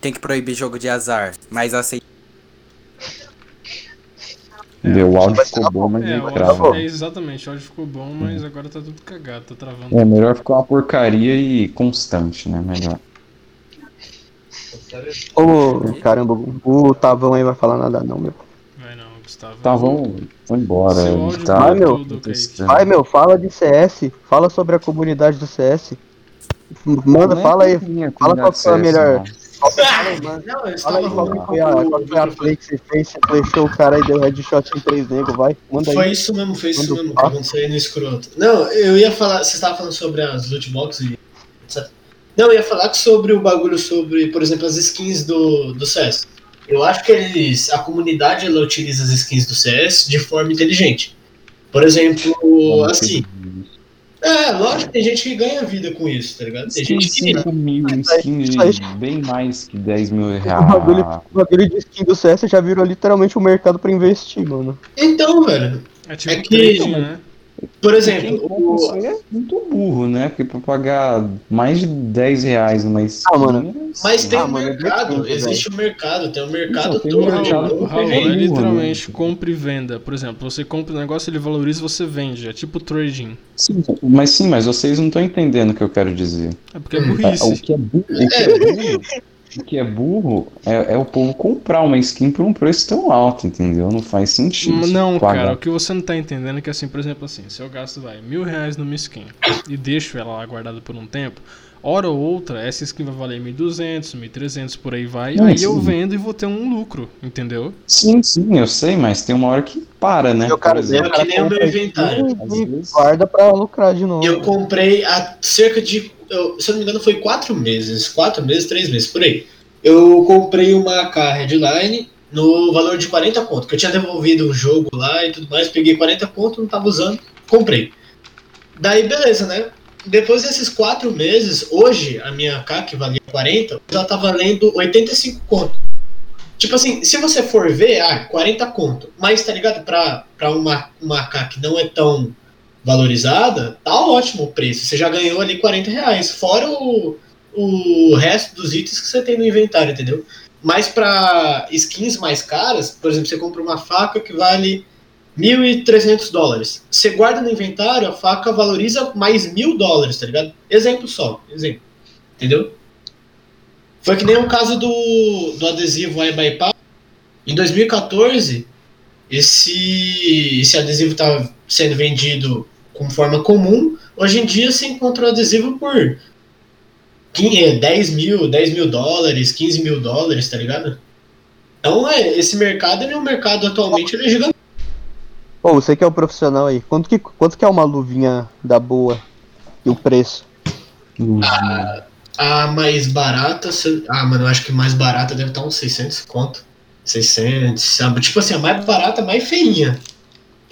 tem que proibir jogo de azar, mas aceita. Entendeu? O áudio ficou bom, mas É, o trava. é exatamente, o áudio ficou bom, mas agora tá tudo cagado, tá travando. É melhor ficar uma porcaria e constante, né? Melhor. Ô, caramba, o Tavão aí vai falar nada não, meu. Vai não, Gustavo. Vamos, vamos embora. Tá Vai, meu. Vai, meu, fala de CS, fala sobre a comunidade do CS. Manda, é fala aí, minha fala qual foi a melhor. não. Não, eu aí estava qual falando que foi a, qual que foi a play que você fez, você flechou o cara e deu headshot em três negros, vai, manda Foi aí. isso mesmo, foi isso mesmo que passa. aconteceu aí no escroto. Não, eu ia falar, você estava falando sobre as loot boxes e etc. Não, eu ia falar sobre o bagulho sobre, por exemplo, as skins do, do CS. Eu acho que eles, a comunidade ela utiliza as skins do CS de forma inteligente. Por exemplo, assim, é, lógico que tem gente que ganha vida com isso, tá ligado? Tem gente que 5 mil, Isso aí- skin de isso aí- bem mais que 10 mil O reais. bagulho, o bagulho de skin do CS já virou literalmente um mercado pra investir, mano. Então, velho, É tipo É que- trading, né? Por exemplo, o, é muito burro, né? Porque pra pagar mais de 10 reais numa skin. Ah, mano. mas tem Ah, um mano, mercado, depende, existe um mercado, tem um mercado Então, todo. um mercado Raul, é literalmente né? compra e venda. Por exemplo, você compra um negócio, ele valoriza você vende. É tipo trading. Sim, mas sim, mas vocês não estão entendendo o que eu quero dizer. É porque é Hum, É, o burrice. que é burro, o que é burro, o que é, burro é, é o povo comprar uma skin por um preço tão alto, entendeu? Não faz sentido. Não, pagar. cara, o que você não tá entendendo é que assim, por exemplo assim, se eu gasto vai, mil reais numa skin e deixo ela lá guardada por um tempo, hora ou outra, essa skin vai valer 1.200, 1.300, por aí vai, Não, aí eu sim. vendo e vou ter um lucro, entendeu? Sim, sim, eu sei, mas tem uma hora que para, né? E o cara, Por exemplo, É que nem o meu inventário. skin às vezes- guarda pra lucrar de novo. Eu comprei há cerca de, eu- se eu não me engano, foi quatro meses, quatro meses, três meses, por aí. Eu comprei uma AK Headline no valor de 40 conto, que eu tinha devolvido o jogo lá e tudo mais, peguei 40 conto, não tava usando, comprei. Daí, beleza, né? Depois desses quatro meses, hoje a minha AK, que valia 40, já tá valendo 85 conto. Tipo assim, se você for ver, ah, 40 conto, mas tá ligado? Pra, pra uma, uma AK que não é tão valorizada, tá ótimo o preço. Você já ganhou ali 40 reais, fora o, o resto dos itens que você tem no inventário, entendeu? Mas para skins mais caras, por exemplo, você compra uma faca que vale 1.300 dólares. Você guarda no inventário, a faca valoriza mais mil dólares, tá ligado? Exemplo só, exemplo. Entendeu? Foi que nem o caso do, do adesivo iBuyPal. Em 2014, esse, esse adesivo estava sendo vendido com forma comum. Hoje em dia você encontra o adesivo por 15, 10 mil, 10 mil dólares, 15 mil dólares, tá ligado? Então é, esse mercado, ele é um mercado atualmente ele é gigante. Ô, você que é o profissional aí, quanto que, quanto que é uma luvinha da boa? E o preço? A mais barata, se- ah, mano, eu acho que mais barata deve estar uns 600 conto. 600, sabe? Tipo assim, a mais barata, a mais feinha.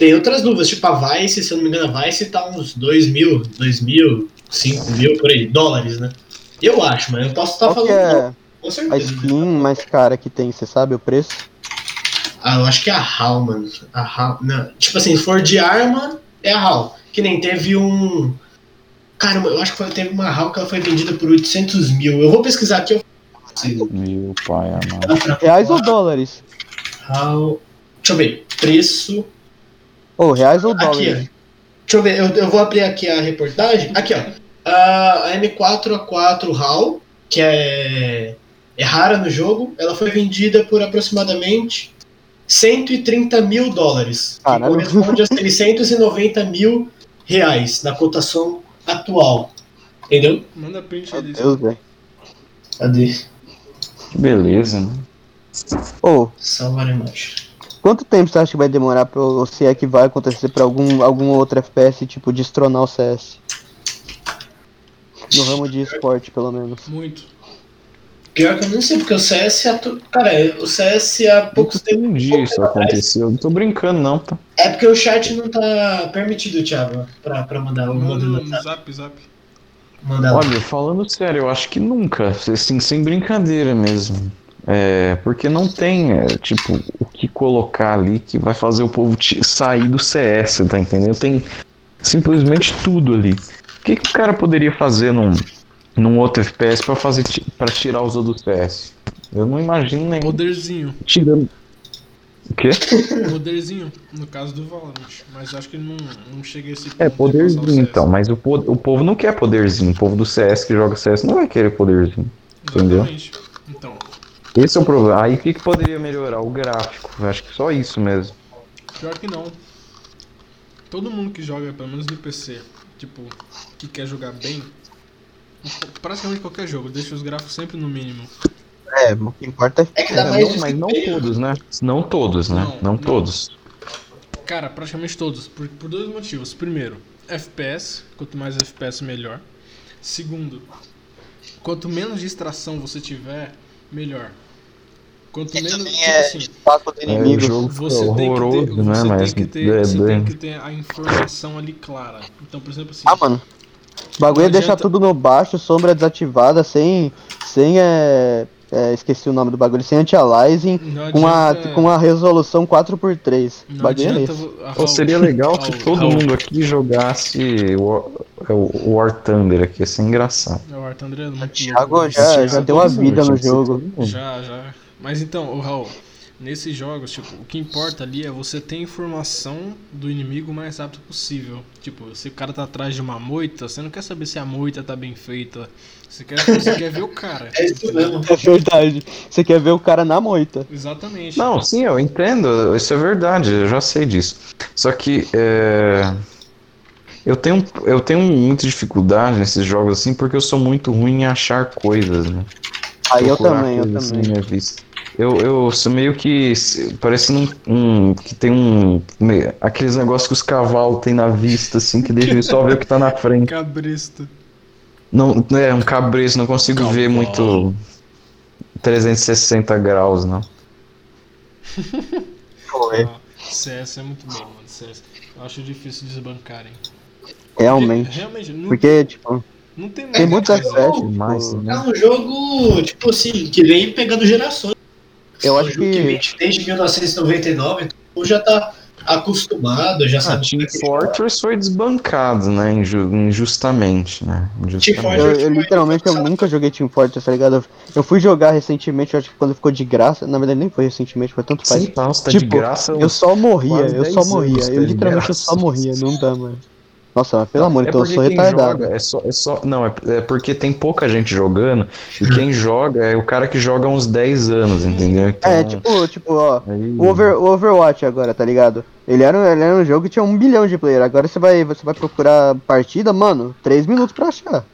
Tem outras luvas, tipo a Vice, se eu não me engano, a Vice tá uns 2 mil, 2 mil, 5 mil, por aí, dólares, né? Eu acho, mas eu posso estar que falando é com a certeza. skin mais cara que tem, você sabe o preço? Ah, eu acho que é a HAL, mano. A HAL, não, tipo assim, se for de arma, é a HAL. Que nem teve um. Caramba, eu acho que foi, teve uma HAL que ela foi vendida por 800 mil. Eu vou pesquisar aqui. Eu... Meu pai amado. Reais ou dólares? HAL. Deixa eu ver. Preço. Ô, reais ou Aqui, ó. dólares? Deixa eu ver, eu, eu vou abrir aqui a reportagem. Aqui, ó. A a M4A4 HAL, que é, é rara no jogo, ela foi vendida por aproximadamente 130 mil dólares. Que Caralho. corresponde a 690 mil reais na cotação atual. Entendeu? Manda print Meu disso. Deus, velho. Cadê? Que beleza, né? Ô, Salvar a imagem. Quanto tempo você acha que vai demorar pra, ou se é que vai acontecer pra algum, algum outro FPS, tipo, destronar o CS? No ramo de esporte, pelo menos. Muito. Pior que eu não sei, porque o CS. Atu... Cara, o CS há poucos tempos. Um dia isso aconteceu. Não tô brincando, não, tá? É porque o chat não tá permitido, Thiago, pra, pra mandar o Manda modelo no zap, zap. Mandar lá. Olha, falando sério, eu acho que nunca, assim, sem brincadeira mesmo. É, porque não tem, é, tipo, o que colocar ali que vai fazer o povo sair do CS, tá entendendo? Tem simplesmente tudo ali. O que, que o cara poderia fazer num, num outro FPS pra fazer para tirar os outros CS? Eu não imagino nenhum Poderzinho. tirando. O quê? Poderzinho, no caso do Valorant. Mas acho que não, não chega a esse ponto. É, de passar o poderzinho então, mas o, po- o povo não quer poderzinho. O povo do CS que joga CS não vai querer poderzinho. entendeu? Exatamente. Então, Esse é o problema. Aí o que, que poderia melhorar? O gráfico. Eu acho que só isso mesmo. pior que não. Todo mundo que joga, pelo menos no PC, tipo, que quer jogar bem, praticamente qualquer jogo, deixa os gráficos sempre no mínimo. É, o que importa é É que dá É, mais não, mas não todos, né? Não todos, né? Não, Não, não. todos. Cara, praticamente todos, por, por dois motivos. Primeiro, FPS, quanto mais FPS melhor. Segundo, quanto menos distração você tiver, melhor. Quanto E menos, também tipo é assim, É, o inimigo. jogo você tem que ter, né? você Mas tem que ter, é, você é, tem que ter a informação ali clara. Então, por exemplo assim, Ah, mano. O bagulho é deixar tudo no baixo, sombra desativada, sem. sem é, é, esqueci o nome do bagulho, sem anti-aliasing, não com a, com a resolução 4x3. O não bagulho é adianta ah, Pô, seria legal se todo mundo aqui jogasse War, é, o War Thunder aqui. Ia ser engraçado. É, o War Thunder é muito Thiago louco. já, já que deu todo vida mundo, no jogo. Já, já. Mas então, o Raul, nesses jogos, tipo, o que importa ali é você ter informação do inimigo o mais rápido possível. Tipo, se o cara tá atrás de uma moita, você não quer saber se a moita tá bem feita. Você quer, você quer ver o cara. É isso mesmo. É verdade. Você quer ver o cara na moita. Exatamente. Não, sim, eu entendo, isso é verdade, eu já sei disso. Só que é, eu tenho eu tenho muita dificuldade nesses jogos assim porque eu sou muito ruim em achar coisas, né? Aí eu Procurar também, eu assim também. minha vista. Eu, eu sou meio que parecendo um, um que tem um me- aqueles negócios que os cavalos têm na vista assim que deixa ele só ver o que tá na frente. Cabrista. Não, é um cabresto, não consigo ver muito 360 graus, não. (laughs) Foi. Ah, CS é muito bom, mano. CS. Eu acho difícil desbancarem. Realmente. Realmente, não, Porque, tipo, não tem tem muitos. Demais, tipo, né? É um jogo, tipo assim, que vem pegando gerações. Eu um acho jogo que- vem desde 1999, então já tá acostumado, já Ah, sabe. Team é Fortress foi desbancado, né? inju- injustamente, né? Injustamente. Eu, eu literalmente eu nunca joguei Team Fortress, tá ligado? Eu- Eu fui jogar recentemente, acho que quando ficou de graça, na verdade nem foi recentemente, foi tanto faz. Sim, tá, tá de Tipo, graça. Eu só morria, eu 10 só morria. Eu de literalmente eu só morria, não dá, mano. Nossa, pelo amor de É Deus, eu sou retardado. joga, é só, é só, não, é, é porque tem pouca gente jogando, e quem (laughs) joga é o cara que joga há uns 10 anos, entendeu? Então, É, tipo, tipo, ó, o, Over- o Overwatch agora, tá ligado? Ele era, um- ele era um jogo que tinha um bilhão de player. Agora você vai, você vai procurar partida, mano, 3 minutos pra achar.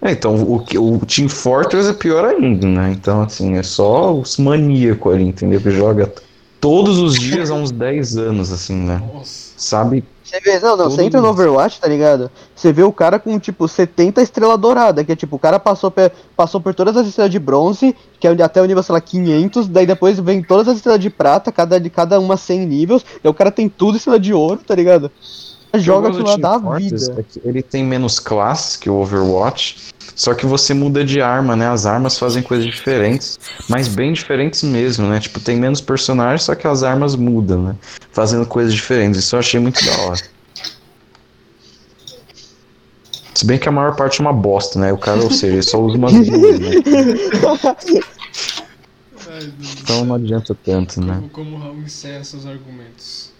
É, então, o, o Team Fortress é pior ainda, né? Então, assim, é só os maníacos ali, entendeu? Que joga todos os dias há uns 10 anos, assim, né? Nossa. Sabe? Você vê, não, não, você entra no. Overwatch, tá ligado? Você vê o cara com, tipo, 70 estrela dourada, que é tipo, o cara passou, pe- passou por todas as estrelas de bronze, que é até o nível, sei lá, 500, daí depois vem todas as estrelas de prata, cada, de cada uma 100 níveis, e o cara tem tudo estrela de ouro, tá ligado? Joga aquilo lá da vida. é Ele tem menos classes que o Overwatch, só que você muda de arma, né? As armas fazem coisas diferentes, mas bem diferentes mesmo, né? Tipo, tem menos personagens, só que as armas mudam, né? Fazendo coisas diferentes. Isso eu achei muito da hora. Se bem que a maior parte é uma bosta, né? O cara, ou seja, ele só usa umas duas, né? Então não adianta tanto, né? Como, como o Raul encerra seus argumentos.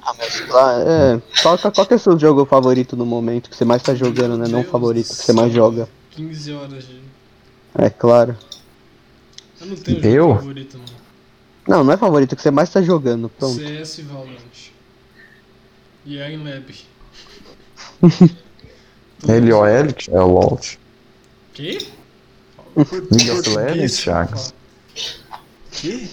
Ah, sei lá, é, qual, qual que é o seu jogo favorito no momento, que você mais tá jogando, né? Não favorito, que você mais joga. 15 horas de. É claro. Eu não tenho Eu? jogo favorito, não. Não, não é favorito, que você mais tá jogando, pronto. CS e Valorant. E a Lab. (laughs) LOL, é o LOL. Que? League of Legends, Thiago. Que?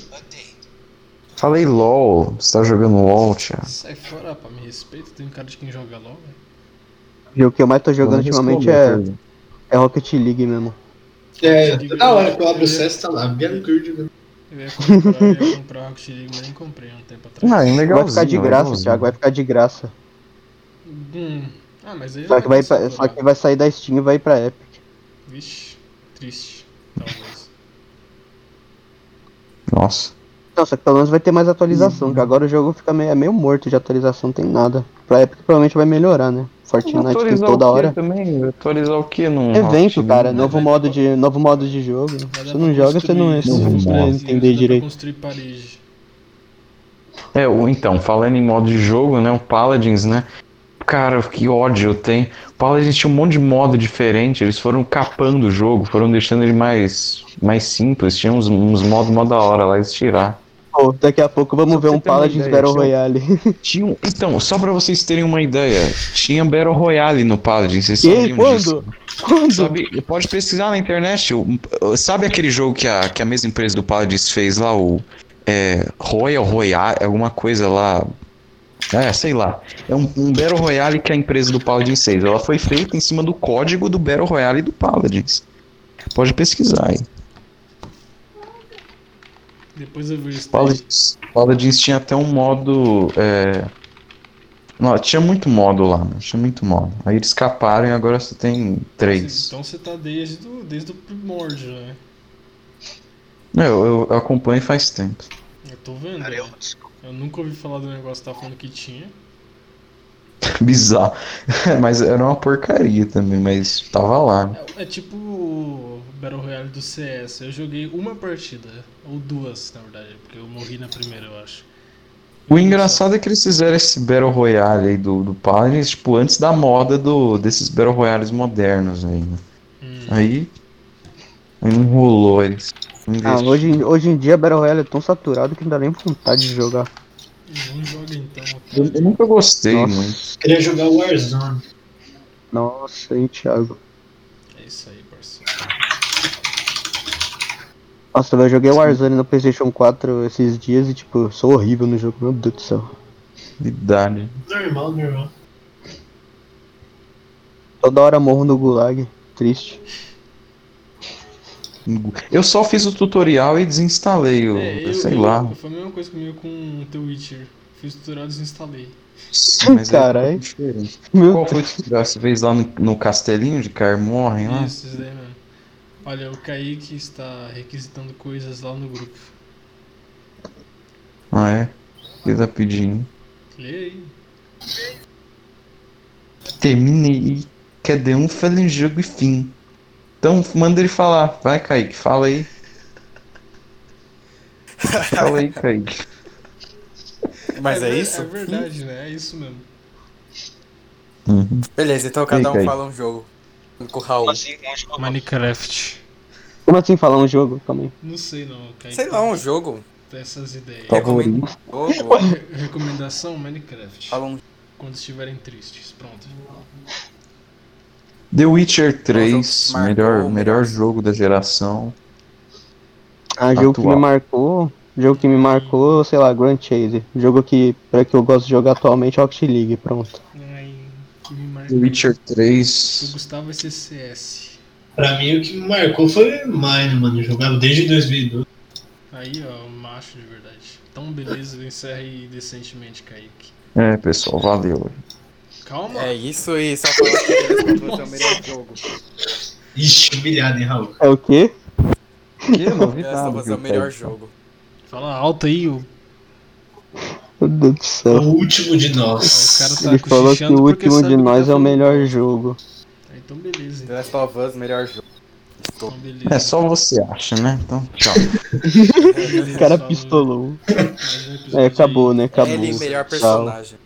Falei LOL, você tá jogando LOL, Thiago. Sai fora, rapaz, me respeita. Tem um cara de quem joga LOL, velho. O que eu mais tô jogando ultimamente é, é Rocket League mesmo. É, toda hora que eu abro o CS tá lá, bem good, né? Eu ia comprar, eu ia comprar Rocket League, mas nem comprei um tempo atrás. Ah, é Vai legalzinho. ficar de graça, legalzinho. Thiago, vai ficar de graça. Hum. Ah, mas aí Só que, vai pra- só que vai sair da Steam e vai pra Epic. Vixe, triste. Talvez. Nossa. Não, só que pelo menos vai ter mais atualização, que agora o jogo fica meio, é meio morto de atualização, não tem nada. Pra Epic provavelmente vai melhorar, né? Fortnite tem Atualizar toda hora. também? Atualizar o que num Evento, Rocket cara, League? novo modo de, novo modo de jogo. Você não joga, você não, você não. Dá entender direito. construir. É, então, falando em modo de jogo, né? O Paladins, né? Cara, que ódio eu tenho. O Paladins tinha um monte de modo diferente, eles foram capando o jogo, foram deixando ele mais, mais simples. Tinha uns, uns modos mó da hora lá, eles tiraram. Pô, daqui a pouco vamos Só ver um Paladins Battle Royale. (laughs) Tinha um- então, só pra vocês terem uma ideia, tinha Battle Royale no Paladins, vocês Que? sabiam disso? Quando? Quando? Sabe, pode pesquisar na internet. sabe aquele jogo que a, que a mesma empresa do Paladins fez lá, o é, Royal Royale, alguma coisa lá. É, sei lá. É um, um Battle Royale que a empresa do Paladins fez. Ela foi feita em cima do código do Battle Royale do Paladins. Pode pesquisar aí. Depois eu vejo isso. Paladins, Paladins tinha até um modo. É... Não, tinha muito modo lá, né? tinha muito modo. Aí eles escaparam e agora você tem três. Então você tá desde, o- desde o primórdio, né? Eu, eu, eu acompanho faz tempo. Eu tô vendo. né? Eu nunca ouvi falar do negócio que tá falando que tinha. (laughs) Bizarro. (laughs) mas era uma porcaria também, mas tava lá. É, é tipo o Battle Royale do CS. Eu joguei uma partida, ou duas, na verdade, porque eu morri na primeira, eu acho. O engraçado é que eles fizeram esse Battle Royale aí do, do Paladins, tipo, antes da moda do, desses Battle Royales modernos aí, né? Hum. Aí. Aí não rolou eles. Ah, hoje, em- hoje em dia Battle Royale é tão saturado que não dá nem vontade de jogar. Não joga Eu, nunca gostei Nossa. muito. Queria jogar Warzone. Nossa, hein, Thiago. É isso aí, parceiro. Nossa, eu joguei Warzone no PlayStation 4 esses dias e, tipo, sou horrível no jogo, meu Deus do céu. Idade. Normal, normal. Toda hora morro no gulag, triste. Eu só fiz o tutorial e desinstalei o. É, eu, sei eu- lá. Foi a mesma coisa comigo com The Witcher. Fiz tutorial e desinstalei. Mas é diferente. Meu Qual foi o tutorial? Você fez lá no, no castelinho de Cair Morrem lá? Isso, isso daí mesmo. Olha, o Kaique está requisitando coisas lá no grupo. Ah, é? Fiz rapidinho. Lê aí. Terminei. Um faz um jogo e fim. Então manda ele falar. Vai, Kaique, fala aí. (laughs) Fala aí, Kaique. Mas é, ver- isso? É verdade, né? É isso mesmo. Uhum. Beleza, então cada um Kaique. fala um jogo. Com o Raul. Minecraft. Como assim falar um jogo? Calma aí. Não sei não, Kaique. Sei lá, um jogo. Tem essas ideias. Recomendo um jogo. Re- Recomendação, Minecraft. Fala um Quando estiverem tristes. Pronto. The Witcher jogo 3, que marcou, melhor, melhor. jogo da geração. Ah, jogo que me marcou. Jogo que me marcou, sei lá, Grand Chase. Jogo que, pra que eu gosto de jogar atualmente, é Rocket League, pronto. Ai, que me marcou. Witcher O 3. Gustavo vai ser CS. Pra mim, o que me marcou foi Mine, mano. Eu jogava desde 2012. Aí, ó, macho de verdade. Então, beleza, encerra aí decentemente, Kaique. É, pessoal, valeu. Calma. É isso aí, só falar que eles vão fazer o melhor (laughs) jogo. Ixi, humilhado, hein, Raul? É o quê? Que É, só novidade. fazer viu, o melhor jogo. Fala alto aí, o, Meu Deus do O céu. último de o nós. cara tá Ele falou que o último de nós tá é o melhor jogo. Ah, Então, beleza. The Então, Last of Us, melhor jogo. então. É só você acha, né? Então, tchau. (laughs) O cara pistolou. Um episódio É, acabou, né? Acabou. Ele, melhor Tchau. personagem.